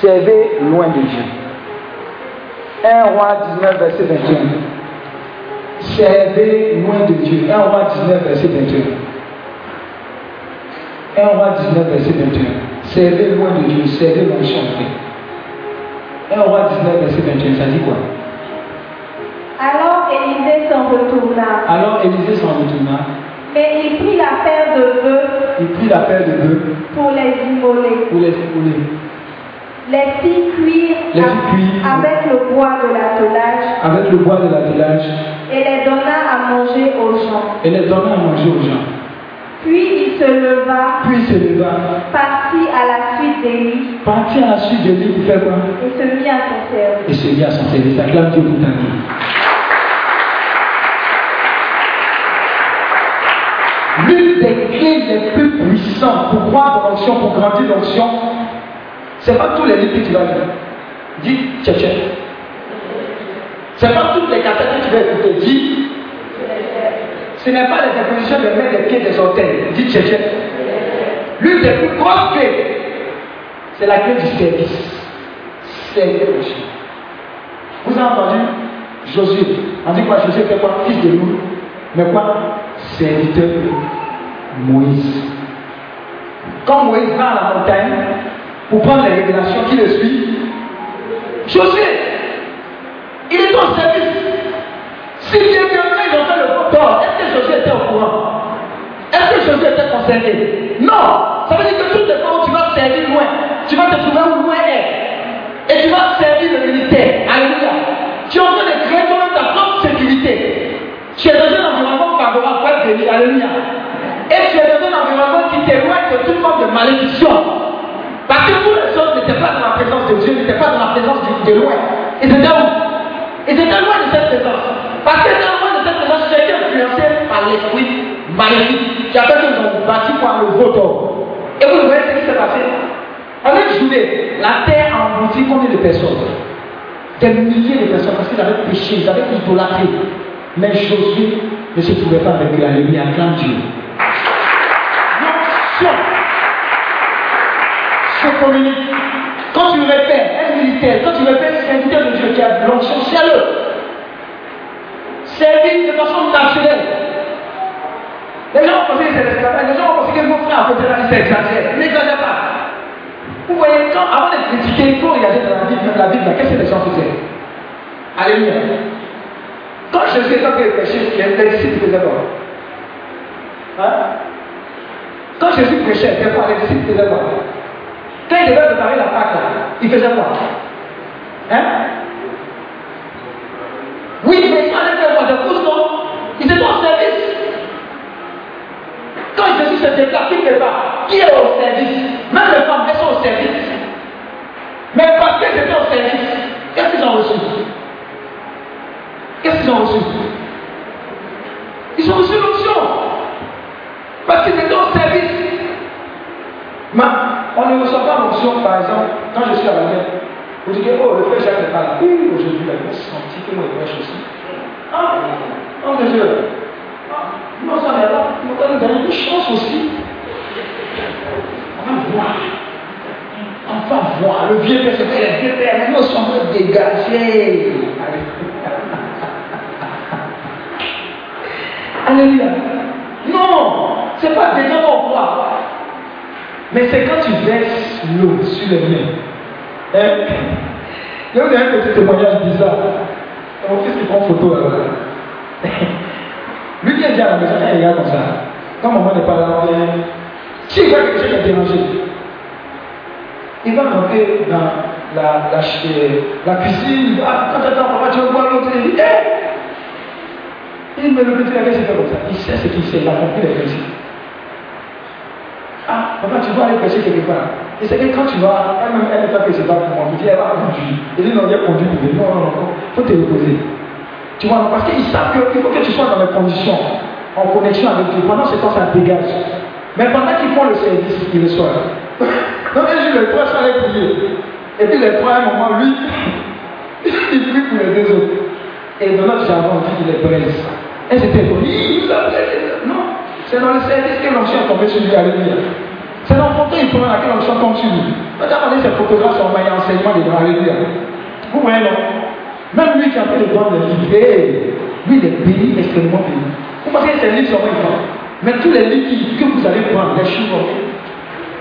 Servez loin de Dieu. 1 roi 19, verset 21. Servez loin de Dieu. 1 roi 19, verset 21. 1 roi 19, verset 21. Servez loin de Dieu, servez frère. 1 roi 19, verset 21, ça dit quoi? Alors Élisée s'en retourna. Alors Élisée s'en retourna. Mais il prit la paire de bœufs Il prit la paire de bœufs pour les immoler. pour les fouler. Les fit cuire Les cuire. avec le bois de l'attelage avec le bois de l'attelage et les donna à manger aux gens. et les donna à manger aux gens. Puis il se leva, Puis il se leva, partit à la suite d'Élie partit à la suite de lui pour faire quoi? Et se mit à son service. Et se mit à son service. Acclame Dieu pour ta vie. L'une des clés les plus puissantes pour croire dans l'onction, pour grandir dans l'onction, c'est pas tous les livres que tu vas lire. Dis tchétché. C'est pas toutes les cassettes que tu vas écouter. Dis. Ce n'est pas les impositions de mettre les pieds des orteils. Dis tchétché. L'une des plus grosses clés, c'est la clé du service. Servir le Dieu. Vous avez entendu Josué. On dit quoi Josué fait quoi? Fils de loup. Mais quoi? Serviteur de Moïse. Quand Moïse va à la montagne pour prendre les révélations qui le suivent, Josué, il est en service. Si bien que quand ils ont fait le tort, est-ce que Josué était au courant? Est-ce que Josué était concerné? Non Ça veut dire que toutes les fois où tu vas servir loin, tu vas te trouver où loin est. Et tu vas servir le militaire. Alléluia. Tu es en train de créer toi-même ta propre sécurité. Tu es dans un environnement favorable pour être. Alléluia. Et tu es dans un environnement qui t'éloigne de toute forme de malédiction. Parce que tous les autres n'étaient pas dans la présence de Dieu, n'étaient pas dans la présence de, de loin. Ils étaient où? Ils étaient loin de cette présence. Parce qu'ils étaient loin de cette présence, j'ai été influencé par l'esprit maléfique qui a fait que avons bâti par le vôtre. Et vous voyez ce qui s'est passé En une journée, la terre a englouti combien de personnes? Des milliers de personnes parce qu'ils avaient péché, ils avaient idolâtré. Mais Josué ne se trouvait pas avec eux. Alléluia, acclame Dieu. Se communique. Quand tu répètes, un militaire, quand tu répètes serviteur de Dieu, tu as de l'onction, c'est-le. Servir de façon naturelle. Les gens ont pensé que l'esclavage, les gens ont pensé que mon frère a côté là, c'est exagéré. N'exagère pas. Vous voyez, quand, avant de critiquer, il faut regarder dans la Bible, même la Bible, qu'est-ce que les gens faisaient Alléluia. Quand Jésus est en train de prêcher, les disciples faisaient quoi hein? Quand Jésus prêchait, des fois, les disciples faisaient quoi? Quand il devait préparer la Pâque, il faisait quoi? Hein? Oui, mais faire moi de pouce, non Ils étaient en service. Quand Jésus se déclare, qui prépare Qui est au service? Même les femmes, elles sont au service. Mais parce qu'elles étaient au service, qu'est-ce qu'ils ont reçu? Qu'est-ce qu'ils ont reçu? Ils ont reçu l'option. Parce qu'ils étaient au service. Mais on ne reçoit pas l'option, par exemple, quand je suis à la mer. Vous dites, oh, le frère Jacques n'est pas là. Oui, aujourd'hui, il a senti que moi, il prêche aussi. Ah, oh mon Dieu. Ah, non, ça n'est là. Nous allons donner une chance aussi. On va voir. On va voir. Le vieux père, c'est le vieux père. Mais nous sommes dégagés. Alléluia. Non, ce n'est pas déjà qu'on croit. Mais c'est quand tu verses l'eau sur les mains. Hein? Il y a un petit témoignage bizarre. Mon fils qui prend photo là. Lui qui est déjà à la maison, il regarde comme ça. Quand maman n'est pas là, on vient. S'il voit quelque chose qui déranger, il va rentrer dans la, la cuisine. Va, quand attends, papa, tu vas voir l'autre. Il dit, hé! Il me le petit, la fait comme ça. Il sait ce qu'il sait, il a compris les principes. Ah, papa, tu vas aller prêcher quelque part. Et c'est que quand tu vas, elle-même, elle n'est pas que c'est pas pour moi. Il dit, elle va conduire. Il dit, non, il y a conduit pour lui. Non, non, non, il faut te reposer. Tu vois, parce qu'ils savent qu'il faut que tu sois dans les conditions, en connexion avec Dieu. Pendant ce temps, ça dégage. Mais pendant qu'ils font le service, ils le soient. Donc, un jour, les trois sont allés prier. Et puis, les trois, à un moment, lui, il prie pour les deux autres. Et dans notre jargon, on dit qu'il les braise. Et c'était pour lui, Non, c'est dans le service que l'onction est tombée sur lui. Alléluia. C'est dans le photo, il prend laquelle tombe sur lui. Regardez ces photographes sont envoyés enseignement dedans. Alléluia. Vous voyez, non Même lui qui a fait le don de livrer, lui, il est béni, extrêmement béni. Vous pensez que ces livres sont vraiment Mais tous les livres que vous allez prendre, les chiffres,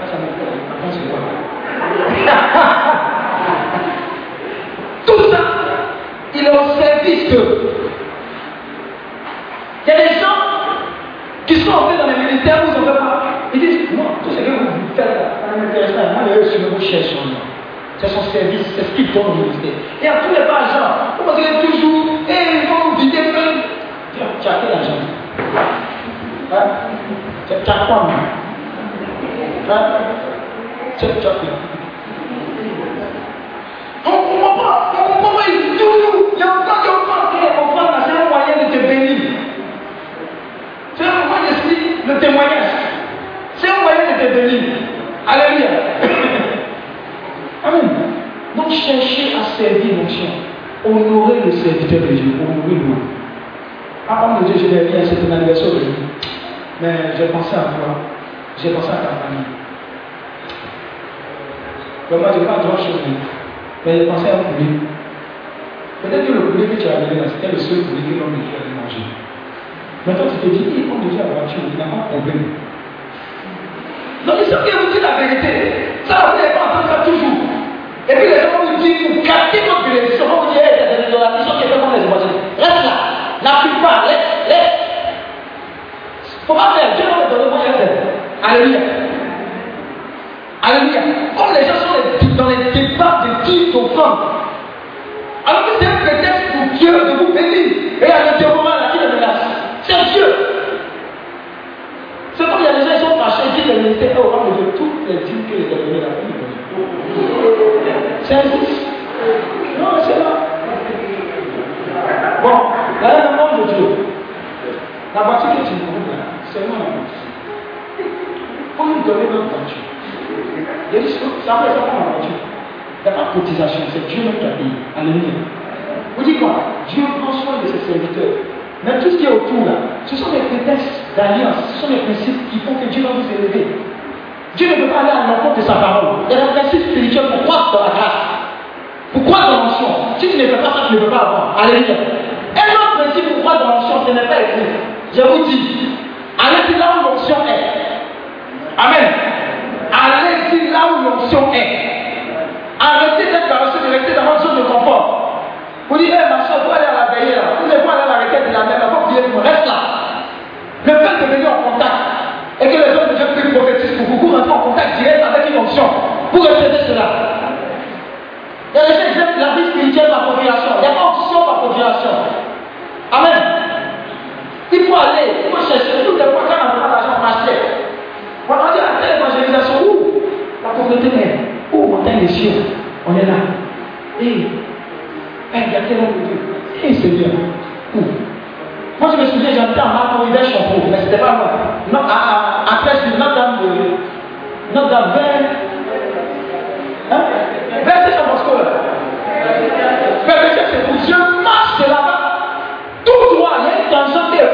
ça me Tout ça, il est au service de. Il y a des gens qui sont entrés dans les militaires, pas. Moi, sur vous cherchent son nom. C'est son service, c'est ce qu'il donne au ministère. Et à tous les pas gens, vous pensez toujours, et ils vont vous vider plein. Tu as quel argent hein? Tu as quoi, moi? Hein? Tu as quoi? On ne comprend pas. On ne comprend pas. Toujours, il y a encore, il y a encore. Et on là, c'est un moyen de te bénir. C'est un moyen d'esprit, le témoignage. C'est un moyen de te bénir. Alléluia. Amen. Donc cherchez à servir l'onction. Honorer le serviteur de Dieu. Honorer le Ah, homme de Dieu, je l'ai mis à cet anniversaire. Mais j'ai pensé à toi. J'ai pensé à ta famille. Vraiment, je n'ai pas grand-chose. Mais j'ai pensé à un poulet. Peut-être que le poulet que tu as amené là, c'était le seul poulet que l'homme de Dieu avait mangé. Maintenant, tu te dis, il homme de Dieu a voiture, il n'a pas de. Donc, faut que vous dites la vérité. Ça, vous n'êtes pas en train de faire toujours. Et puis, les gens vous dire, vous captez votre bénédiction, vous dire, c'est la qui est comme les voisins. Reste là. N'appuie pas. Laisse, laisse. Faut pas faire. Dieu va me donner moi. Alléluia. Alléluia. Comme les gens sont dans les débats de qui d'offrande. Alors que c'est un prétexte pour Dieu de vous bénir. Et il y a le déroulement là qui le menace? C'est Dieu. C'est comme il y a des gens qui sont fâchés et disent le ministère est au rang de toutes les dîmes que les donnés la vie. C'est injuste. Non, c'est là. Bon, là, le monde de Dieu. La voiture que tu me là, c'est moi la voiture. Faut nous donner notre voiture. Il choses, ça fait ça pour la voiture. Il n'y a pas de cotisation, c'est Dieu qui a payé. Alléluia. Vous dites quoi? Dieu prend soin de ses serviteurs. Mais tout ce qui est autour là, ce sont des prétextes d'alliance, ce sont des principes qui font que Dieu va vous élever. Dieu ne peut pas aller à l'encontre de sa parole. Il y a des principes spirituels pour croire dans la grâce. Pour croire dans l'onction. Si tu ne fais pas ça, tu ne peux pas avoir. Alléluia. Un autre principe pour croire dans l'onction, ce n'est pas écrit. Je vous dis, allez-y là où l'onction est. Amen. Allez-y là où l'onction est. Arrêtez d'être paresseux, de rester dans votre zone de confort. Vous dites, hé ma soeur, vous aller à la veillée là. Pour reste là. Le fait de venir en contact et que les hommes de Dieu puissent prophétiser pour vous, vous rentrez en contact direct avec une onction. Vous répétez cela. Il y a des gens qui la vie spirituelle par procuration. Il n'y a pas onction par procuration. Amen. Il faut aller, il faut chercher. Toutes les fois quand on a l'argent, on achète. On a dit à telle évangélisation, où La communauté est? Où montagne les cieux? On est là. Et, il y a quel homme de Eh, Seigneur. Où? Moi, je me souviens, j'habitais en Marco River Champeau, mais c'était pas moi. Non, à, à, après, je Notre-Dame de. Notre-Dame vers. Hein? Vers ces Champasco là. Vers c'est pour Je marche là-bas. Tout droit, il y a une tension qui est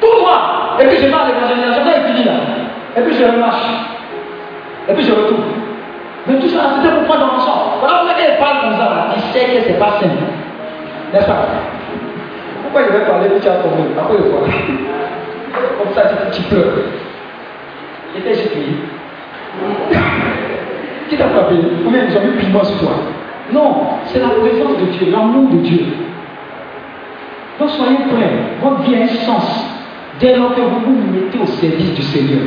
Tout droit. Et puis je à l'évangélisation, quand il finit là. Et puis je remarche. Et puis je retourne. Mais tout ça, c'était pour prendre dans. Voilà pourquoi elle parle comme ça, là. il sait que c'est pas simple. N'est-ce pas? Pourquoi il veut parler puis tu as tombé Après le voir. Comme ça, tu, tu pleures. J'ai payé. Qui t'a frappé Combien ils ont mis piment sur toi Non, c'est la présence de Dieu, l'amour de Dieu. Donc soyez prêts. Votre vie a un sens dès lors que vous vous mettez au service du Seigneur.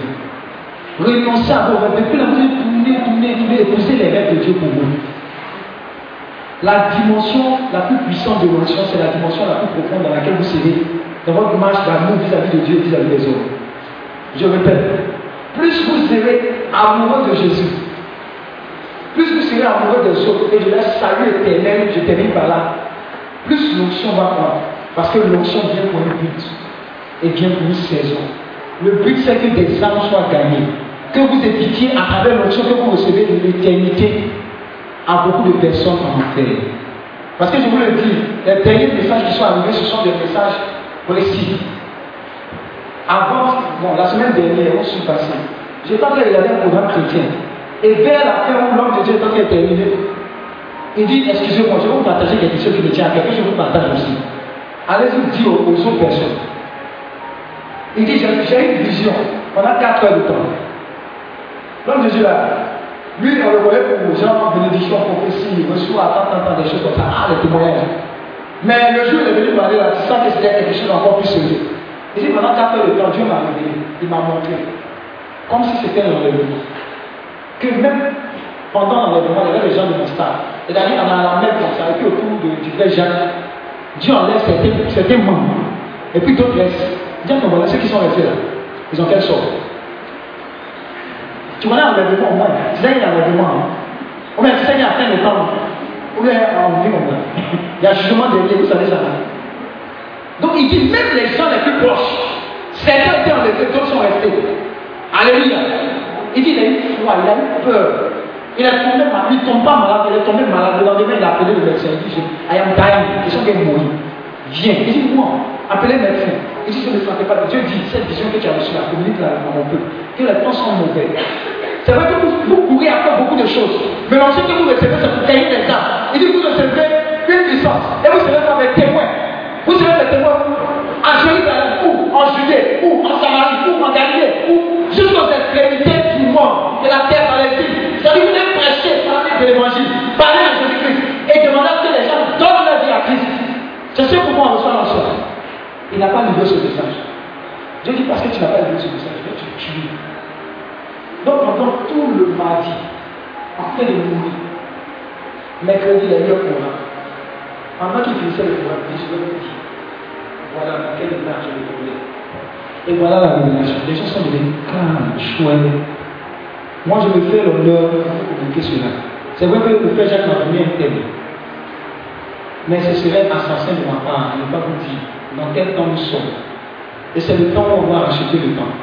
Renoncez à vos rêves. Depuis là, vous allez tourner, tourner, tourner, épouser les rêves de Dieu pour vous. La dimension la plus puissante de l'onction, c'est la dimension la plus profonde dans laquelle vous serez dans votre marche d'amour vis-à-vis de Dieu et vis-à-vis des autres. Je répète, plus vous serez amoureux de Jésus, plus vous serez amoureux des autres et de leur salut éternel, je termine par là, plus l'onction va prendre. Parce que l'onction vient pour un but et vient pour une saison. Le but, c'est que des âmes soient gagnées. Que vous édifiez à travers l'onction que vous recevez de l'éternité à beaucoup de personnes en enfer. Parce que je vous le dis, les derniers messages qui sont arrivés, ce sont des messages précis. Avant, bon, la semaine dernière, on s'est passé. J'étais en train de regarder un programme chrétien. Et vers la fin où l'homme de Dieu est en train de terminer, il dit Excusez-moi, je vais vous partager quelque chose qui me tient à cœur, que je vous partage aussi. Allez-y dire aux, autres personnes. Il dit J'ai une vision. On a 4 heures de temps. L'homme de Dieu là, lui, on le voyait pour gens, bénédiction, prophétie, reçoit, tant, tant, des choses comme ça. Ah, les témoignages. Mais le jour il est venu parler là, tu sens que c'était quelque chose d'encore plus sérieux. Il dit pendant 4 heures de temps, Dieu m'a révélé, il m'a montré. Comme si c'était un enlèvement. Que même pendant l'enlèvement, il y avait les gens de mon stade. C'est-à-dire, on a la main comme ça, et puis autour de, du frère Jacques, Dieu enlève certains, certains membres. Et puis d'autres. Dis à voilà, ceux qui sont restés là, ils ont quelle sorte? Tu connais l'enlèvement au moins Tu sais qu'il y a l'enlèvement. Hein? Ou bien tu sais de temps. Ou bien on dit comme ça. Il y a jugement de Dieu, vous savez ça. Donc il dit même les gens les plus proches, certains étaient enlevés, d'autres sont restés. Alléluia. Il dit il a eu foi, il a eu peur. Il est tombé malade, il tombe pas malade, il est tombé malade. Le lendemain, il a appelé le médecin. Il dit I am dying. Ils sont mourir. Viens. Il dit moi, appelez le médecin. Il dit je ne sentais pas. Dieu dit cette vision que tu as reçue, la communique dans mon peuple, que les temps sont mauvais. C'est vrai que vous, vous pourrez faire beaucoup de choses. Mais l'enseignement que vous recevez, c'est pour gagner des âmes. Il dit vous recevrez une puissance. Et vous serez comme des témoins. Vous serez des témoins en Jérusalem, ou en Judée, ou en Samarie, ou en Galilée, ou jusqu'aux extrémités du monde, de la terre palestine. C'est-à-dire vous devez prêcher par de l'évangile, parler à Jésus-Christ et demander Je sais pourquoi on reçoit l'ensemble. Il n'a pas livré ce message. Je dis parce que tu n'as pas livré ce message, je te tuer. Donc pendant tout le mardi, en train de mourir, mercredi, il a eu un programme. Pendant qu'il finissait le programme, je vais vous dire, voilà dans quel état je vais. Et voilà la révélation. Les gens sont devenus calmes, chouettes. Moi, je me fais l'honneur de communiquer cela. C'est vrai que le frère Jacques m'a donné un thème. Mais ce serait assassin de ma part de ne pas vous dire dans quel temps nous sommes? Et c'est le temps où on va racheter le temps.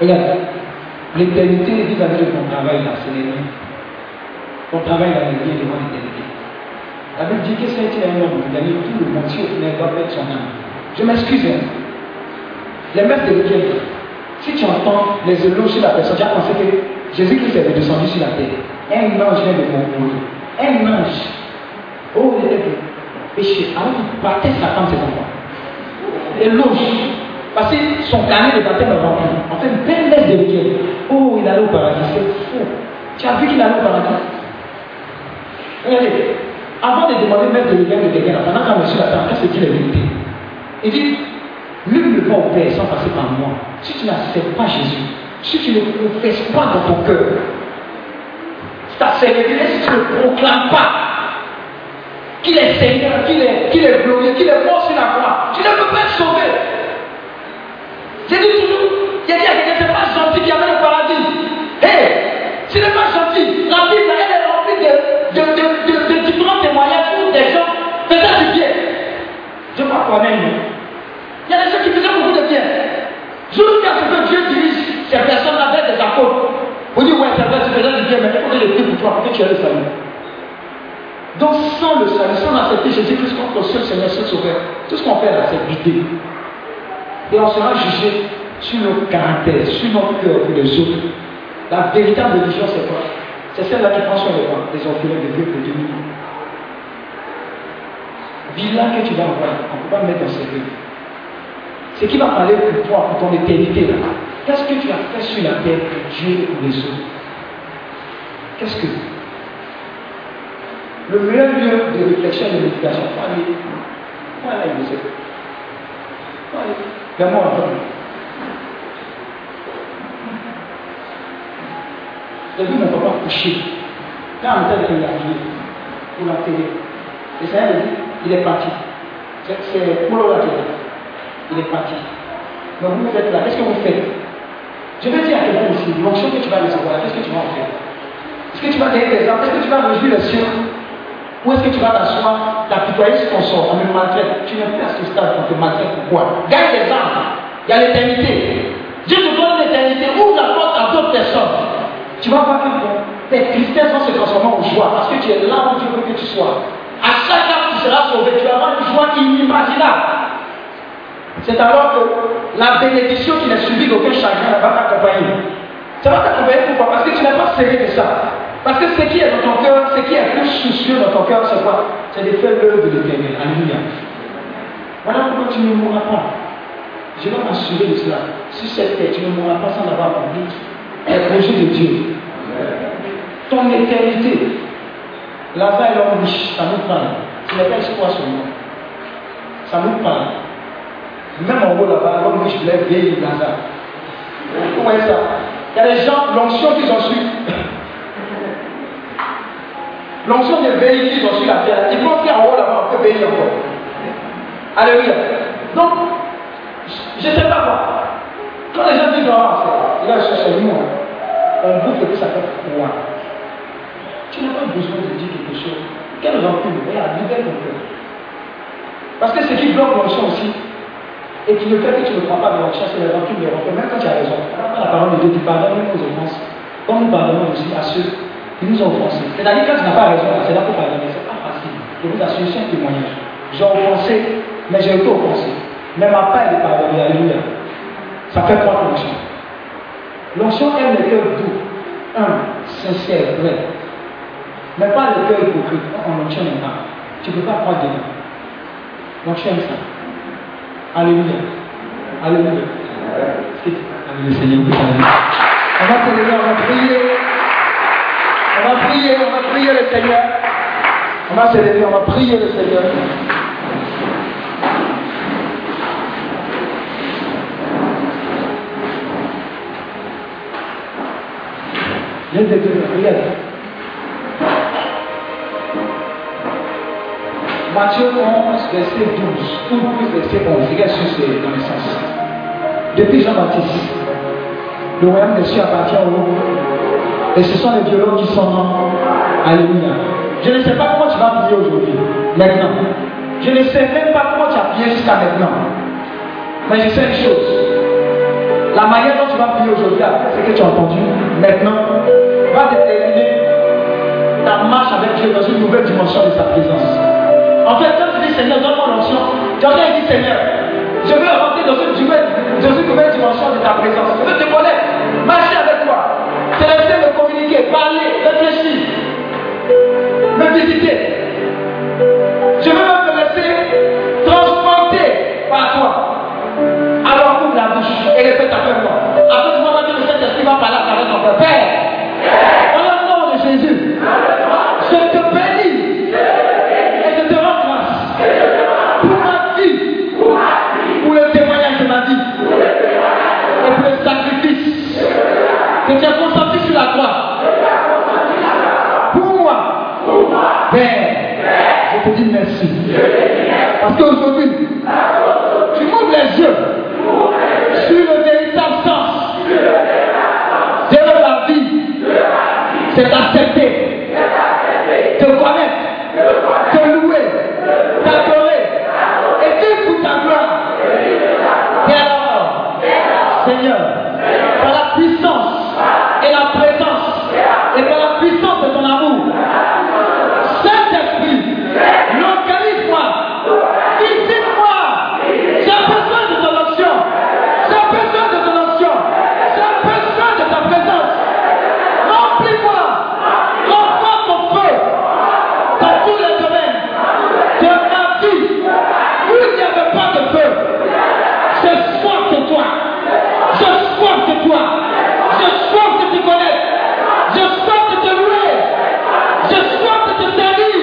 Regarde, l'éternité vis-à-vis de ton travail là, c'est l'ennemi. Ton travail là, vient devant l'éternité. La Bible dit que c'est un homme qui gagner tout le monde si au final doit perdre son âme. Je m'excuse. Hein. Les maîtres de Dieu, si tu entends les éloges sur la personne, tu as pensé que Jésus-Christ est descendu sur la terre. Un ange vient de mourir. Un ange. Oh, il était péché. Alors, il battait sa femme, ses enfants. Éloge. Parce que son carnet de baptême est rempli. En fait, belle laisse de week Oh, il allait au paradis. C'est faux. Tu as vu qu'il allait au paradis Regardez, avant de demander même de lumière de quelqu'un, pendant reçu la terre, qu'est-ce qu'il est vérité Il dit, nul ne va au Père sans passer par moi. Si tu n'acceptes pas Jésus, si tu ne confesses pas dans ton cœur, ta célébrité, si tu ne proclames pas qu'il est Seigneur, qu'il est, qu'il est glorieux, qu'il est mort sur la croix, tu ne peux pas être sauvé. J'ai dit toujours, il y a dit à quelqu'un, c'est pas gentil qui avait le paradis. Hé, hey, ce n'est pas gentil. La Bible, elle est remplie de, de, différents témoignages où des gens faisaient du bien. Je crois quand même. Il y a des gens qui faisaient beaucoup de bien. Jusqu'à ce que Dieu dirige ces personnes avec des apôtres. Vous dites, ouais, c'est vrai, tu faisais du bien, mais il faut que je pour toi, pour que tu aies le salut. Donc, sans le salut, sans accepter Jésus-Christ comme ton seul Seigneur, seul Sauveur, tout ce qu'on fait là, c'est vider. Et on sera jugé sur nos caractères, sur nos cœurs pour les autres. La véritable religion, c'est quoi? C'est celle-là qui prend sur les bras des orphelins de Dieu de 2000 ans. Villa que tu vas avoir, on ne peut pas mettre dans ce lieu. Ce qui va parler pour toi, pour ton éternité, là. Qu'est-ce que tu as fait sur la terre pour Dieu pour les autres? Qu'est-ce que Le meilleur lieu de réflexion et de méditation, faut aller. Il faut aller, monsieur. Il faut aller. Fais-moi entendre. J'ai vu mon papa coucher. Quand on la vie, pour la télé, et ça, il dit, il est parti. C'est pour la télé. Il est parti. Donc vous êtes là, qu'est-ce que vous faites? Je vais dire à quelqu'un ici, l'onction que tu vas recevoir, qu'est-ce que tu vas en faire? Est-ce que tu vas donner des armes Est-ce que tu vas réjouir les cieux? Ou est-ce que tu vas t'asseoir, t'apitoyer sur ton sort, on me maltraite Tu n'es plus à ce stade, on te maltraite. Pourquoi Gagne des armes. Il y a l'éternité. Dieu te donne l'éternité. Ouvre la porte à d'autres personnes. Tu vas voir que tes tristesses vont se transformer en joie parce que tu es là où Dieu veut que tu sois. À chaque fois que tu seras sauvé, tu auras une joie inimaginable. C'est alors que la bénédiction qui n'est suivie d'aucun chagrin va t'accompagner. Ça va t'accompagner pourquoi? Parce que tu n'es pas serré de ça. Parce que ce qui est dans ton cœur, ce qui est plus soucieux dans ton cœur, c'est quoi? C'est de faire l'œuvre de l'éternel. Alléluia. Voilà pourquoi tu ne mourras pas. Je vais m'assurer de cela. Si cette terre, tu ne mourras pas sans avoir compris les projets de Dieu. Ton éternité. Là-bas, est l'homme riche, ça nous parle. Tu n'es pas espoir sur moi. Ça nous parle. Même en haut là-bas, l'homme riche voulait vieillir Lazare. Vous voyez ça? Il y a des gens, l'onction qu'ils ont su. L'onction des veilles qu'ils ont su la terre. Ils pensent qu'en haut là-bas, on peut veiller encore. Alléluia. Donc, je ne sais pas quoi. Quand les gens disent, oh, c'est là, c'est nous, on et puis ça fait froid. Tu n'as pas besoin de dire quelque chose. Quelle rancune Regarde, libère ton cœur. Parce que ce qui bloque l'onction aussi, et qui le fait que tu ne crois pas de l'onction, c'est la rancune des rancœurs. Même quand tu as raison, la parole de Dieu, tu pardonnes même aux offenses. Comme nous pardonnons aussi à ceux qui nous ont offensés. C'est-à-dire quand tu n'as pas raison, c'est là pour pardonner. C'est pas facile. Je vous assure, c'est un témoignage. J'ai offensé, mais j'ai été offensé. Mais ma part est de pardonner. Alléluia. Ça fait trois l'onction. L'onction aime le cœur doux, un, sincère, vrai. Mais pas le cœur hypocrite. On l'onction n'est pas. Tu ne peux pas croire dedans. L'onction aime ça. Alléluia. Alléluia. Vous salue. On va se lever, on va prier. On va prier, on va prier le Seigneur. On va se lever, on va prier le Seigneur. Viens te regarde. Matthieu 11, verset 12, ou plus verset 11, regarde sur ses connaissances. Depuis Jean-Baptiste, le royaume des cieux appartient au monde. Et ce sont les violons qui sont. Alléluia. Je ne sais pas comment tu vas prier aujourd'hui, maintenant. Je ne sais même pas comment tu as prié jusqu'à maintenant. Mais je sais une chose. La manière dont tu vas prier aujourd'hui, après ce que tu as entendu, maintenant, va déterminer ta marche avec Dieu dans une nouvelle dimension de sa présence. En fait, quand tu dis Seigneur, donne-moi l'onction, quelqu'un dit Seigneur, je veux rentrer dans une, nouvelle, dans une nouvelle dimension de ta présence. Je veux te connaître, parler, réfléchir, me visiter. Je veux me laisser transporter par toi. Alors ouvre la bouche et répète avec moi. Avec moi, même le Saint-Esprit va parler avec ton Père. Dans le nom de Jésus, Parce qu'aujourd'hui, tu m'ouvres les yeux sur le véritable sens de la vie. C'est d'accepter, de connaître, de louer, d'adorer et vivre pour ta gloire. Et alors, Seigneur, par la puissance et la présence et par la puissance de ton amour, Saint-Esprit, localise-moi, visite-moi, j'ai besoin de ton onction, j'ai besoin de ton onction, j'ai besoin de ta présence. Remplis-moi, remplis ton feu dans tous les domaines de ma vie où il n'y avait pas de feu. J'ai soif de toi, j'ai soif de toi, j'ai soif de te connaître, j'ai soif de te louer, j'ai soif de te servir.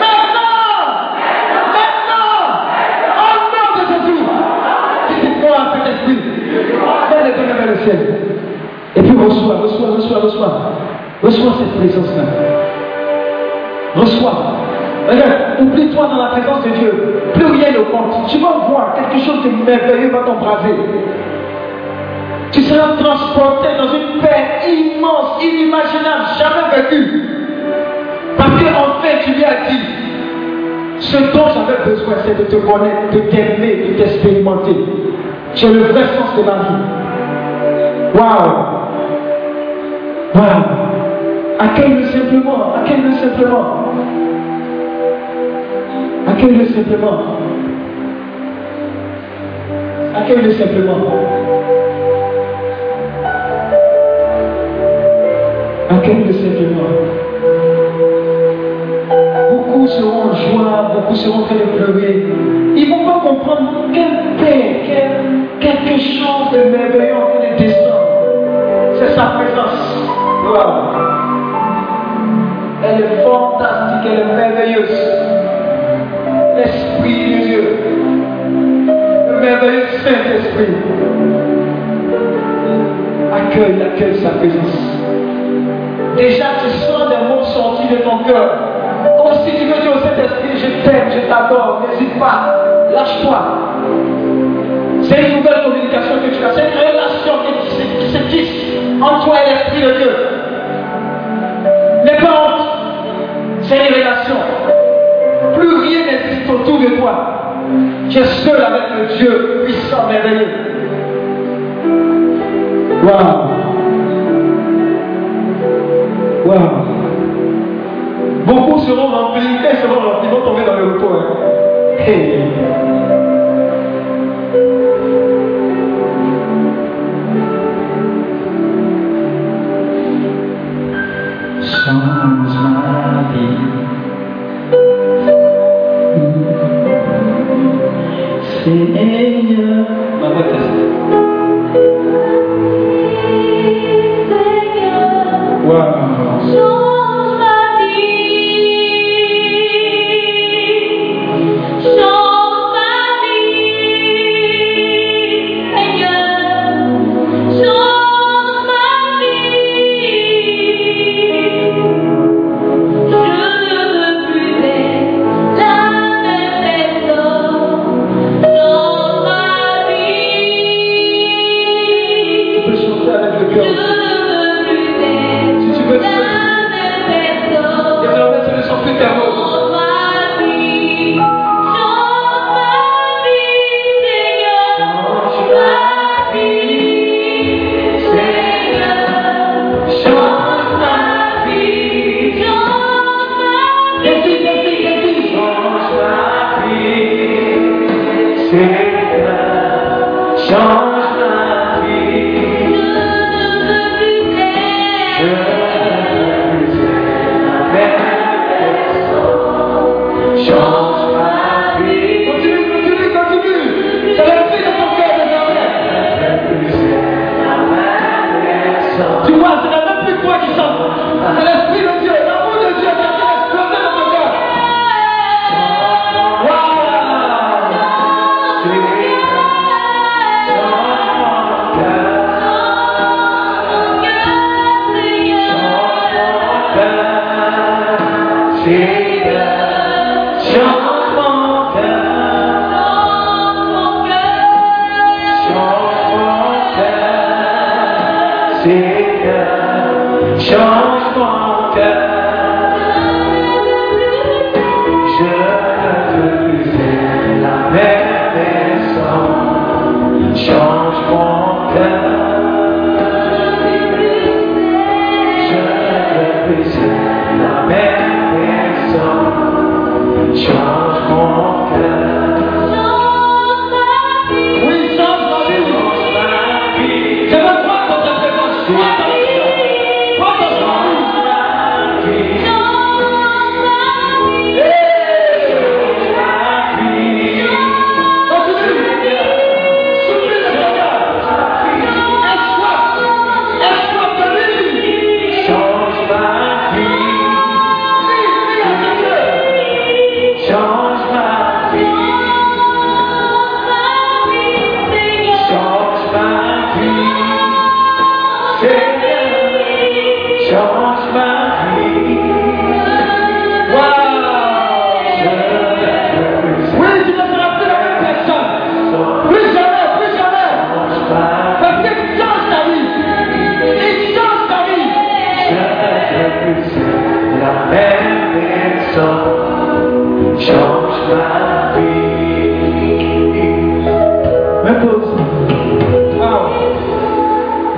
Maintenant, maintenant, au nom de Jésus, visite-moi Saint-Esprit, fais les donner vers le ciel. Et puis reçois, reçois, reçois, cette présence-là. Reçois. Regarde, oublie-toi dans la présence de Dieu. Plus rien ne compte. Tu vas voir quelque chose de merveilleux va t'embraser. Tu seras transporté dans une paix immense, inimaginable, jamais vécue. Parce qu'enfin, tu lui as dit, ce dont j'avais besoin, c'est de te connaître, de t'aimer, de t'expérimenter. Es le vrai sens de ma vie. Waouh! Waouh! Accueille-le simplement, accueille-le simplement. Accueille-le simplement. Accueille-le simplement. Accueille-le simplement. Beaucoup seront en joie, beaucoup seront en train de pleurer. Ils ne vont pas comprendre quelle paix, quel- quelque chose de merveilleux de descendre. C'est sa présence. Elle est fantastique, elle est merveilleuse. L'Esprit de Dieu. Le merveilleux Saint-Esprit. Accueille, accueille sa présence. Déjà, tu sens des mots sortis de ton cœur. Comme si tu veux dire au Saint-Esprit, je t'aime, je t'adore, n'hésite pas, lâche-toi. C'est une nouvelle communication que tu as, c'est une relation qui se tisse entre toi et l'Esprit de Dieu. N'aie pas c'est une relation. Plus rien n'existe autour de toi. Tu es seul avec le Dieu puissant, merveilleux. Waouh! Waouh! Beaucoup seront remplis, et seront remplis, vont tomber dans le repos. hein. Hey.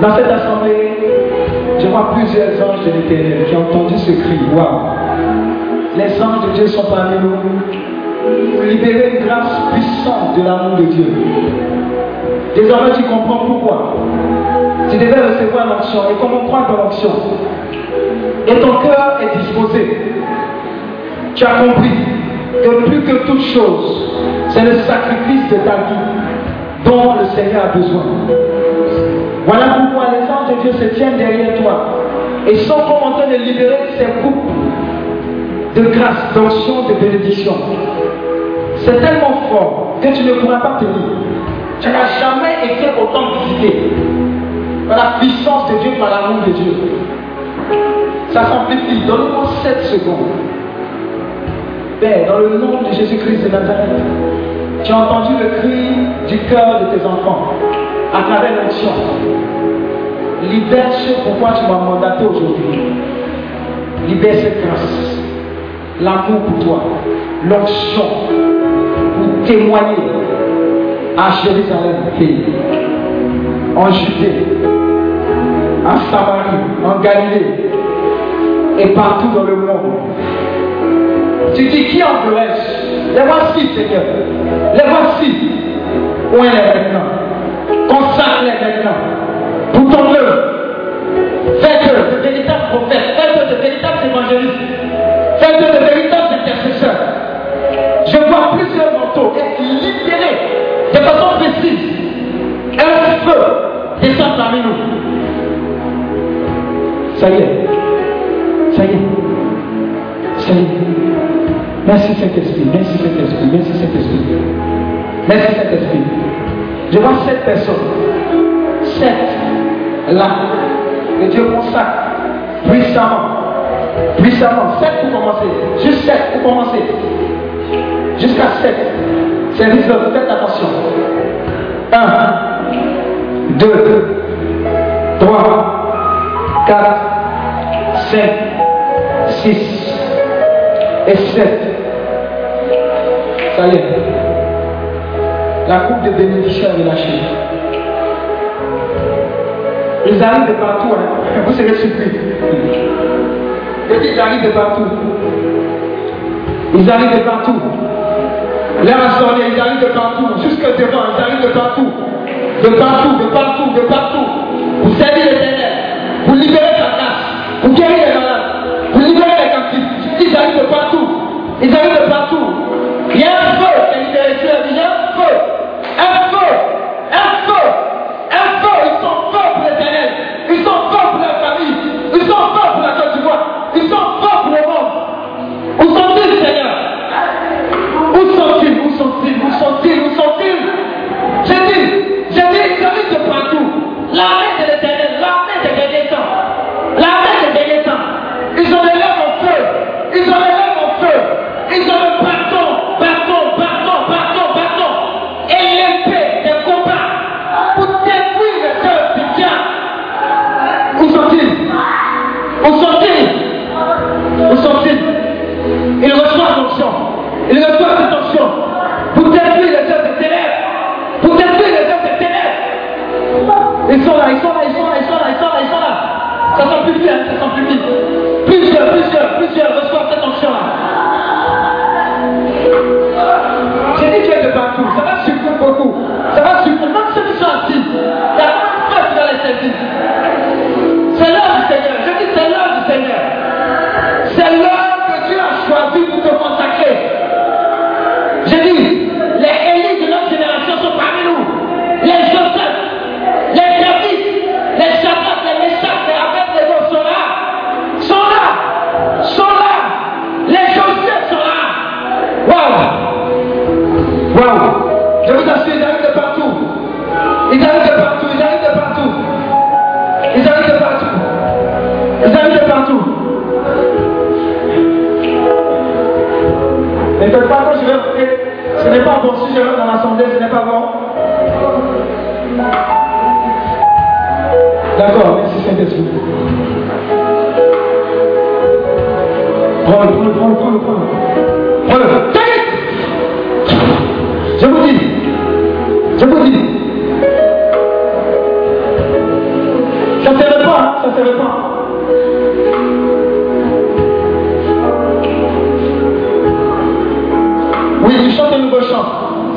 Dans cette assemblée, je vois plusieurs anges de l'éternel ont entendu ce cri. Waouh! Les anges de Dieu sont parmi nous pour libérer une grâce puissante de l'amour de Dieu. Désormais, tu comprends pourquoi. Tu devais recevoir l'onction et comment prendre ton onction. Et ton cœur est disposé. Tu as compris que plus que toute chose, c'est le sacrifice de ta vie dont le Seigneur a besoin. Voilà pourquoi les anges de Dieu se tiennent derrière toi et sont comme en train de libérer ces coupes de grâce, d'onction, de bénédiction. C'est tellement fort que tu ne pourras pas tenir. Tu n'as jamais été autant visité par la puissance de Dieu, par l'amour de Dieu. Ça s'amplifie. Donne-moi 7 secondes. Père, dans le nom de Jésus-Christ de Nazareth, tu as entendu le cri du cœur de tes enfants à travers l'onction. Libère ce pourquoi tu m'as mandaté aujourd'hui. Libère cette grâce, l'amour pour toi, l'onction pour témoigner à Jérusalem, en Judée, en Samarie, en Galilée et partout dans le monde. Tu dis qui en je Les voici, Seigneur. Les voici. Où est maintenant maintenant. Pour ton œuvre. Faites-le de véritables prophètes. Faites-le de véritables évangélistes. Faites-le de véritables intercesseurs. Je vois plusieurs manteaux être libérés de façon précise. Un feu descend parmi nous. Ça y est. Ça y est. Ça y est. Merci Saint-Esprit, merci Saint-Esprit, merci Saint-Esprit. Merci Saint-Esprit. Je vois sept personnes. Là. Que Dieu consacre puissamment. Puissamment. Sept pour commencer. Juste sept pour commencer. Jusqu'à sept. C'est réservé. Faites attention. Un. Deux. Trois. Quatre. Cinq. Six. Et sept. Ça y est. La coupe de bénédiction est relâchée. Ils arrivent de partout. Hein. Vous serez surpris. ils arrivent de partout. Ils arrivent de partout. L'air assemblée, ils arrivent de partout. Jusque devant, ils arrivent de partout. De partout, de partout, de partout. Vous servir l'éternel. Vous libérez ta casse. Vous guérir les malades. Vous libérez les captifs. Ils arrivent de partout. Ils arrivent de partout. Il y a un feu, y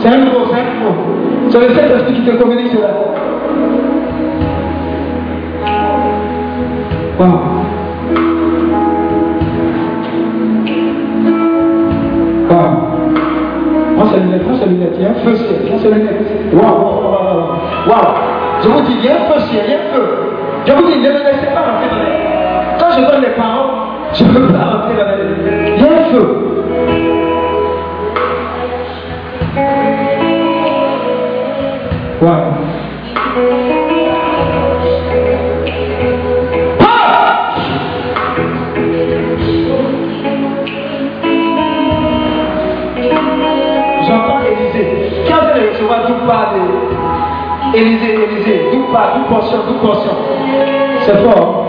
C'est un c'est. C'est le qui te communique. Wow. Wow. Il y Je vous dis, il y a un feu il un feu. Je vous dis, ne me laissez pas rentrer Quand je donne les paroles, je me parle. C'est fort.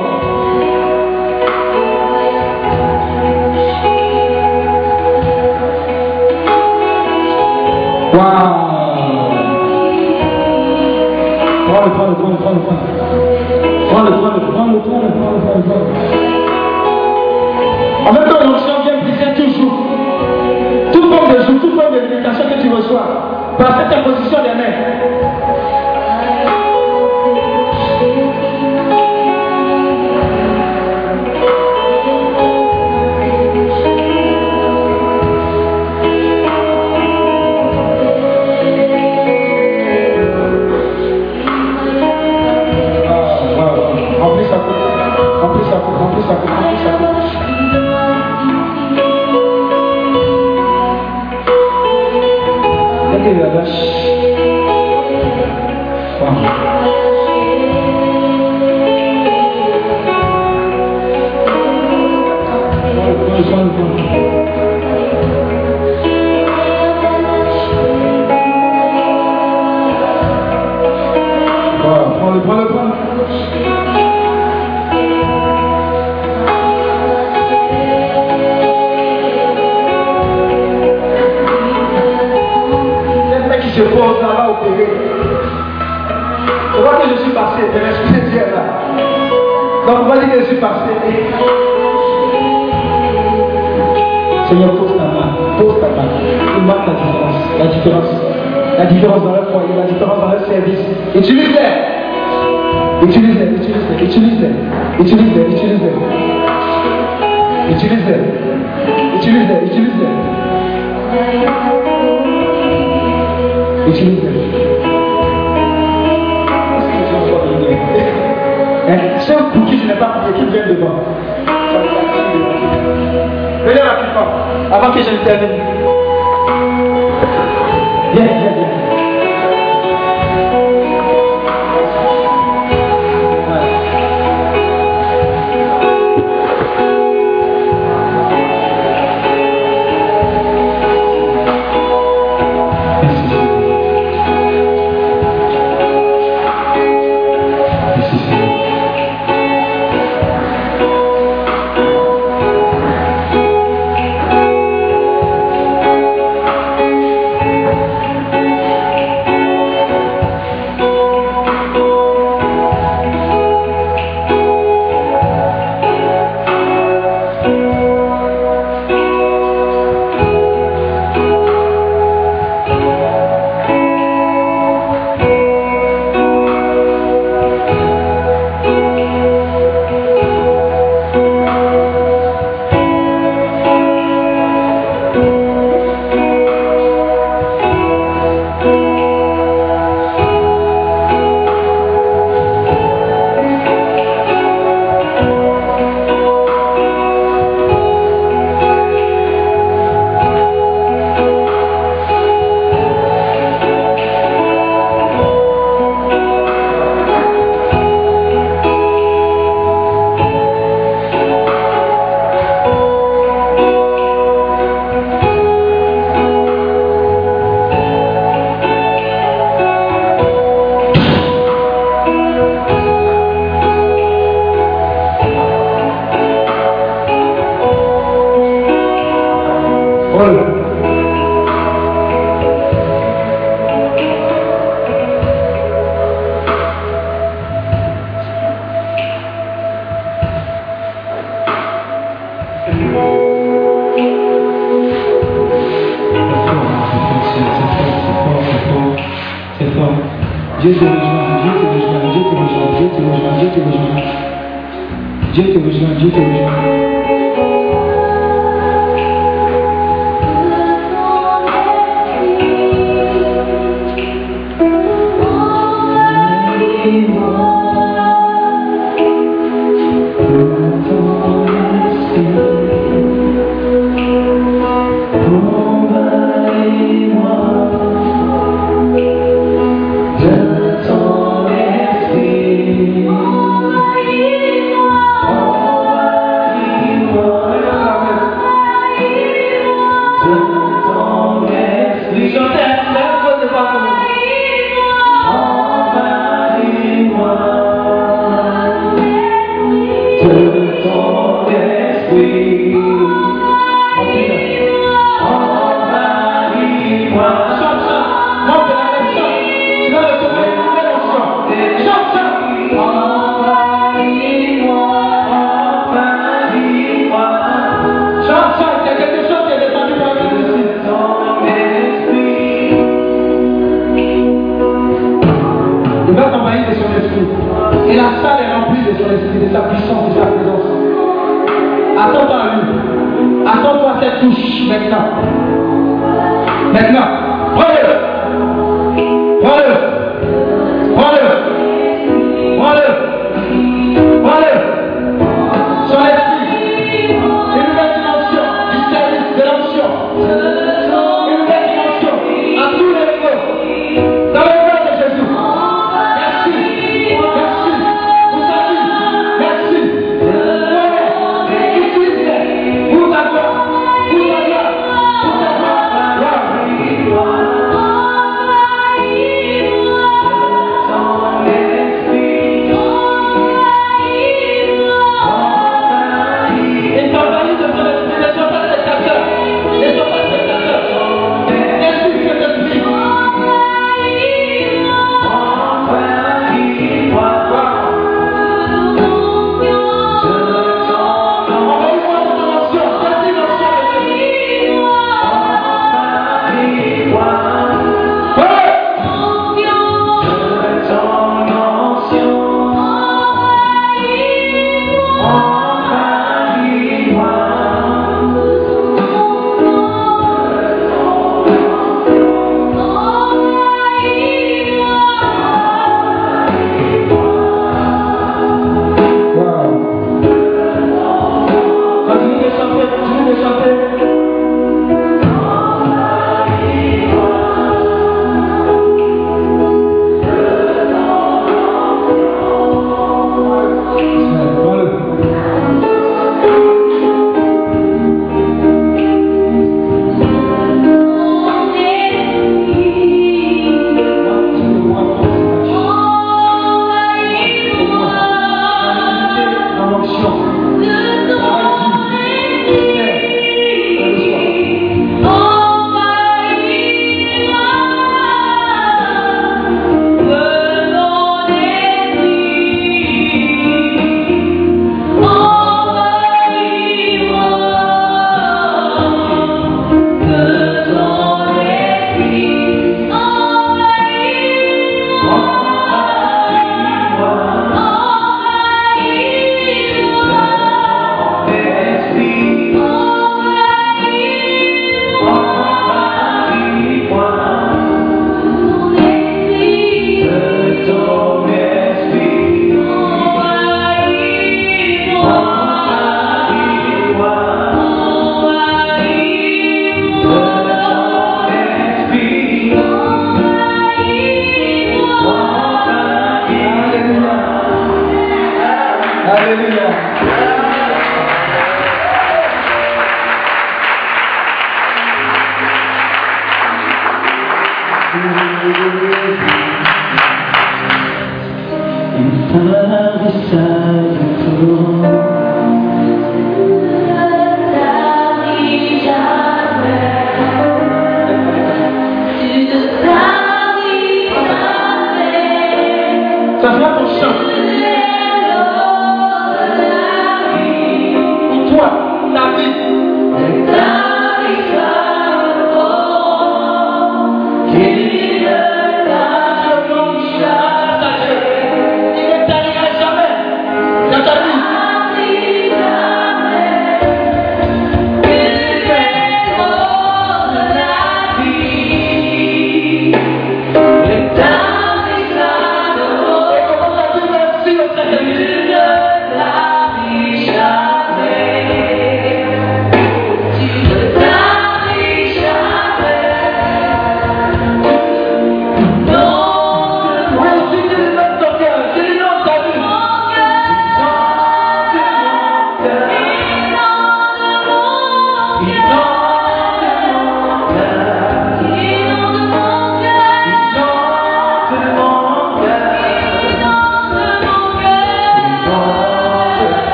Дети нужны, дети нужны, дети нужны, дети нужны, дети нужны. Дети нужны, дети нужны.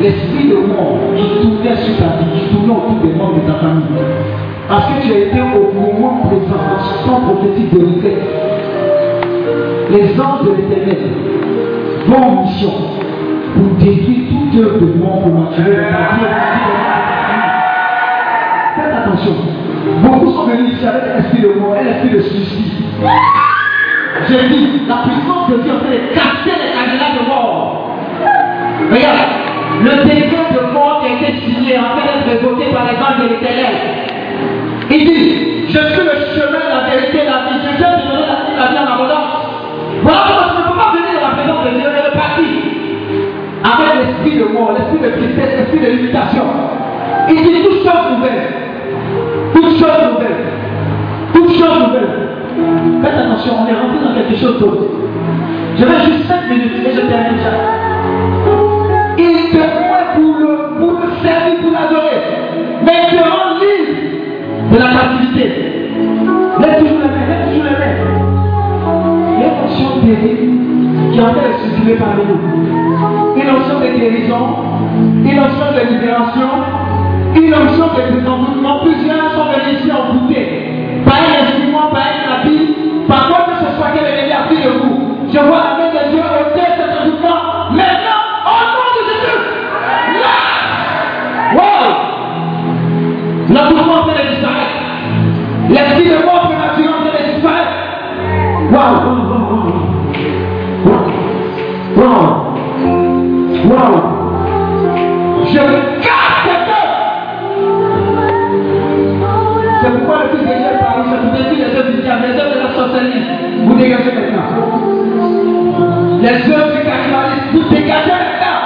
L'esprit de mort qui tournait sur ta vie, qui tournait autour des membres de ta famille, parce que tu as été au moment présent, sans prophétique de retraite. Les anges de l'éternel vont en mission pour détruire toute œuvre de mort prématurée ta vie. Faites attention. Beaucoup sont venus ici avec l'esprit de mort et l'esprit de suicide. J'ai dit, la puissance de Dieu en train de casser les candidats de mort. Regarde, le décret de mort qui a été signé en train d'être voté par les anges de l'éternel. Il dit, je suis le chemin, la vérité, la vie. Je viens te donner la vie, la vie en abondance. Voilà pourquoi tu ne peux pas venir dans la présence de Dieu et repartir avec l'esprit de mort, l'esprit de tristesse, l'esprit de limitation. Il dit toute chose nouvelle. Toute chose nouvelle. Toute chose nouvelle. Faites attention, on est rentré dans quelque chose d'autre. Je vais juste 5 minutes et je termine ça. La captivité. Laisse toujours les laisse toujours les mains. Il y a une onction terrible qui en train de parmi nous. Une onction de guérison, une onction de libération, une onction de désenvoûtement. Plusieurs sont venus ici en bouteille. Par un instrument, par un habit, par quoi que ce soit qu'elle est a de vous. Je vois Les œuvres du cannibalisme, vous dégagez maintenant.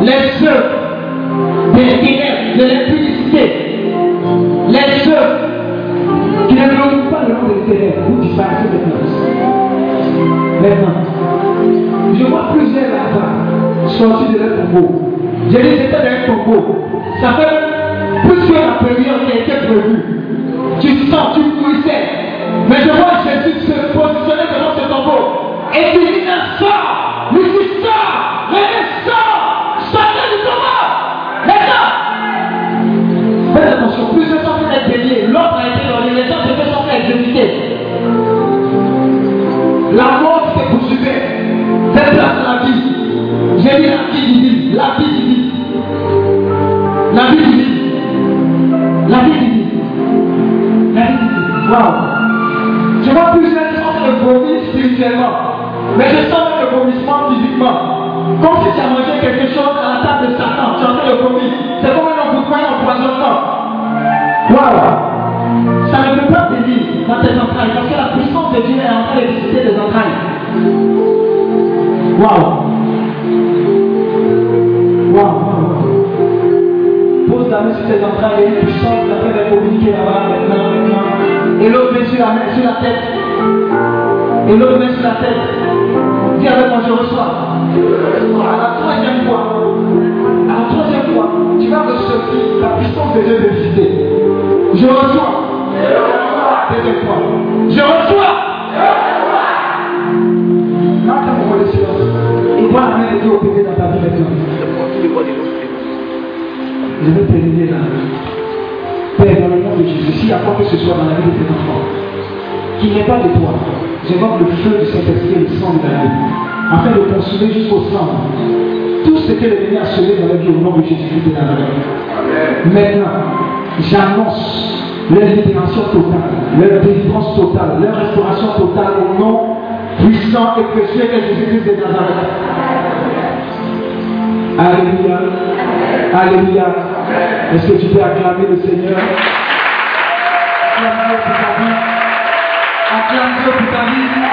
Les œuvres des ténèbres, de l'impudicité, les œuvres qui ne glorifient pas le nom de l'éternel, vous disparaissez maintenant. Maintenant, je vois plusieurs là-bas sortis de leur tombeau. J'ai dit c'était un tombeau. ce que le Seigneur sauver dans la vie au nom de Jésus-Christ de Nazareth. Maintenant, j'annonce leur libération totale, leur délivrance totale, leur restauration totale au nom puissant et précieux de Jésus-Christ de Nazareth. Alléluia. Alléluia. Est-ce que tu peux acclamer le Seigneur? Acclame pour ta vie. Acclame Dieu pour ta vie.